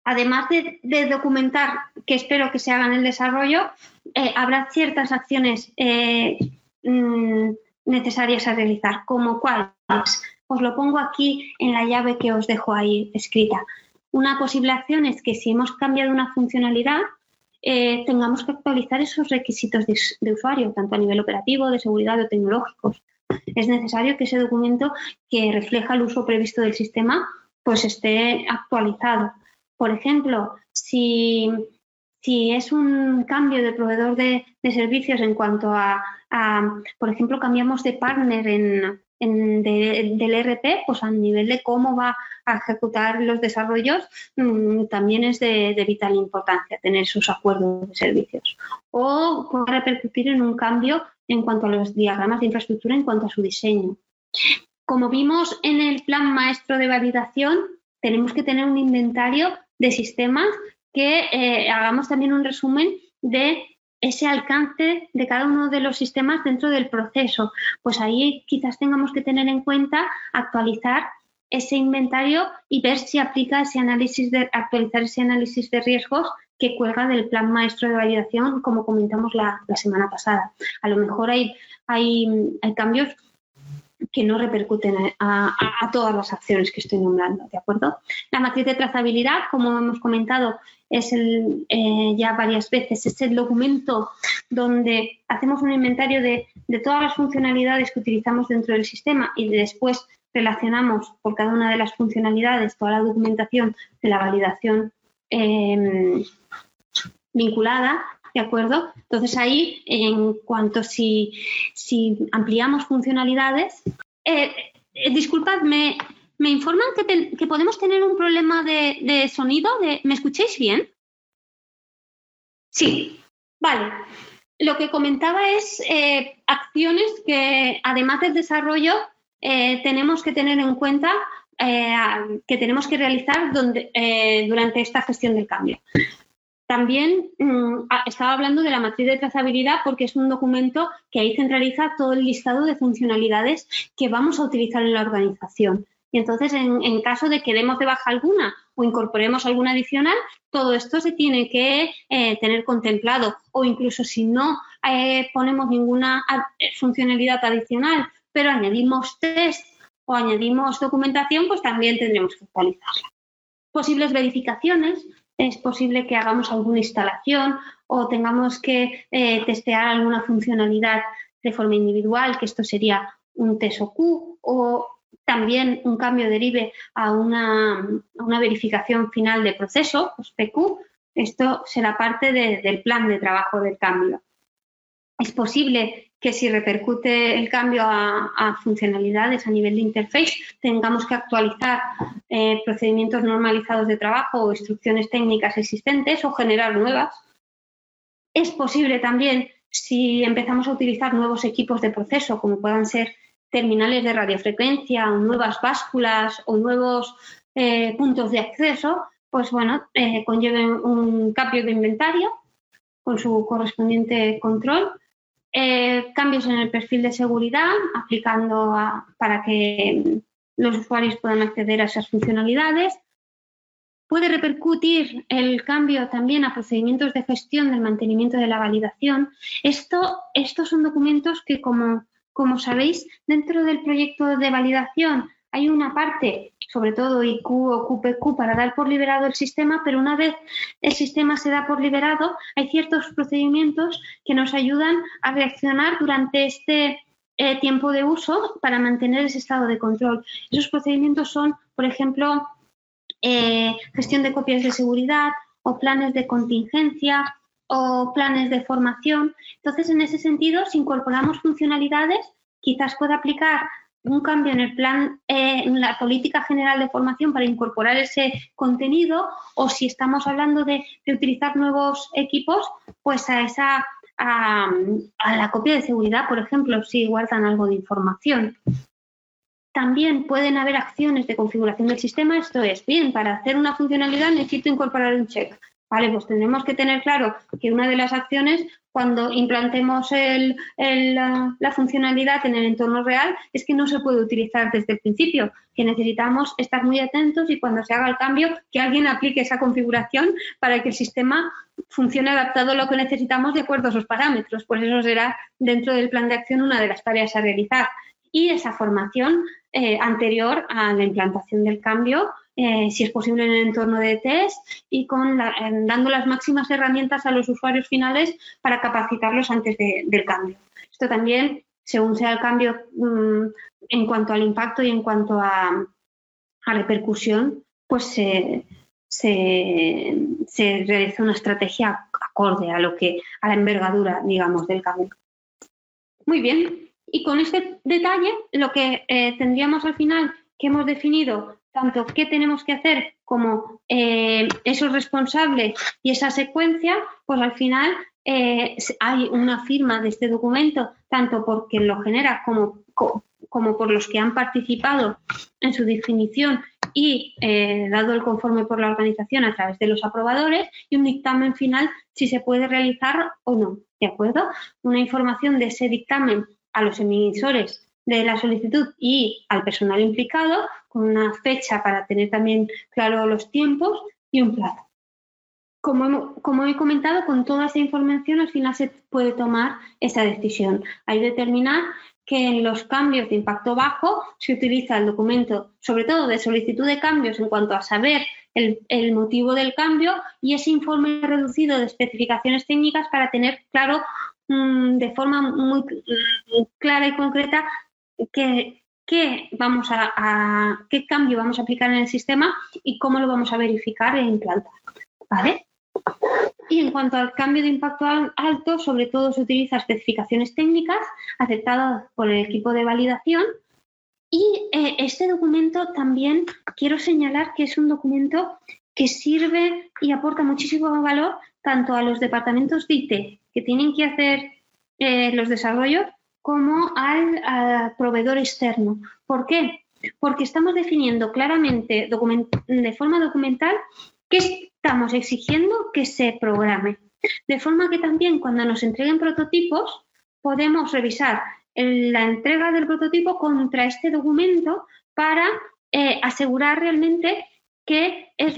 además de, documentar, que espero que se hagan el desarrollo, eh, habrá ciertas acciones eh, mm, necesarias a realizar, como cuáles. Os lo pongo aquí en la llave que os dejo ahí escrita. Una posible acción es que si hemos cambiado una funcionalidad, eh, tengamos que actualizar esos requisitos de, usuario, tanto a nivel operativo, de seguridad o tecnológicos. Es necesario que ese documento que refleja el uso previsto del sistema pues esté actualizado. Por ejemplo, si, es un cambio de proveedor de, servicios en cuanto a, por ejemplo, cambiamos de partner en, del ERP, pues a nivel de cómo va a ejecutar los desarrollos, mm, también es de, vital importancia tener sus acuerdos de servicios. O puede repercutir en un cambio en cuanto a los diagramas de infraestructura, en cuanto a su diseño. Como vimos en el plan maestro de validación, tenemos que tener un inventario de sistemas que eh, hagamos también un resumen de ese alcance de cada uno de los sistemas dentro del proceso. Pues ahí quizás tengamos que tener en cuenta actualizar ese inventario y ver si aplica ese análisis de actualizar ese análisis de riesgos que cuelga del plan maestro de validación, como comentamos la, semana pasada. A lo mejor hay, hay, hay cambios que no repercuten a, todas las acciones que estoy nombrando, ¿de acuerdo? La matriz de trazabilidad, como hemos comentado, es el, eh, ya varias veces, es el documento donde hacemos un inventario de, todas las funcionalidades que utilizamos dentro del sistema y después relacionamos por cada una de las funcionalidades toda la documentación de la validación em, vinculada ¿de acuerdo? Entonces ahí, en cuanto si, si ampliamos funcionalidades, eh, eh, disculpad, me, informan que, podemos tener un problema de, sonido. ¿Me escucháis bien? Sí, vale. Lo que comentaba es eh, acciones que, además del desarrollo, tenemos que tener en cuenta que tenemos que realizar durante esta gestión del cambio. También mm, ah, estaba hablando de la matriz de trazabilidad porque es un documento que ahí centraliza todo el listado de funcionalidades que vamos a utilizar en la organización. Y entonces, en, caso de que demos de baja alguna o incorporemos alguna adicional, todo esto se tiene que eh, tener contemplado. O incluso si no eh, ponemos ninguna eh, funcionalidad adicional, pero añadimos test o añadimos documentación, pues también tendremos que actualizarla. Posibles verificaciones, es posible que hagamos alguna instalación o tengamos que eh, testear alguna funcionalidad de forma individual, que esto sería un TSOQ o también un cambio derive a una, verificación final de proceso, pues PQ. Esto será parte del plan de trabajo del cambio. Es posible que si repercute el cambio a, funcionalidades a nivel de interface, tengamos que actualizar eh, procedimientos normalizados de trabajo o instrucciones técnicas existentes o generar nuevas. Es posible también si empezamos a utilizar nuevos equipos de proceso, como puedan ser terminales de radiofrecuencia o nuevas básculas o nuevos eh, puntos de acceso, pues bueno, eh, conlleven un cambio de inventario con su correspondiente control eh, cambios en el perfil de seguridad, aplicando para que los usuarios puedan acceder a esas funcionalidades. Puede repercutir el cambio también a procedimientos de gestión del mantenimiento de la validación. Esto, estos son documentos que, como sabéis, dentro del proyecto de validación hay una parte, sobre todo IQ o QPQ, para dar por liberado el sistema, pero una vez el sistema se da por liberado, hay ciertos procedimientos que nos ayudan a reaccionar durante este eh, tiempo de uso para mantener ese estado de control. Esos procedimientos son, por ejemplo, eh, gestión de copias de seguridad o planes de contingencia o planes de formación. Entonces, en ese sentido, si incorporamos funcionalidades, quizás pueda aplicar un cambio en el plan, eh, en la política general de formación para incorporar ese contenido o si estamos hablando de, utilizar nuevos equipos, pues a esa a, la copia de seguridad, por ejemplo, si guardan algo de información. También pueden haber acciones de configuración del sistema, esto es, bien, para hacer una funcionalidad necesito incorporar un check. Vale, pues tendremos que tener claro que una de las acciones cuando implantemos la, funcionalidad en el entorno real es que no se puede utilizar desde el principio, que necesitamos estar muy atentos y cuando se haga el cambio que alguien aplique esa configuración para que el sistema funcione adaptado a lo que necesitamos de acuerdo a esos parámetros. Por eso será dentro del plan de acción una de las tareas a realizar. Y esa formación eh, anterior a la implantación del cambio eh, si es posible en el entorno de test y con dando las máximas herramientas a los usuarios finales para capacitarlos antes del cambio. Esto también, según sea el cambio mm, en cuanto al impacto y en cuanto a, repercusión, pues se, realiza una estrategia acorde a lo que a la envergadura, digamos, del cambio. Muy bien. Y con este detalle, lo que eh, tendríamos al final que hemos definido tanto qué tenemos que hacer como eh, esos responsables y esa secuencia, pues al final eh, hay una firma de este documento, tanto por quien lo genera como, como por los que han participado en su definición y eh, dado el conforme por la organización a través de los aprobadores y un dictamen final si se puede realizar o no. ¿De acuerdo? Una información de ese dictamen a los emisores de la solicitud y al personal implicado, con una fecha para tener también claro los tiempos y un plazo. Como, como, he comentado, con toda esa información al final se puede tomar esa decisión. Hay que determinar que en los cambios de impacto bajo se utiliza el documento, sobre todo de solicitud de cambios en cuanto a saber el, el motivo del cambio y ese informe reducido de especificaciones técnicas para tener claro mm, de forma muy mm, clara y concreta qué, vamos a, qué cambio vamos a aplicar en el sistema y cómo lo vamos a verificar e implantar. ¿Vale? Y en cuanto al cambio de impacto alto, sobre todo se utiliza especificaciones técnicas aceptadas por el equipo de validación. Y eh, este documento también quiero señalar que es un documento que sirve y aporta muchísimo valor tanto a los departamentos de IT que tienen que hacer eh, los desarrollos como al, proveedor externo. ¿Por qué? Porque estamos definiendo claramente de forma documental qué estamos exigiendo que se programe. De forma que también cuando nos entreguen prototipos podemos revisar la entrega del prototipo contra este documento para eh, asegurar realmente que es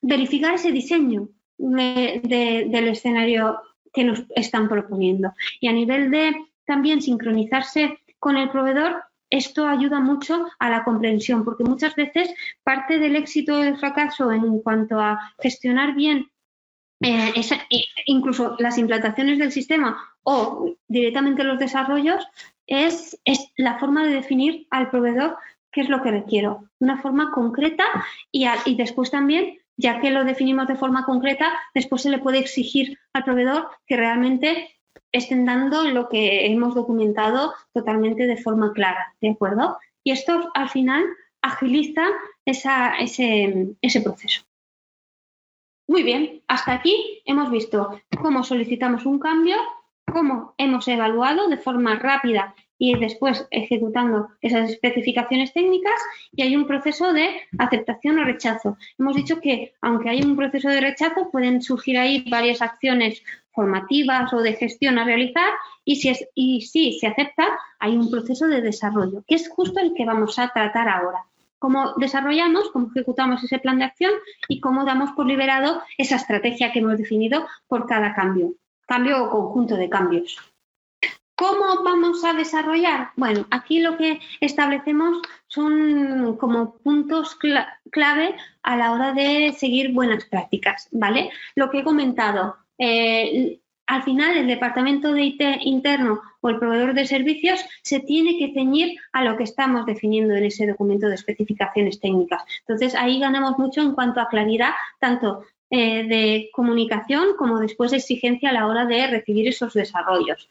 verificar ese diseño del escenario que nos están proponiendo. Y a nivel de también sincronizarse con el proveedor, esto ayuda mucho a la comprensión, porque muchas veces parte del éxito o del fracaso en cuanto a gestionar bien eh, incluso las implantaciones del sistema o directamente los desarrollos es, es, la forma de definir al proveedor qué es lo que requiero, una forma concreta y, y después también, ya que lo definimos de forma concreta, después se le puede exigir al proveedor que realmente estén dando lo que hemos documentado totalmente de forma clara, ¿de acuerdo? Y esto al final agiliza ese, ese proceso. Muy bien, hasta aquí hemos visto cómo solicitamos un cambio, cómo hemos evaluado de forma rápida y después ejecutando esas especificaciones técnicas y hay un proceso de aceptación o rechazo. Hemos dicho que aunque hay un proceso de rechazo pueden surgir ahí varias acciones formativas o de gestión a realizar y si, y si se acepta hay un proceso de desarrollo, que es justo el que vamos a tratar ahora. Cómo desarrollamos, cómo ejecutamos ese plan de acción y cómo damos por liberado esa estrategia que hemos definido por cada cambio, cambio o conjunto de cambios. ¿Cómo vamos a desarrollar? Bueno, aquí lo que establecemos son como puntos clave a la hora de seguir buenas prácticas, ¿vale? Lo que he comentado, eh, al final el departamento de IT interno o el proveedor de servicios se tiene que ceñir a lo que estamos definiendo en ese documento de especificaciones técnicas. Entonces ahí ganamos mucho en cuanto a claridad, tanto eh, de comunicación como después de exigencia a la hora de recibir esos desarrollos.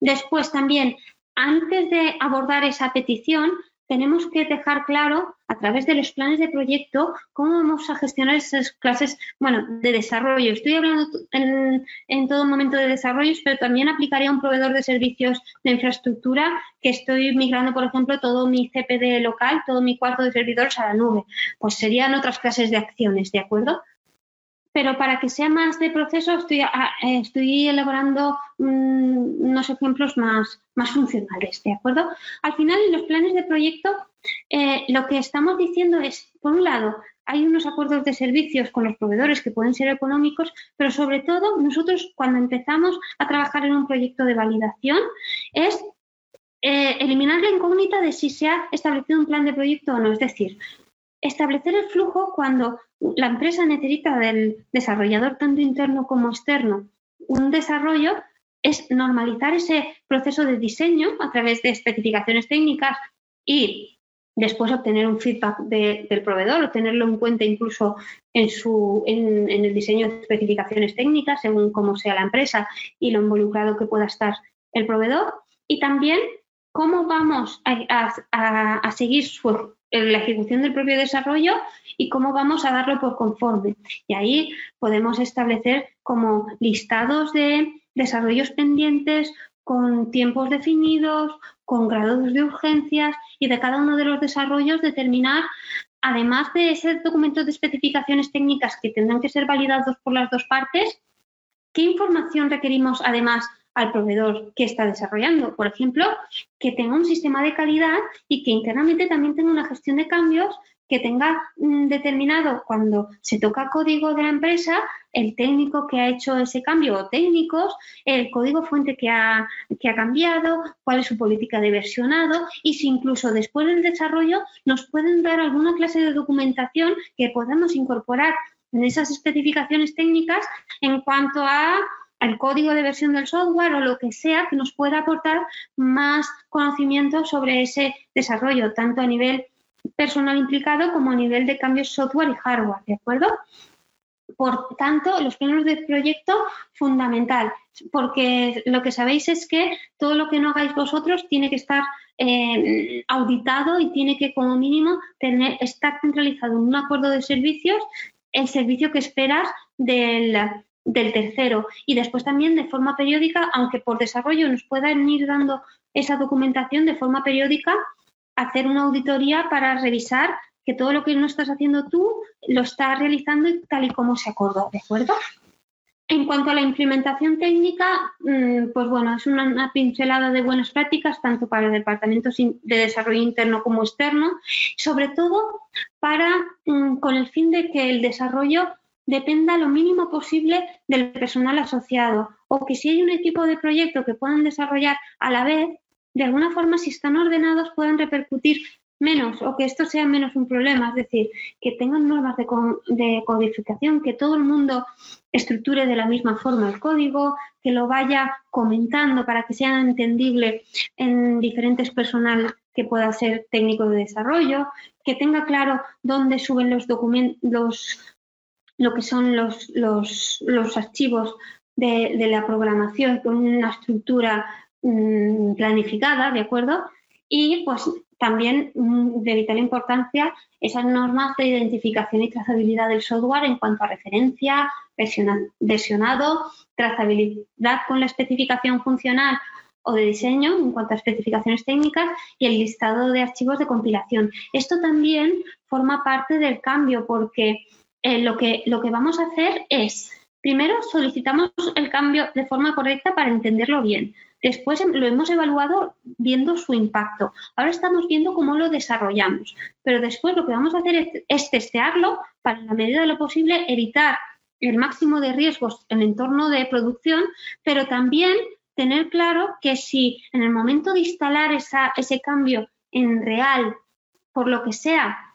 Después también antes de abordar esa petición, tenemos que dejar claro a través de los planes de proyecto cómo vamos a gestionar esas clases, bueno, de desarrollo. Estoy hablando en, todo momento de desarrollos, pero también aplicaría a un proveedor de servicios de infraestructura que estoy migrando, por ejemplo, todo mi CPD local, todo mi cuarto de servidores a la nube. Pues serían otras clases de acciones, ¿de acuerdo? Pero para que sea más de proceso estoy, ah, elaborando mm, unos ejemplos más, más funcionales, ¿de acuerdo? Al final, en los planes de proyecto, eh, lo que estamos diciendo es, por un lado, hay unos acuerdos de servicios con los proveedores que pueden ser económicos, pero sobre todo nosotros cuando empezamos a trabajar en un proyecto de validación es eh, eliminar la incógnita de si se ha establecido un plan de proyecto o no. Es decir, establecer el flujo cuando la empresa necesita del desarrollador tanto interno como externo un desarrollo es normalizar ese proceso de diseño a través de especificaciones técnicas y después obtener un feedback del proveedor o tenerlo en cuenta incluso en, su, en, el diseño de especificaciones técnicas según cómo sea la empresa y lo involucrado que pueda estar el proveedor. Y también cómo vamos a, a seguir su la ejecución del propio desarrollo y cómo vamos a darlo por conforme. Y ahí podemos establecer como listados de desarrollos pendientes con tiempos definidos, con grados de urgencias y de cada uno de los desarrollos determinar, además de ese documento de especificaciones técnicas que tendrán que ser validados por las dos partes, qué información requerimos además al proveedor que está desarrollando. Por ejemplo, que tenga un sistema de calidad y que internamente también tenga una gestión de cambios que tenga mm, determinado cuando se toca código de la empresa, el técnico que ha hecho ese cambio o técnicos, el código fuente que ha, que ha cambiado, cuál es su política de versionado y si incluso después del desarrollo nos pueden dar alguna clase de documentación que podamos incorporar en esas especificaciones técnicas en cuanto a el código de versión del software o lo que sea que nos pueda aportar más conocimiento sobre ese desarrollo, tanto a nivel personal implicado como a nivel de cambios software y hardware, ¿de acuerdo? Por tanto, los planos de proyecto, fundamental, porque lo que sabéis es que todo lo que no hagáis vosotros tiene que estar eh, auditado y tiene que, como mínimo, tener, estar centralizado en un acuerdo de servicios, el servicio que esperas del, del tercero y después también de forma periódica, aunque por desarrollo nos puedan ir dando esa documentación de forma periódica, hacer una auditoría para revisar que todo lo que no estás haciendo tú lo estás realizando tal y como se acordó, ¿de acuerdo? En cuanto a la implementación técnica, mm, pues bueno, es una, pincelada de buenas prácticas tanto para departamentos de desarrollo interno como externo, sobre todo para mm, con el fin de que el desarrollo dependa lo mínimo posible del personal asociado. O que si hay un equipo de proyecto que puedan desarrollar a la vez, de alguna forma si están ordenados puedan repercutir menos o que esto sea menos un problema, es decir, que tengan normas de, codificación, que todo el mundo estructure de la misma forma el código, que lo vaya comentando para que sea entendible en diferentes personal que pueda ser técnico de desarrollo, que tenga claro dónde suben los documentos, lo que son los, los, los archivos de, de, la programación con una estructura mmm, planificada, ¿de acuerdo? Y pues también mmm, de vital importancia esas normas de identificación y trazabilidad del software en cuanto a referencia, versionado, trazabilidad con la especificación funcional o de diseño en cuanto a especificaciones técnicas y el listado de archivos de compilación. Esto también forma parte del cambio porque eh, lo, que, lo que vamos a hacer es, primero solicitamos el cambio de forma correcta para entenderlo bien. Después lo hemos evaluado viendo su impacto. Ahora estamos viendo cómo lo desarrollamos. Pero después lo que vamos a hacer es, es testearlo para, en la medida de lo posible, evitar el máximo de riesgos en el entorno de producción, pero también tener claro que si en el momento de instalar esa, ese cambio en real, por lo que sea,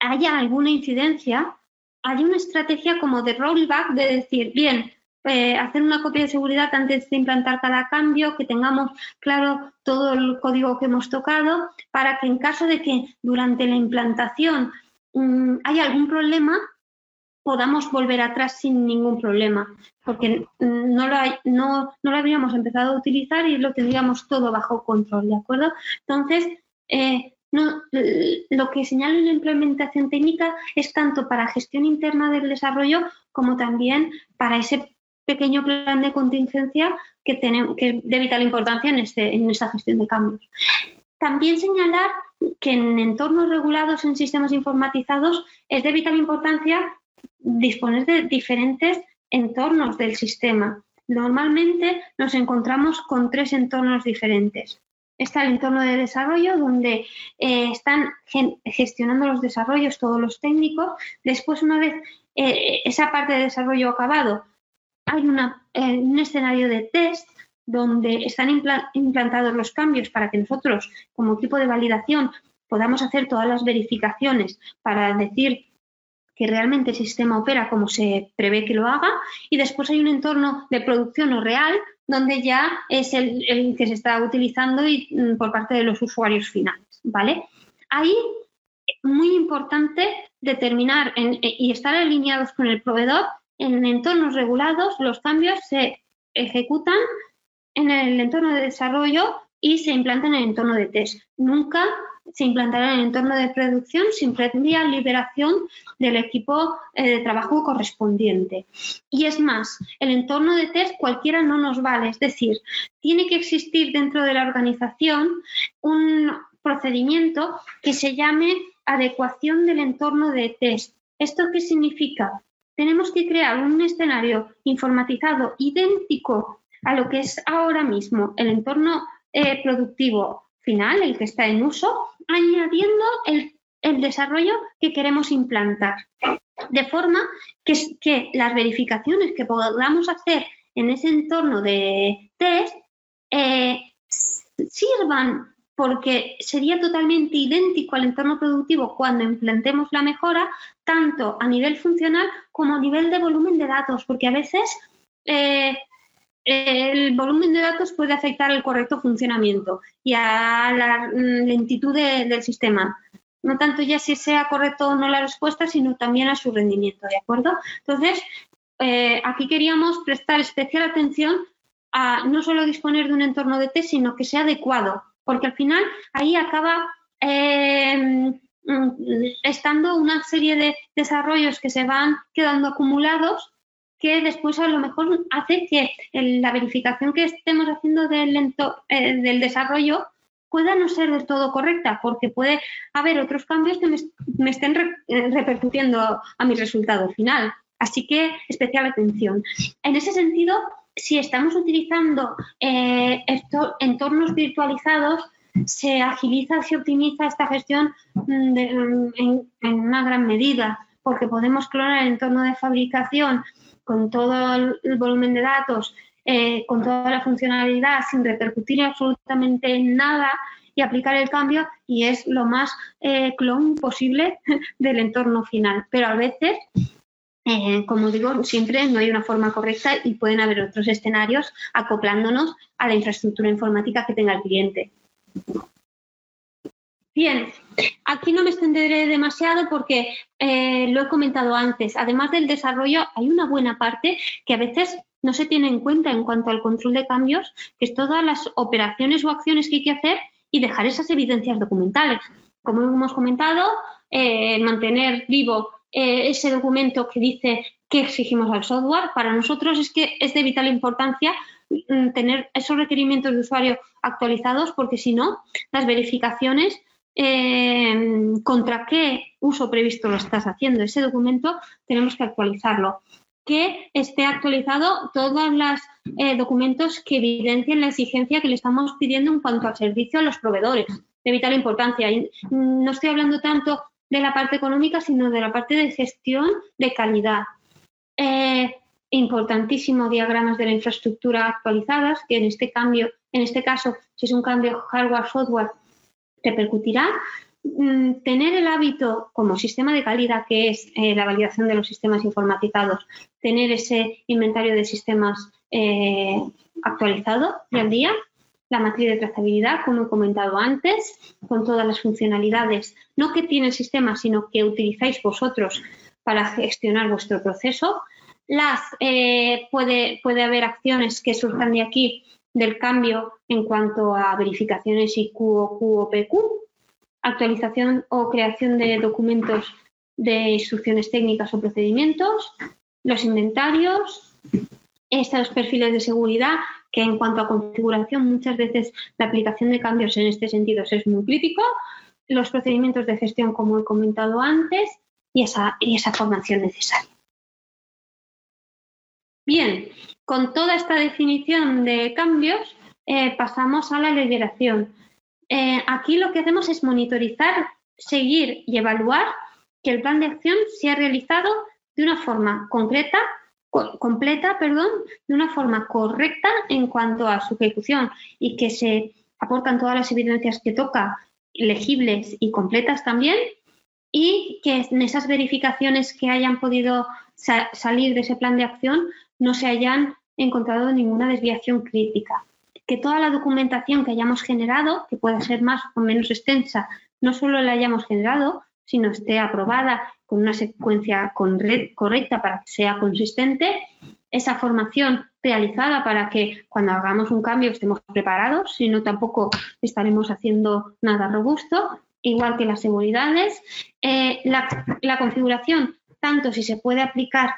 haya alguna incidencia, hay una estrategia como de rollback, de decir, bien, eh, hacer una copia de seguridad antes de implantar cada cambio, que tengamos claro todo el código que hemos tocado, para que en caso de que durante la implantación mmm, haya algún problema, podamos volver atrás sin ningún problema, porque no lo, no, no lo habríamos empezado a utilizar y lo tendríamos todo bajo control, ¿de acuerdo? Entonces, eh, lo que señala en la implementación técnica es tanto para gestión interna del desarrollo como también para ese pequeño plan de contingencia que, tenemos, que de vital importancia en, este, en esta gestión de cambios. También señalar que en entornos regulados en sistemas informatizados es de vital importancia disponer de diferentes entornos del sistema. Normalmente nos encontramos con tres entornos diferentes. Está el entorno de desarrollo, donde eh, están gestionando los desarrollos todos los técnicos. Después, una vez eh, esa parte de desarrollo acabado, hay eh, un escenario de test donde están implantados los cambios para que nosotros, como equipo de validación, podamos hacer todas las verificaciones para decir que realmente el sistema opera como se prevé que lo haga y después hay un entorno de producción o real donde ya es el, que se está utilizando mm, por parte de los usuarios finales, ¿vale? Ahí muy importante determinar y estar alineados con el proveedor en entornos regulados los cambios se ejecutan en el entorno de desarrollo y se implantan en el entorno de test. Nunca se implantará en el entorno de producción sin previa liberación del equipo eh, de trabajo correspondiente. Y es más, el entorno de test cualquiera no nos vale, es decir, tiene que existir dentro de la organización un procedimiento que se llame adecuación del entorno de test. ¿Esto qué significa? tenemos que crear un escenario informatizado idéntico a lo que es ahora mismo el entorno eh, productivo final, el que está en uso, añadiendo el, desarrollo que queremos implantar. De forma que, que, las verificaciones que podamos hacer en ese entorno de test eh, sirvan porque sería totalmente idéntico al entorno productivo cuando implantemos la mejora, tanto a nivel funcional como a nivel de volumen de datos, porque a veces eh, el volumen de datos puede afectar el correcto funcionamiento y a la lentitud del sistema. No tanto ya si sea correcto o no la respuesta, sino también a su rendimiento, ¿de acuerdo? Entonces, eh, aquí queríamos prestar especial atención a no solo disponer de un entorno de test, sino que sea adecuado porque al final ahí acaba em, mm, estando una serie de desarrollos que se van quedando acumulados que después a lo mejor hace que la verificación que estemos haciendo del, eh, del desarrollo pueda no ser del todo correcta, porque puede haber otros cambios que me, estén eh, repercutiendo a mi resultado final. Así que especial atención. En ese sentido, si estamos utilizando eh, entornos virtualizados, se agiliza, se optimiza esta gestión mm, en, una gran medida, porque podemos clonar el entorno de fabricación con todo el, volumen de datos, eh, con toda la funcionalidad, sin repercutir absolutamente en nada y aplicar el cambio y es lo más eh, clon posible del entorno final. Pero a veces eh, como digo, siempre no hay una forma correcta y pueden haber otros escenarios acoplándonos a la infraestructura informática que tenga el cliente. Bien, aquí no me extenderé demasiado porque eh, lo he comentado antes. Además del desarrollo, hay una buena parte que a veces no se tiene en cuenta en cuanto al control de cambios, que es todas las operaciones o acciones que hay que hacer y dejar esas evidencias documentales. Como hemos comentado, eh, mantener vivo eh, ese documento que dice qué exigimos al software, para nosotros es que es de vital importancia mm, tener esos requerimientos de usuario actualizados porque si no, las verificaciones eh, contra qué uso previsto lo estás haciendo. Ese documento tenemos que actualizarlo. Que esté actualizado todos los eh, documentos que evidencien la exigencia que le estamos pidiendo en cuanto al servicio a los proveedores. De vital importancia. No estoy hablando tanto de la parte económica, sino de la parte de gestión de calidad. Eh, importantísimo diagramas de la infraestructura actualizadas, que en este cambio, en este caso, si es un cambio hardware-software, repercutirá. Mm, tener el hábito como sistema de calidad, que es eh, la validación de los sistemas informatizados, tener ese inventario de sistemas eh, actualizado día al día, la matriz de trazabilidad, como he comentado antes, con todas las funcionalidades, no que tiene el sistema, sino que utilizáis vosotros para gestionar vuestro proceso. Las, eh, puede, puede haber acciones que surjan de aquí del cambio en cuanto a verificaciones IQ o Q o PQ, actualización o creación de documentos de instrucciones técnicas o procedimientos, los inventarios, estos perfiles de seguridad que en cuanto a configuración muchas veces la aplicación de cambios en este sentido es muy crítico, los procedimientos de gestión como he comentado antes y esa formación necesaria. Bien, con toda esta definición de cambios eh, pasamos a la liberación. Eh, aquí lo que hacemos es monitorizar, seguir y evaluar que el plan de acción se ha realizado de una forma concreta, completa, perdón, de una forma correcta en cuanto a su ejecución y que se aportan todas las evidencias que toca, legibles y completas también, y que en esas verificaciones que hayan podido salir de ese plan de acción no se hayan encontrado ninguna desviación crítica. Que toda la documentación que hayamos generado, que pueda ser más o menos extensa, no solo la hayamos generado, sino esté aprobada con una secuencia correcta para que sea consistente, esa formación realizada para que cuando hagamos un cambio estemos preparados, si no tampoco estaremos haciendo nada robusto, igual que las seguridades, eh, la configuración, tanto si se puede aplicar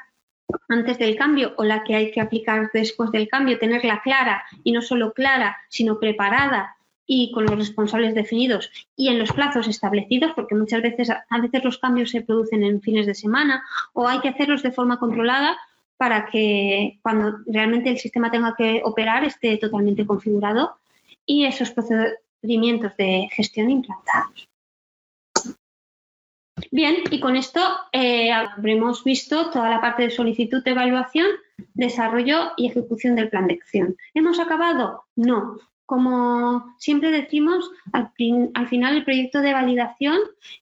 antes del cambio o la que hay que aplicar después del cambio, tenerla clara y no solo clara, sino preparada y con los responsables definidos y en los plazos establecidos, porque muchas veces a veces los cambios se producen en fines de semana o hay que hacerlos de forma controlada para que cuando realmente el sistema tenga que operar esté totalmente configurado y esos procedimientos de gestión implantados. Bien, y con esto eh, habremos visto toda la parte de solicitud de evaluación, desarrollo y ejecución del plan de acción. ¿Hemos acabado? No. Como siempre decimos, al, final el proyecto de validación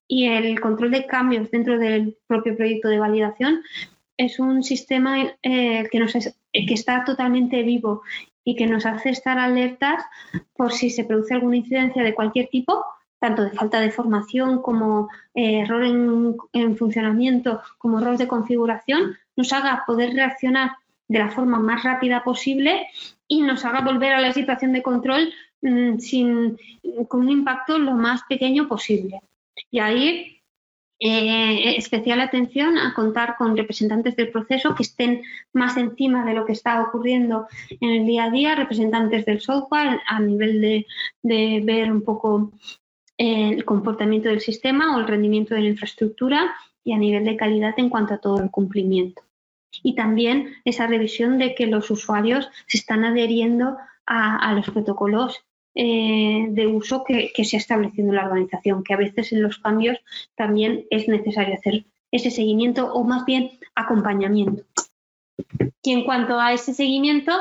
y el control de cambios dentro del propio proyecto de validación es un sistema eh, que, nos que está totalmente vivo y que nos hace estar alertas por si se produce alguna incidencia de cualquier tipo tanto de falta de formación como eh, error en, funcionamiento, como error de configuración, nos haga poder reaccionar de la forma más rápida posible y nos haga volver a la situación de control mm, sin, con un impacto lo más pequeño posible. Y ahí eh, especial atención a contar con representantes del proceso que estén más encima de lo que está ocurriendo en el día a día, representantes del software a nivel de, de ver un poco el comportamiento del sistema o el rendimiento de la infraestructura y a nivel de calidad en cuanto a todo el cumplimiento. Y también esa revisión de que los usuarios se están adheriendo a, los protocolos eh, de uso que, se ha establecido la organización, que a veces en los cambios también es necesario hacer ese seguimiento o más bien acompañamiento. Y en cuanto a ese seguimiento,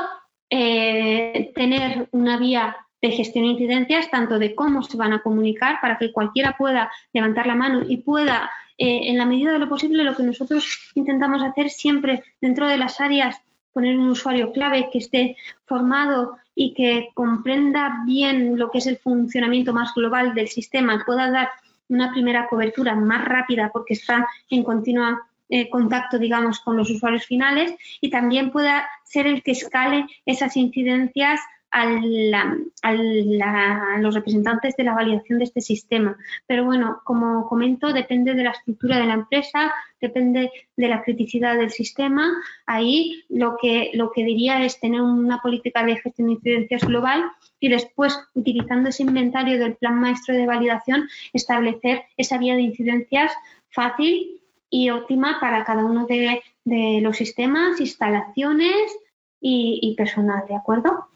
eh, tener una vía de gestión de incidencias, tanto de cómo se van a comunicar para que cualquiera pueda levantar la mano y pueda, eh, en la medida de lo posible, lo que nosotros intentamos hacer siempre dentro de las áreas, poner un usuario clave que esté formado y que comprenda bien lo que es el funcionamiento más global del sistema, pueda dar una primera cobertura más rápida porque está en continua eh, contacto, digamos, con los usuarios finales y también pueda ser el que escale esas incidencias a, los representantes de la validación de este sistema. Pero bueno, como comento, depende de la estructura de la empresa, depende de la criticidad del sistema. Ahí lo que, lo que diría es tener una política de gestión de incidencias global y después, utilizando ese inventario del plan maestro de validación, establecer esa vía de incidencias fácil y óptima para cada uno de, los sistemas, instalaciones y, y personal, ¿de acuerdo?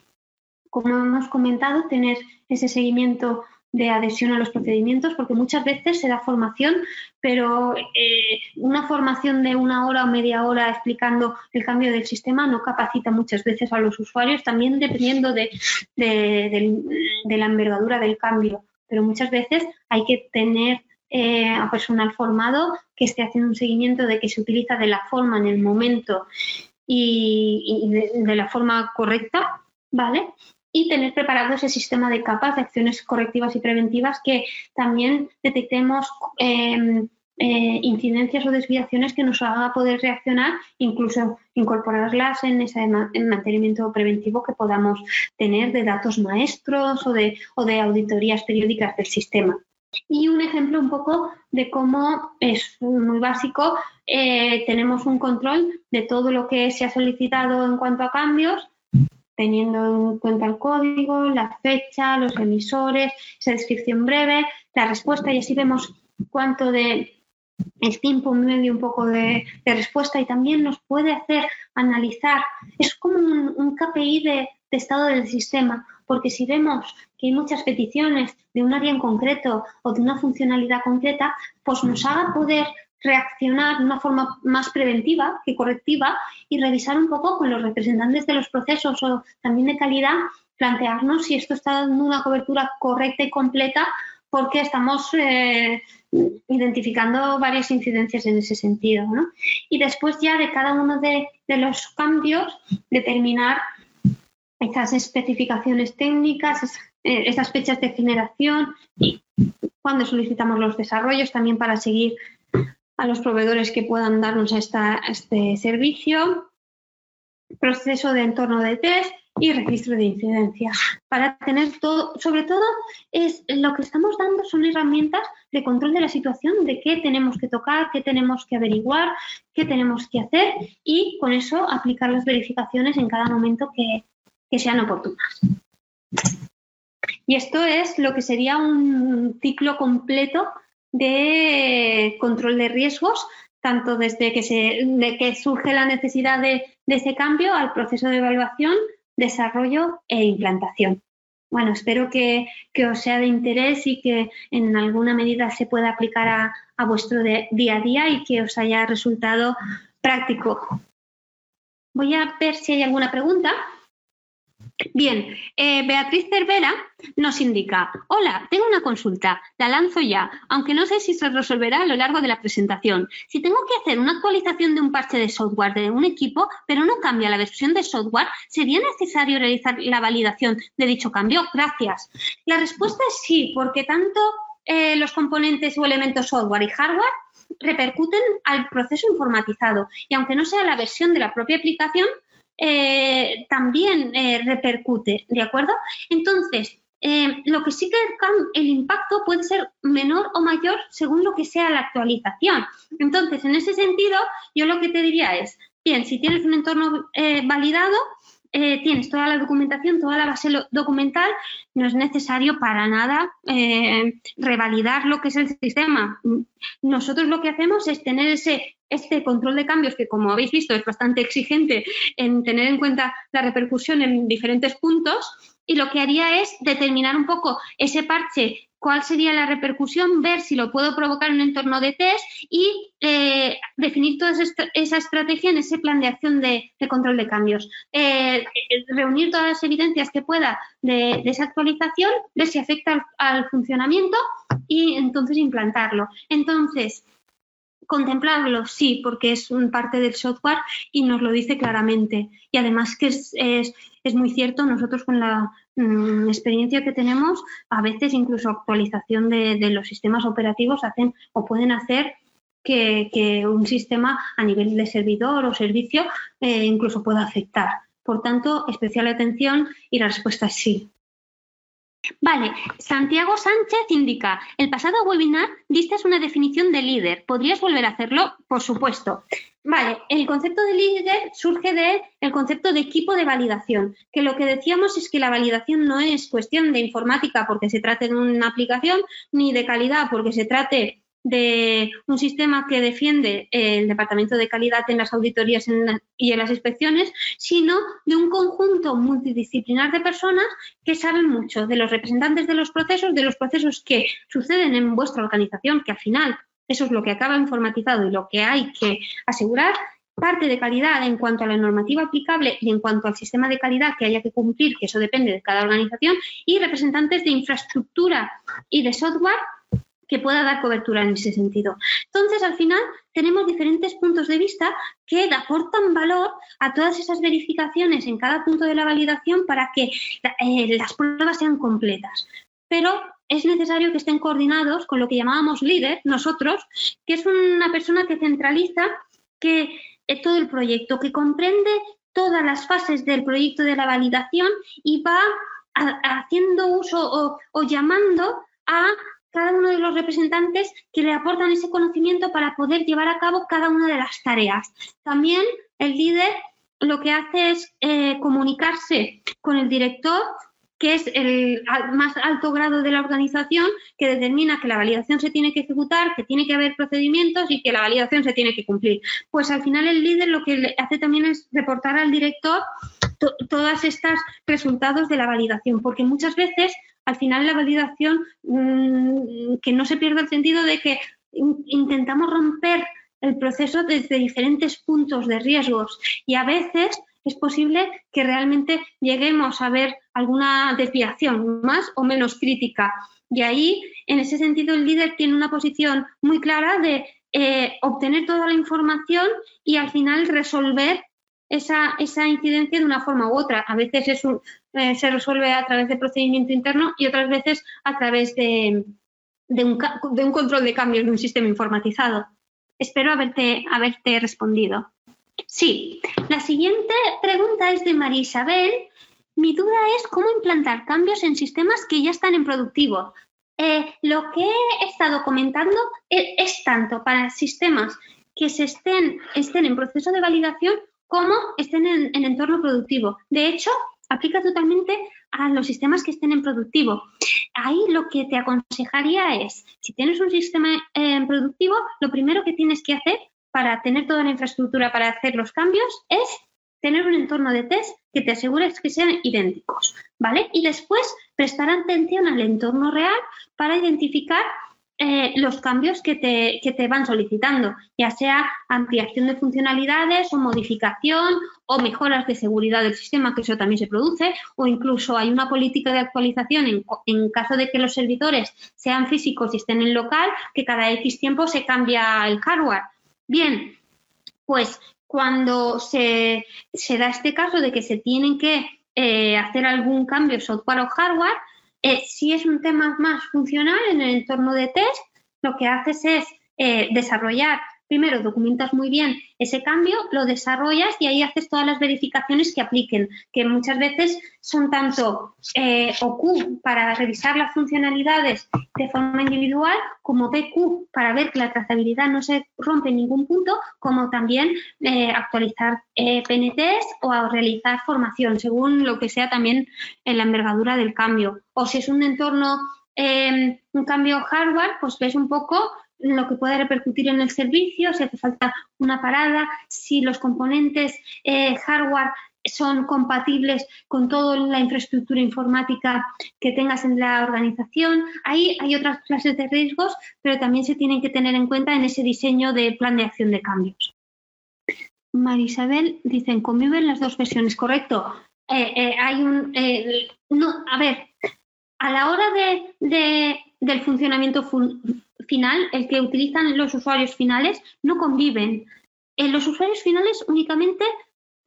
Como hemos comentado, tener ese seguimiento de adhesión a los procedimientos, porque muchas veces se da formación, pero eh, una formación de una hora o media hora explicando el cambio del sistema no capacita muchas veces a los usuarios, también dependiendo de, la envergadura del cambio. Pero muchas veces hay que tener eh, a personal formado que esté haciendo un seguimiento de que se utiliza de la forma en el momento y, de la forma correcta, ¿vale? Y tener preparado ese sistema de capas de acciones correctivas y preventivas que también detectemos em, eh, incidencias o desviaciones que nos haga poder reaccionar, incluso incorporarlas en ese mantenimiento preventivo que podamos tener de datos maestros o de, o de auditorías periódicas del sistema. Y un ejemplo un poco de cómo es muy básico, eh, tenemos un control de todo lo que se ha solicitado en cuanto a cambios, teniendo en cuenta el código, la fecha, los emisores, esa descripción breve, la respuesta y así vemos cuánto de el tiempo medio un poco de, respuesta y también nos puede hacer analizar, es como un, KPI de, estado del sistema, porque si vemos que hay muchas peticiones de un área en concreto o de una funcionalidad concreta, pues nos haga poder reaccionar de una forma más preventiva que correctiva y revisar un poco con los representantes de los procesos o también de calidad, plantearnos si esto está dando una cobertura correcta y completa porque estamos eh, identificando varias incidencias en ese sentido. ¿no? Y después ya de cada uno de, los cambios, determinar esas especificaciones técnicas, eh, esas fechas de generación y cuando solicitamos los desarrollos también para seguir a los proveedores que puedan darnos este servicio, proceso de entorno de test y registro de incidencias. Para tener todo, sobre todo, es lo que estamos dando son herramientas de control de la situación, de qué tenemos que tocar, qué tenemos que averiguar, qué tenemos que hacer y con eso aplicar las verificaciones en cada momento que, que sean oportunas. Y esto es lo que sería un ciclo completo de control de riesgos, tanto desde que, se, de que surge la necesidad de, de ese cambio al proceso de evaluación, desarrollo e implantación. Bueno, espero que, os sea de interés y que en alguna medida se pueda aplicar a, a vuestro día a día y que os haya resultado práctico. Voy a ver si hay alguna pregunta. Bien, eh, Beatriz Cervera nos indica, hola, tengo una consulta, la lanzo ya, aunque no sé si se resolverá a lo largo de la presentación. Si tengo que hacer una actualización de un parche de software de un equipo, pero no cambia la versión de software, ¿sería necesario realizar la validación de dicho cambio? Gracias. La respuesta es sí, porque tanto eh, los componentes o elementos software y hardware repercuten al proceso informatizado y aunque no sea la versión de la propia aplicación, eh, también eh, repercute, ¿de acuerdo? Entonces, eh, lo que sí que el, impacto puede ser menor o mayor según lo que sea la actualización. Entonces, en ese sentido, yo lo que te diría es, bien, si tienes un entorno validado, tienes toda la documentación, toda la base documental, no es necesario para nada revalidar lo que es el sistema. Nosotros lo que hacemos es tener ese este control de cambios, que como habéis visto es bastante exigente en tener en cuenta la repercusión en diferentes puntos, y lo que haría es determinar un poco ese parche, cuál sería la repercusión, ver si lo puedo provocar en un entorno de test y eh, definir toda esa estrategia en ese plan de acción de, control de cambios. Eh, eh, reunir todas las evidencias que pueda de, esa actualización, ver si afecta al funcionamiento y entonces implantarlo. Entonces, Contemplarlo, sí, porque es un parte del software y nos lo dice claramente. Y además que es, es, muy cierto, nosotros con la mm, experiencia que tenemos, a veces incluso actualización de, los sistemas operativos hacen o pueden hacer que, un sistema a nivel de servidor o servicio eh, incluso pueda afectar. Por tanto, especial atención y la respuesta es sí. Vale, Santiago Sánchez indica, el pasado webinar diste una definición de líder. ¿Podrías volver a hacerlo? Por supuesto. Vale, el concepto de líder surge del concepto de equipo de validación, que lo que decíamos es que la validación no es cuestión de informática porque se trate de una aplicación, ni de calidad porque se trate de un sistema que defiende el Departamento de Calidad en las auditorías y en las inspecciones, sino de un conjunto multidisciplinar de personas que saben mucho de los representantes de los procesos, de los procesos que suceden en vuestra organización, que al final eso es lo que acaba informatizado y lo que hay que asegurar, parte de calidad en cuanto a la normativa aplicable y en cuanto al sistema de calidad que haya que cumplir, que eso depende de cada organización, y representantes de infraestructura y de software que pueda dar cobertura en ese sentido. Entonces, al final, tenemos diferentes puntos de vista que aportan valor a todas esas verificaciones en cada punto de la validación para que eh, las pruebas sean completas. Pero es necesario que estén coordinados con lo que llamábamos líder, nosotros, que es una persona que centraliza que eh, todo el proyecto, que comprende todas las fases del proyecto de la validación y va haciendo uso o, llamando a cada uno de los representantes que le aportan ese conocimiento para poder llevar a cabo cada una de las tareas. También el líder lo que hace es eh, comunicarse con el director que es el más alto grado de la organización que determina que la validación se tiene que ejecutar, que tiene que haber procedimientos y que la validación se tiene que cumplir. Pues al final el líder lo que hace también es reportar al director todos estos resultados de la validación, porque muchas veces al final la validación, mm, que no se pierda el sentido de que intentamos romper el proceso desde diferentes puntos de riesgos y a veces es posible que realmente lleguemos a ver alguna desviación más o menos crítica. Y ahí, en ese sentido, el líder tiene una posición muy clara de eh, obtener toda la información y al final resolver esa, incidencia de una forma u otra. A veces eh, se resuelve a través de procedimiento interno y otras veces a través de, un, de un control de cambios de un sistema informatizado. Espero haberte, haberte respondido. Sí, la siguiente pregunta es de María Isabel. Mi duda es cómo implantar cambios en sistemas que ya están en productivo. Eh, lo que he estado comentando es, tanto para sistemas que se estén, estén en proceso de validación como estén en, en entorno productivo. De hecho, aplica totalmente a los sistemas que estén en productivo. Ahí lo que te aconsejaría es, si tienes un sistema en productivo, lo primero que tienes que hacer para tener toda la infraestructura para hacer los cambios es tener un entorno de test que te asegures que sean idénticos, ¿vale? Y después prestar atención al entorno real para identificar eh, los cambios que te, que te van solicitando, ya sea ampliación de funcionalidades o modificación o mejoras de seguridad del sistema, que eso también se produce, o incluso hay una política de actualización en, en caso de que los servidores sean físicos y estén en local, que cada X tiempo se cambia el hardware. Bien, pues cuando se, da este caso de que se tienen que eh, hacer algún cambio software o hardware, eh, si es un tema más funcional en el entorno de test, lo que haces es eh, desarrollar primero documentas muy bien ese cambio, lo desarrollas y ahí haces todas las verificaciones que apliquen, que muchas veces son tanto eh, OQ para revisar las funcionalidades de forma individual, como BQ para ver que la trazabilidad no se rompe en ningún punto, como también eh, actualizar eh, PNTs o realizar formación, según lo que sea también en la envergadura del cambio. O si es un entorno un cambio hardware, pues ves un poco lo que puede repercutir en el servicio, si hace falta una parada, si los componentes eh, hardware son compatibles con toda la infraestructura informática que tengas en la organización. Ahí hay otras clases de riesgos, pero también se tienen que tener en cuenta en ese diseño de plan de acción de cambios. Marisabel dicen, conviven las dos versiones, correcto. Eh, eh, hay un. no, a ver, a la hora de, del funcionamiento final, el que utilizan los usuarios finales, no conviven. Eh, los usuarios finales únicamente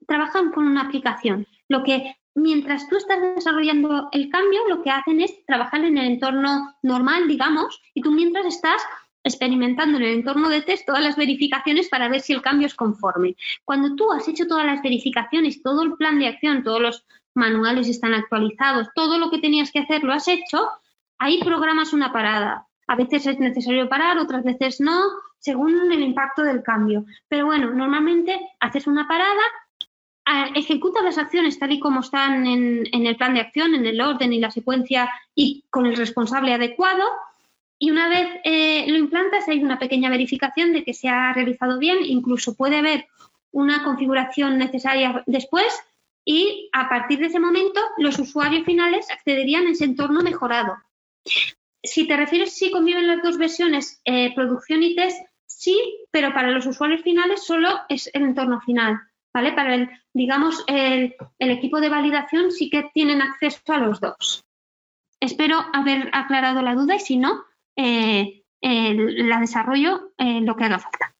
trabajan con una aplicación. Lo que mientras tú estás desarrollando el cambio, lo que hacen es trabajar en el entorno normal, digamos, y tú mientras estás experimentando en el entorno de test todas las verificaciones para ver si el cambio es conforme. Cuando tú has hecho todas las verificaciones, todo el plan de acción, todos los manuales están actualizados, todo lo que tenías que hacer lo has hecho, ahí programas una parada. A veces es necesario parar, otras veces no, según el impacto del cambio. Pero bueno, normalmente haces una parada, ejecuta las acciones tal y como están en, el plan de acción, en el orden y la secuencia y con el responsable adecuado. Y una vez eh, lo implantas, hay una pequeña verificación de que se ha realizado bien, incluso puede haber una configuración necesaria después y a partir de ese momento los usuarios finales accederían a ese entorno mejorado. Si te refieres si conviven las dos versiones, eh, producción y test, sí, pero para los usuarios finales solo es el entorno final. ¿Vale? Para el, digamos, el, equipo de validación sí que tienen acceso a los dos. Espero haber aclarado la duda y si no, eh, la desarrollo lo que haga falta.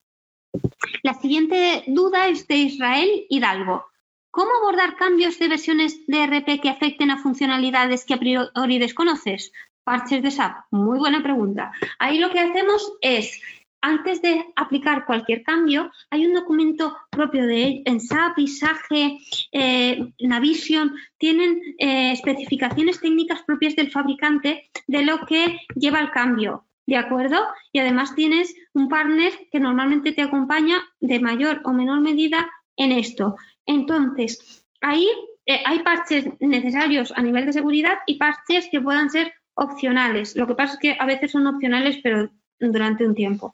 La siguiente duda es de Israel Hidalgo. ¿Cómo abordar cambios de versiones de RP que afecten a funcionalidades que a priori desconoces? Parches de SAP? Muy buena pregunta. Ahí lo que hacemos es antes de aplicar cualquier cambio, hay un documento propio de en SAP, ISAGE, eh, Navision, tienen eh, especificaciones técnicas propias del fabricante de lo que lleva el cambio. ¿De acuerdo? Y además tienes un partner que normalmente te acompaña de mayor o menor medida en esto. Entonces, ahí eh, hay parches necesarios a nivel de seguridad y parches que puedan ser opcionales. Lo que pasa es que a veces son opcionales, pero durante un tiempo.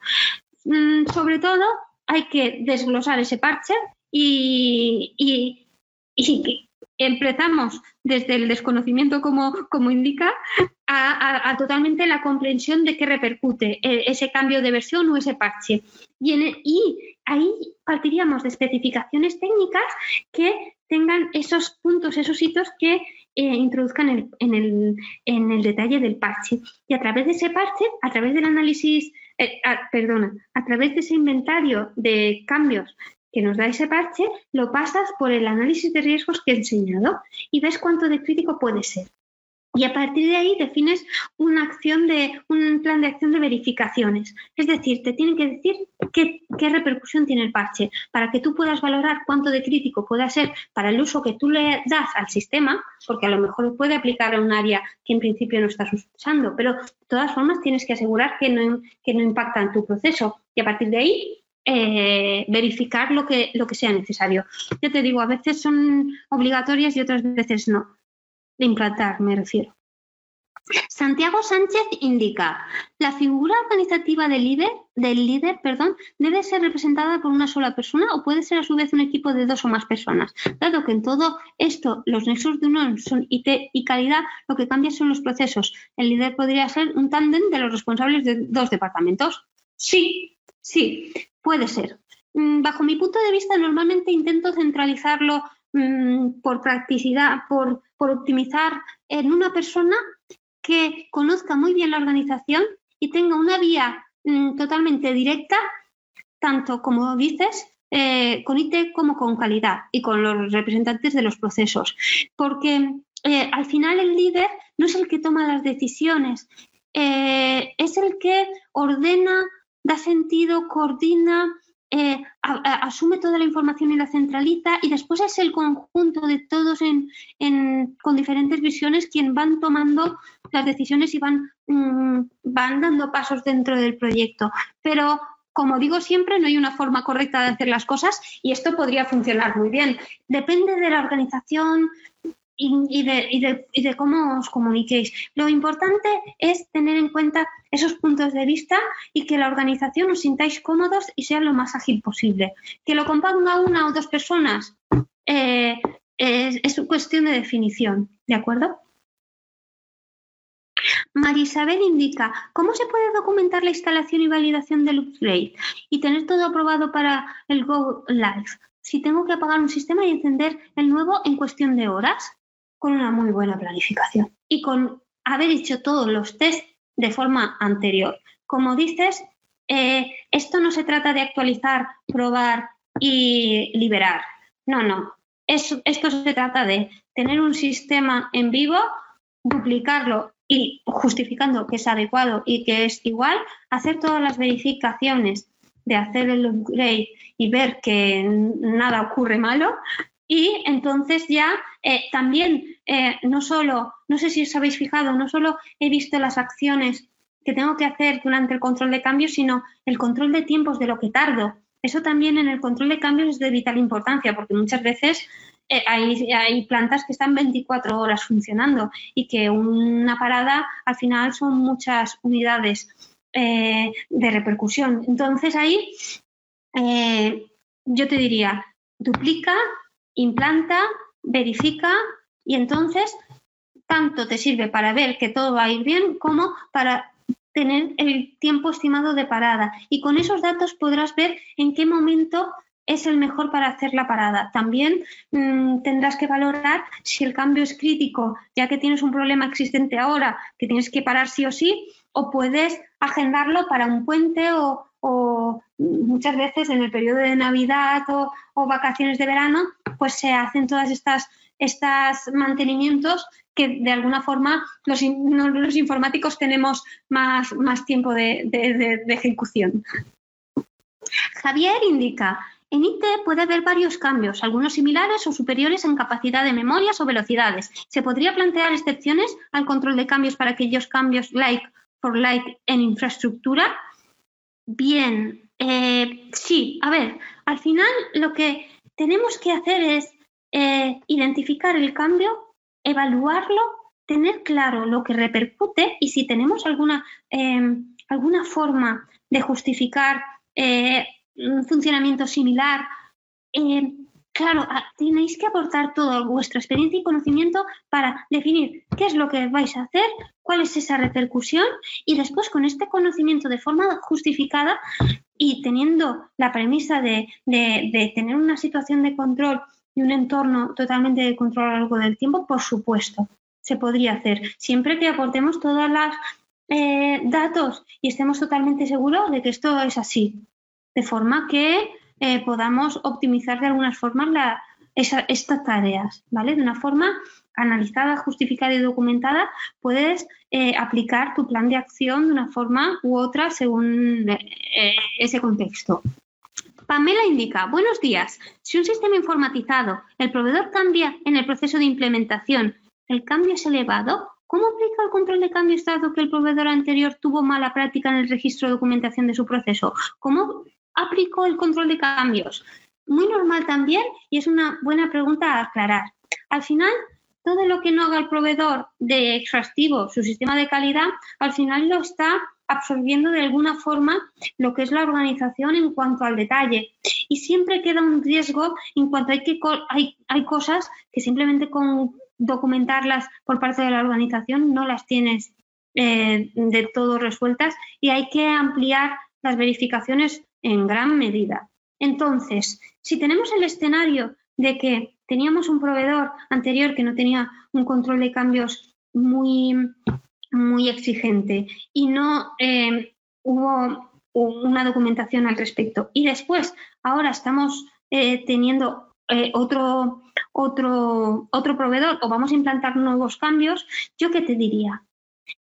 Mm, sobre todo, hay que desglosar ese parche y, empezamos desde el desconocimiento, como, indica, a, totalmente la comprensión de qué repercute e, ese cambio de versión o ese parche. Y, y ahí partiríamos de especificaciones técnicas que tengan esos puntos, esos hitos que eh, introduzcan en el, en el, detalle del parche. Y a través de ese parche, a través del análisis, eh, perdona, a través de ese inventario de cambios que nos da ese parche, lo pasas por el análisis de riesgos que he enseñado y ves cuánto de crítico puede ser. Y a partir de ahí defines una acción de, un plan de acción de verificaciones. Es decir, te tienen que decir qué, qué, repercusión tiene el parche para que tú puedas valorar cuánto de crítico puede ser para el uso que tú le das al sistema, porque a lo mejor puede aplicar a un área que en principio no estás usando, pero de todas formas tienes que asegurar que no, que no impacta en tu proceso. Y a partir de ahí eh, verificar lo que, lo que sea necesario. Yo te digo, a veces son obligatorias y otras veces no de implantar, me refiero. Santiago Sánchez indica, la figura organizativa del líder, del líder perdón, debe ser representada por una sola persona o puede ser a su vez un equipo de dos o más personas. Dado que en todo esto los nexos de unión son IT y calidad, lo que cambia son los procesos. El líder podría ser un tándem de los responsables de dos departamentos. Sí, sí, puede ser. Mm, bajo mi punto de vista, normalmente intento centralizarlo mm, por practicidad, por optimizar en una persona que conozca muy bien la organización y tenga una vía mm, totalmente directa, tanto como dices, eh, con IT como con calidad y con los representantes de los procesos. Porque eh, al final el líder no es el que toma las decisiones, eh, es el que ordena, da sentido, coordina, eh, asume toda la información y la centraliza y después es el conjunto de todos con diferentes visiones quien van tomando las decisiones y van, mm, van dando pasos dentro del proyecto. Pero como digo siempre, no hay una forma correcta de hacer las cosas y esto podría funcionar muy bien. Depende de la organización, y, de, cómo os comuniquéis. Lo importante es tener en cuenta esos puntos de vista y que la organización os sintáis cómodos y sea lo más ágil posible. Que lo componga una o dos personas eh, es, es cuestión de definición, ¿de acuerdo? Marisabel indica cómo se puede documentar la instalación y validación del upgrade y tener todo aprobado para el Go Live. Si tengo que apagar un sistema y encender el nuevo en cuestión de horas con una muy buena planificación y con haber hecho todos los test de forma anterior. Como dices, eh, esto no se trata de actualizar, probar y liberar. No, no. esto se trata de tener un sistema en vivo, duplicarlo y justificando que es adecuado y que es igual, hacer todas las verificaciones de hacer el upgrade y ver que nada ocurre malo y entonces ya eh, también, eh, no solo, no sé si os habéis fijado, no solo he visto las acciones que tengo que hacer durante el control de cambios, sino el control de tiempos de lo que tardo. Eso también en el control de cambios es de vital importancia, porque muchas veces eh, hay, hay, plantas que están 24 horas funcionando y que una parada al final son muchas unidades de repercusión. Entonces ahí yo te diría, duplica implanta, verifica y entonces tanto te sirve para ver que todo va a ir bien como para tener el tiempo estimado de parada. Y con esos datos podrás ver en qué momento es el mejor para hacer la parada. También mm, tendrás que valorar si el cambio es crítico, ya que tienes un problema existente ahora, que tienes que parar sí o sí, o puedes agendarlo para un puente o, muchas veces en el periodo de Navidad o, vacaciones de verano, pues se hacen todas estas estos mantenimientos que de alguna forma los, informáticos tenemos más, más tiempo de, ejecución. Javier indica, en IT puede haber varios cambios, algunos similares o superiores en capacidad de memorias o velocidades. ¿Se podría plantear excepciones al control de cambios para aquellos cambios like for like en infraestructura? Bien, eh, sí, a ver, al final lo que tenemos que hacer es eh, identificar el cambio, evaluarlo, tener claro lo que repercute y si tenemos alguna, em, alguna forma de justificar eh, un funcionamiento similar, claro, ah, tenéis que aportar toda vuestra experiencia y conocimiento para definir qué es lo que vais a hacer, cuál es esa repercusión y después con este conocimiento de forma justificada y teniendo la premisa de, tener una situación de control y un entorno totalmente de control a lo largo del tiempo, por supuesto, se podría hacer. Siempre que aportemos todos los eh, datos y estemos totalmente seguros de que esto es así. De forma que eh, podamos optimizar de algunas formas estas tareas, ¿vale? De una forma analizada, justificada y documentada, puedes eh, aplicar tu plan de acción de una forma u otra según eh, ese contexto. Pamela indica, buenos días, si un sistema informatizado, el proveedor cambia en el proceso de implementación, el cambio es elevado, ¿cómo aplica el control de cambios dado que el proveedor anterior tuvo mala práctica en el registro de documentación de su proceso? ¿Cómo aplicó el control de cambios? Muy normal también y es una buena pregunta a aclarar. Al final, todo lo que no haga el proveedor de extractivo, su sistema de calidad, al final lo está absorbiendo de alguna forma lo que es la organización en cuanto al detalle. Y siempre queda un riesgo en cuanto hay que hay, hay cosas que simplemente con documentarlas por parte de la organización no las tienes eh, de todo resueltas y hay que ampliar las verificaciones en gran medida. Entonces, si tenemos el escenario de que teníamos un proveedor anterior que no tenía un control de cambios muy, muy exigente y no eh, hubo una documentación al respecto. Y después, ahora estamos eh, teniendo eh, otro, otro, otro proveedor o vamos a implantar nuevos cambios, ¿yo qué te diría?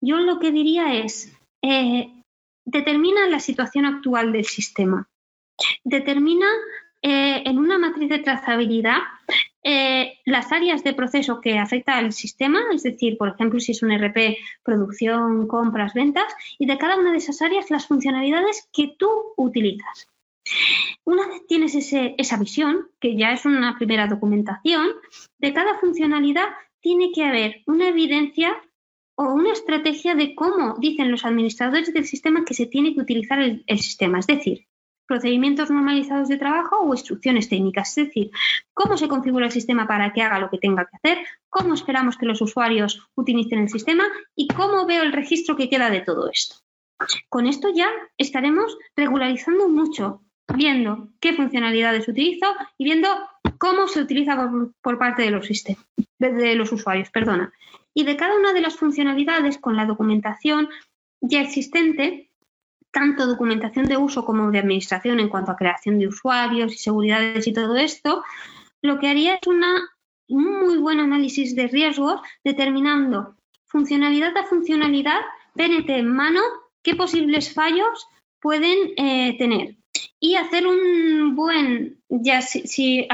Yo lo que diría es, determina la situación actual del sistema, determina eh, en una matriz de trazabilidad eh, las áreas de proceso que afecta al sistema, es decir, por ejemplo, si es un RP, producción, compras, ventas, y de cada una de esas áreas las funcionalidades que tú utilizas. Una vez tienes esa visión, que ya es una primera documentación, de cada funcionalidad tiene que haber una evidencia o una estrategia de cómo dicen los administradores del sistema que se tiene que utilizar el, sistema. Es decir, procedimientos normalizados de trabajo o instrucciones técnicas, es decir, cómo se configura el sistema para que haga lo que tenga que hacer, cómo esperamos que los usuarios utilicen el sistema y cómo veo el registro que queda de todo esto. Con esto ya estaremos regularizando mucho, viendo qué funcionalidades utilizo y viendo cómo se utiliza por, parte de los, sistemas, de los usuarios. Perdona y de cada una de las funcionalidades con la documentación ya existente, tanto documentación de uso como de administración en cuanto a creación de usuarios y seguridades y todo esto, lo que haría es una, un muy buen análisis de riesgos determinando funcionalidad a funcionalidad, PNT en mano, qué posibles fallos pueden eh, tener. Y hacer un buen, ya si, si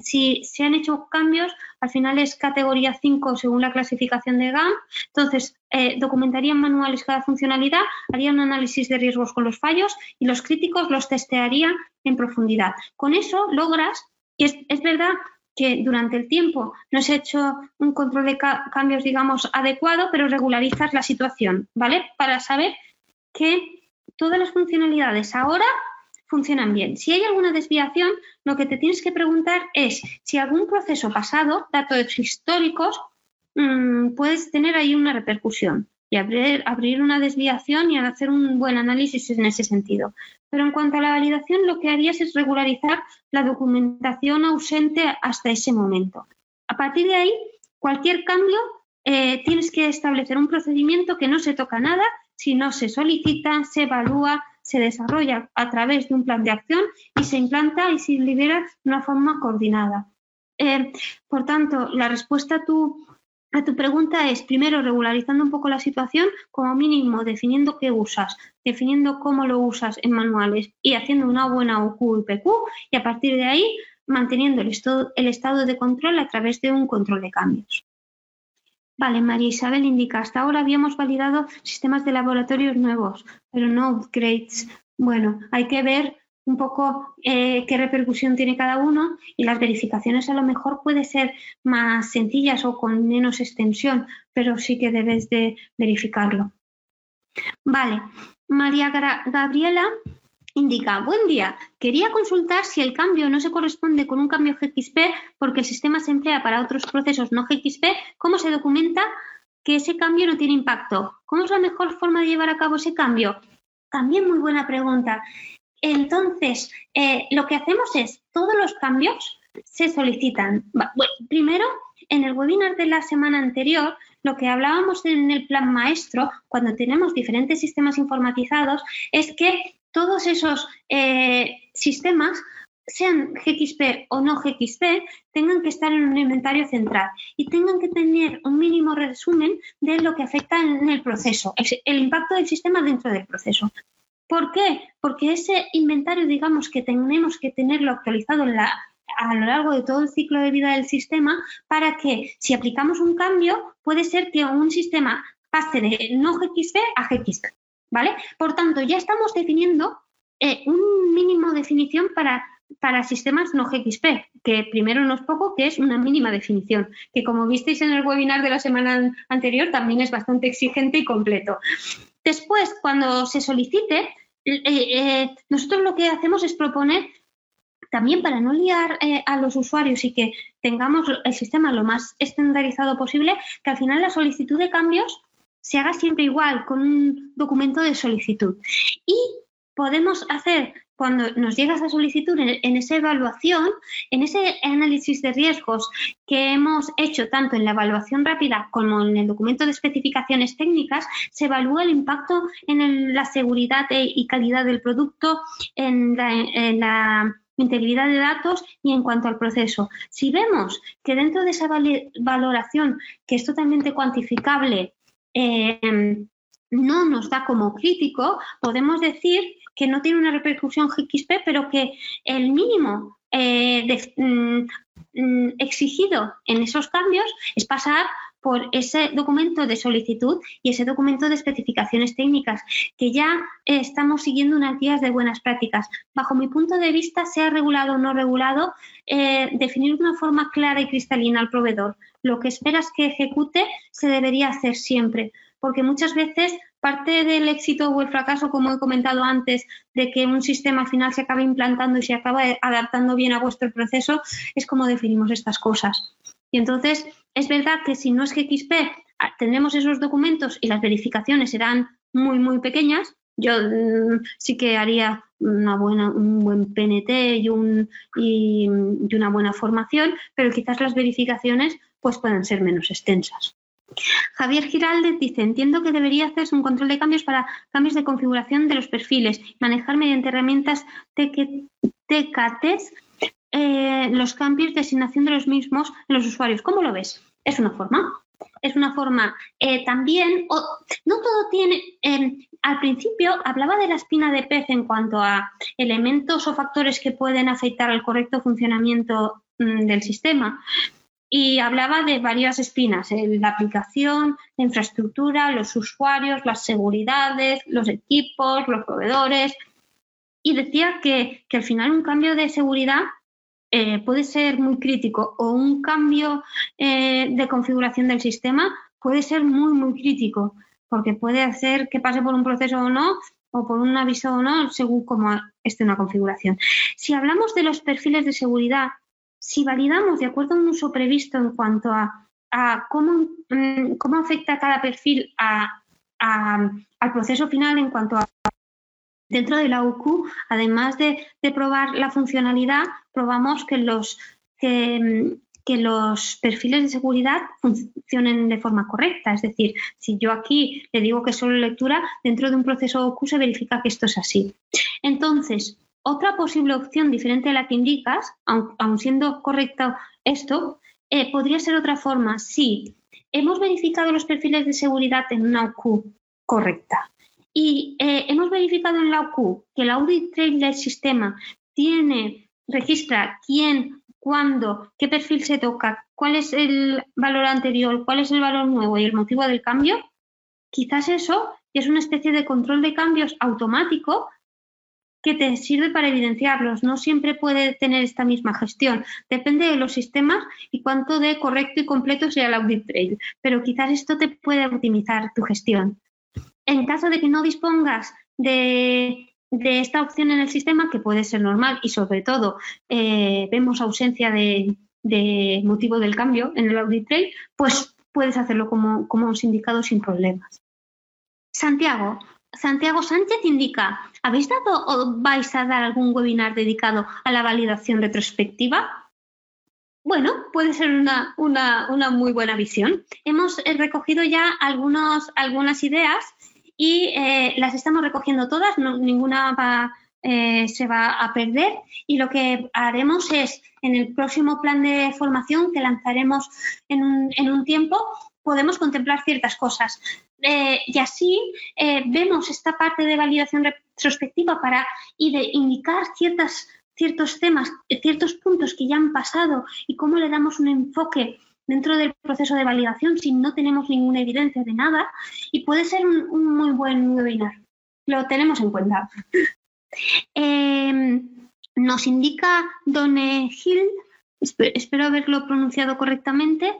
se han hecho cambios, al final es categoría 5 según la clasificación de GAM. Entonces, eh, documentarían manuales cada funcionalidad, harían un análisis de riesgos con los fallos y los críticos los testearían en profundidad. Con eso logras, y es, verdad que durante el tiempo no se ha hecho un control de cambios, digamos, adecuado, pero regularizas la situación, ¿vale? Para saber que todas las funcionalidades ahora funcionan bien. Si hay alguna desviación, lo que te tienes que preguntar es si algún proceso pasado, datos históricos, mm, puedes tener ahí una repercusión y abrir, una desviación y hacer un buen análisis en ese sentido. Pero en cuanto a la validación, lo que harías es regularizar la documentación ausente hasta ese momento. A partir de ahí, cualquier cambio, eh, tienes que establecer un procedimiento que no se toca nada, si no se solicita, se evalúa, se desarrolla a través de un plan de acción y se implanta y se libera de una forma coordinada. Eh, por tanto, la respuesta a tu, a tu pregunta es, primero, regularizando un poco la situación, como mínimo, definiendo qué usas, definiendo cómo lo usas en manuales y haciendo una buena OQ y PQ, y a partir de ahí, manteniendo el el estado de control a través de un control de cambios. Vale, María Isabel indica, hasta ahora habíamos validado sistemas de laboratorios nuevos, pero no upgrades. Bueno, hay que ver un poco eh, qué repercusión tiene cada uno y las verificaciones a lo mejor pueden ser más sencillas o con menos extensión, pero sí que debes de verificarlo. Vale, María Gabriela indica, buen día, quería consultar si el cambio no se corresponde con un cambio GXP porque el sistema se emplea para otros procesos no GXP, ¿cómo se documenta que ese cambio no tiene impacto? ¿Cómo es la mejor forma de llevar a cabo ese cambio? También muy buena pregunta. Entonces, eh, lo que hacemos es, todos los cambios se solicitan. primero, en el webinar de la semana anterior, lo que hablábamos en el plan maestro, cuando tenemos diferentes sistemas informatizados, es que todos esos eh, sistemas sean GXP o no GXP, tengan que estar en un inventario central y tengan que tener un mínimo resumen de lo que afecta en el proceso, el impacto del sistema dentro del proceso. ¿Por qué? Porque ese inventario, digamos, que tenemos que tenerlo actualizado a lo largo de todo el ciclo de vida del sistema para que si aplicamos un cambio, puede ser que un sistema pase de no GXP a GXP. ¿Vale? Por tanto, ya estamos definiendo eh, un mínimo definición para, para sistemas no GXP, que primero no es poco, que es una mínima definición, que como visteis en el webinar de la semana anterior, también es bastante exigente y completo. Después, cuando se solicite, eh, eh, nosotros lo que hacemos es proponer también para no liar eh, a los usuarios y que tengamos el sistema lo más estandarizado posible, que al final la solicitud de cambios se haga siempre igual, con un documento de solicitud. Y podemos hacer cuando nos llega esa solicitud, en, esa evaluación, en ese análisis de riesgos que hemos hecho tanto en la evaluación rápida como en el documento de especificaciones técnicas, se evalúa el impacto en la seguridad e, y calidad del producto, en la, integridad de datos y en cuanto al proceso. Si vemos que dentro de esa valoración, que es totalmente cuantificable, eh, no nos da como crítico, podemos decir que no tiene una repercusión GXP, pero que el mínimo eh, mm, mm, exigido en esos cambios es pasar por ese documento de solicitud y ese documento de especificaciones técnicas, que ya estamos siguiendo unas guías de buenas prácticas. Bajo mi punto de vista, sea regulado o no regulado, eh, definir de una forma clara y cristalina al proveedor. Lo que esperas que ejecute se debería hacer siempre, porque muchas veces parte del éxito o el fracaso, como he comentado antes, de que un sistema al final se acabe implantando y se acaba adaptando bien a vuestro proceso, es como definimos estas cosas. Y entonces, es verdad que si no es GXP, ah, tendremos esos documentos y las verificaciones serán muy, muy pequeñas. Yo mm, sí que haría una buena, un buen PNT y, un, y, una buena formación, pero quizás las verificaciones pues puedan ser menos extensas. Javier Giraldez dice, entiendo que debería hacerse un control de cambios para cambios de configuración de los perfiles, manejar mediante herramientas TKT eh, los cambios de asignación de los mismos en los usuarios. ¿Cómo lo ves? Es una forma. Es una forma. Eh, también, no todo tiene. Em, al principio hablaba de la espina de pez en cuanto a elementos o factores que pueden afectar al correcto funcionamiento mm, del sistema y hablaba de varias espinas, la aplicación, la infraestructura, los usuarios, las seguridades, los equipos, los proveedores. Y decía que, al final un cambio de seguridad eh, puede ser muy crítico o un cambio eh, de configuración del sistema puede ser muy, muy crítico, porque puede hacer que pase por un proceso o no, o por un aviso o no, según cómo esté una configuración. Si hablamos de los perfiles de seguridad si validamos de acuerdo a un uso previsto en cuanto a, cómo, mm, cómo, afecta cada perfil al proceso final en cuanto a dentro de la UQ, además de, probar la funcionalidad, probamos que los, que, los perfiles de seguridad funcionen de forma correcta. Es decir, si yo aquí le digo que es solo lectura, dentro de un proceso OQ se verifica que esto es así. Entonces, otra posible opción diferente a la que indicas, aun, siendo correcto esto, eh, podría ser otra forma. Si hemos verificado los perfiles de seguridad en una OQ correcta y eh, hemos verificado en la OQ que el audit trail del sistema tiene, registra quién, cuándo, qué perfil se toca, cuál es el valor anterior, cuál es el valor nuevo y el motivo del cambio, quizás eso es una especie de control de cambios automático que te sirve para evidenciarlos. No siempre puede tener esta misma gestión. Depende de los sistemas y cuánto de correcto y completo sea el audit trail. Pero quizás esto te puede optimizar tu gestión. En caso de que no dispongas de esta opción en el sistema, que puede ser normal y sobre todo eh, vemos ausencia de, motivo del cambio en el audit trail, pues puedes hacerlo como, como hemos indicado sin problemas. Santiago, Santiago Sánchez indica, ¿habéis dado o vais a dar algún webinar dedicado a la validación retrospectiva? Bueno, puede ser una, una muy buena visión. Hemos eh, recogido ya algunos, algunas ideas y eh, las estamos recogiendo todas, ninguna eh, se va a perder y lo que haremos es en el próximo plan de formación que lanzaremos en un, tiempo podemos contemplar ciertas cosas. Eh, y así vemos esta parte de validación retrospectiva para y de indicar ciertas, ciertos temas, ciertos puntos que ya han pasado y cómo le damos un enfoque dentro del proceso de validación si no tenemos ninguna evidencia de nada y puede ser un, muy buen webinar. Lo tenemos en cuenta. Em, nos indica Done Hill, espero haberlo pronunciado correctamente,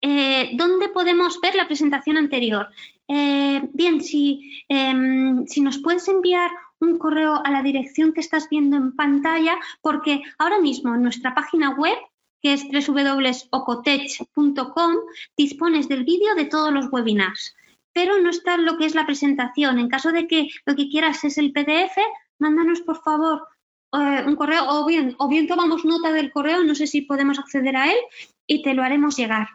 eh, ¿dónde podemos ver la presentación anterior? Eh, bien, si, em, si nos puedes enviar un correo a la dirección que estás viendo en pantalla, porque ahora mismo en nuestra página web que es www.ocotech.com, dispones del vídeo de todos los webinars, pero no está lo que es la presentación. En caso de que lo que quieras es el PDF, mándanos por favor eh, un correo o bien, o bien tomamos nota del correo, no sé si podemos acceder a él y te lo haremos llegar.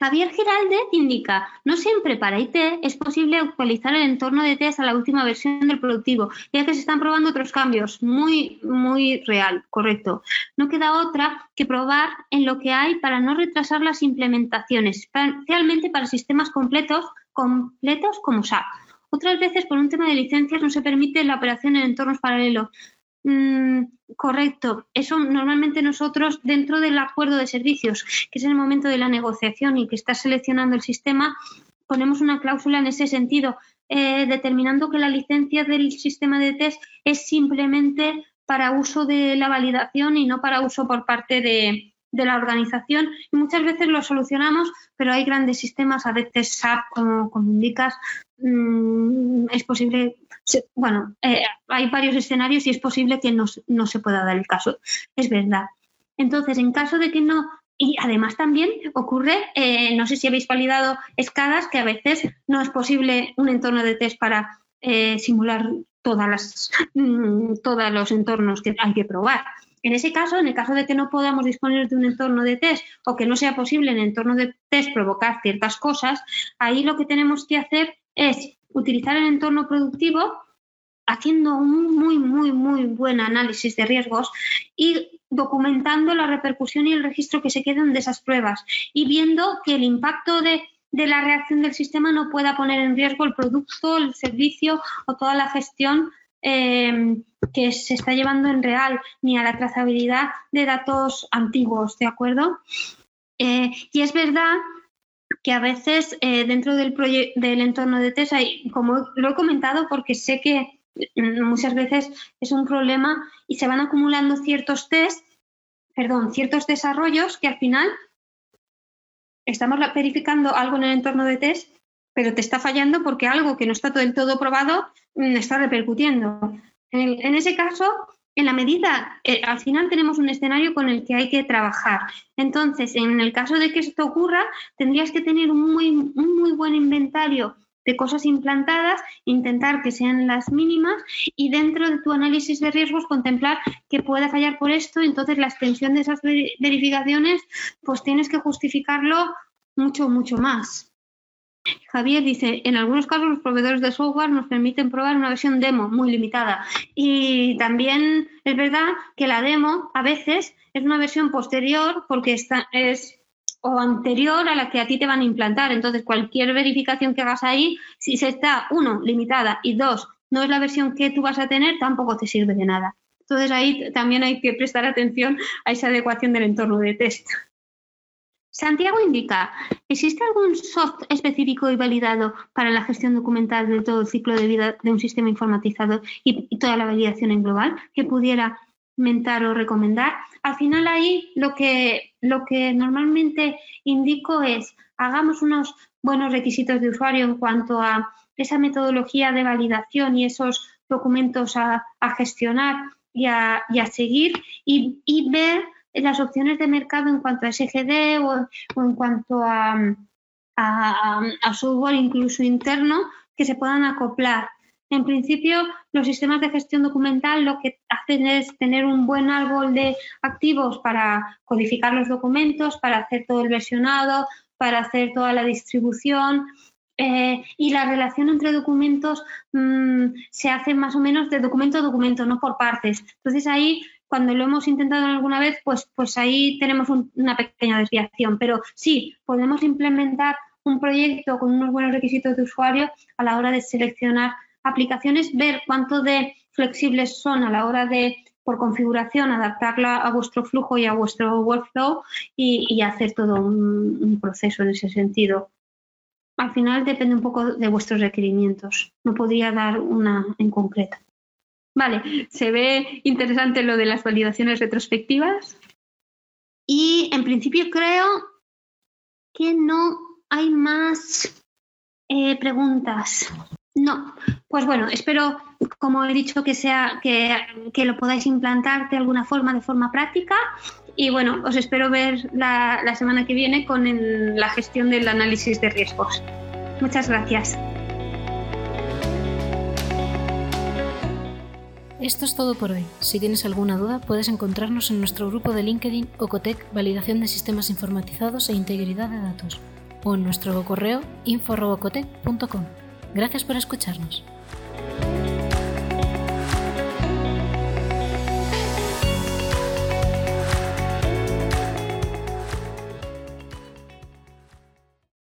Javier Giraldez indica, no siempre para IT es posible actualizar el entorno de test a la última versión del productivo, ya que se están probando otros cambios. Muy, muy real, correcto. No queda otra que probar en lo que hay para no retrasar las implementaciones, especialmente para sistemas completos, completos como SAP. Otras veces, por un tema de licencias, no se permite la operación en entornos paralelos. Mm, correcto. Eso normalmente nosotros, dentro del acuerdo de servicios, que es en el momento de la negociación y que está seleccionando el sistema, ponemos una cláusula en ese sentido, eh, determinando que la licencia del sistema de test es simplemente para uso de la validación y no para uso por parte de, la organización. Y muchas veces lo solucionamos, pero hay grandes sistemas, a veces SAP, como, como indicas, mm, es posible bueno, eh, hay varios escenarios y es posible que no, se pueda dar el caso. Es verdad. Entonces, en caso de que no, y además también ocurre, eh, no sé si habéis validado escadas, que a veces no es posible un entorno de test para eh, simular todas las, mm, todos los entornos que hay que probar. En ese caso, en el caso de que no podamos disponer de un entorno de test o que no sea posible en el entorno de test provocar ciertas cosas, ahí lo que tenemos que hacer es utilizar el entorno productivo haciendo un muy, muy, muy buen análisis de riesgos y documentando la repercusión y el registro que se quedan de esas pruebas y viendo que el impacto de, la reacción del sistema no pueda poner en riesgo el producto, el servicio o toda la gestión eh, que se está llevando en real, ni a la trazabilidad de datos antiguos, ¿de acuerdo? Eh, y es verdad que a veces eh, dentro del, del entorno de TESA, como lo he comentado porque sé que muchas veces es un problema y se van acumulando ciertos test, perdón, ciertos desarrollos que al final estamos verificando algo en el entorno de test, pero te está fallando porque algo que no está del todo probado mm, está repercutiendo. en ese caso, en la medida, eh, al final tenemos un escenario con el que hay que trabajar. Entonces, en el caso de que esto ocurra, tendrías que tener un muy, muy buen inventario de cosas implantadas, intentar que sean las mínimas y dentro de tu análisis de riesgos contemplar que pueda fallar por esto, entonces la extensión de esas verificaciones, pues tienes que justificarlo mucho, mucho más. Javier dice, en algunos casos los proveedores de software nos permiten probar una versión demo muy limitada. Y también es verdad que la demo a veces es una versión posterior porque está, es o anterior a la que a ti te van a implantar. Entonces, cualquier verificación que hagas ahí, si se está, uno, limitada y dos, no es la versión que tú vas a tener, tampoco te sirve de nada. Entonces, ahí también hay que prestar atención a esa adecuación del entorno de test. Santiago indica, ¿existe algún soft específico y validado para la gestión documental de todo el ciclo de vida de un sistema informatizado y, toda la validación en global que pudiera mentar o recomendar? Al final ahí lo que, lo que normalmente indico es, hagamos unos buenos requisitos de usuario en cuanto a esa metodología de validación y esos documentos a, gestionar y a, seguir y, y ver las opciones de mercado en cuanto a SGD o, en cuanto a, a, software incluso interno que se puedan acoplar. En principio, los sistemas de gestión documental lo que hacen es tener un buen árbol de activos para codificar los documentos, para hacer todo el versionado, para hacer toda la distribución. Eh, y la relación entre documentos mm, se hace más o menos de documento a documento, no por partes. Entonces ahí cuando lo hemos intentado alguna vez, pues, pues ahí tenemos una pequeña desviación. Pero sí, podemos implementar un proyecto con unos buenos requisitos de usuario a la hora de seleccionar aplicaciones, ver cuánto de flexibles son a la hora de, por configuración, adaptarla a vuestro flujo y a vuestro workflow y, hacer todo un proceso en ese sentido. Al final depende un poco de vuestros requerimientos. No podría dar una en concreto. Vale, se ve interesante lo de las validaciones retrospectivas. Y en principio creo que no hay más eh, preguntas. No, pues bueno, espero, como he dicho, que sea que, lo podáis implantar de alguna forma, de forma práctica. Y bueno, os espero ver la, la semana que viene con la gestión del análisis de riesgos. Muchas gracias. Esto es todo por hoy. Si tienes alguna duda, puedes encontrarnos en nuestro grupo de LinkedIn Ocotec Validación de Sistemas Informatizados e Integridad de Datos o en nuestro correo info.ocotec.com. Gracias por escucharnos.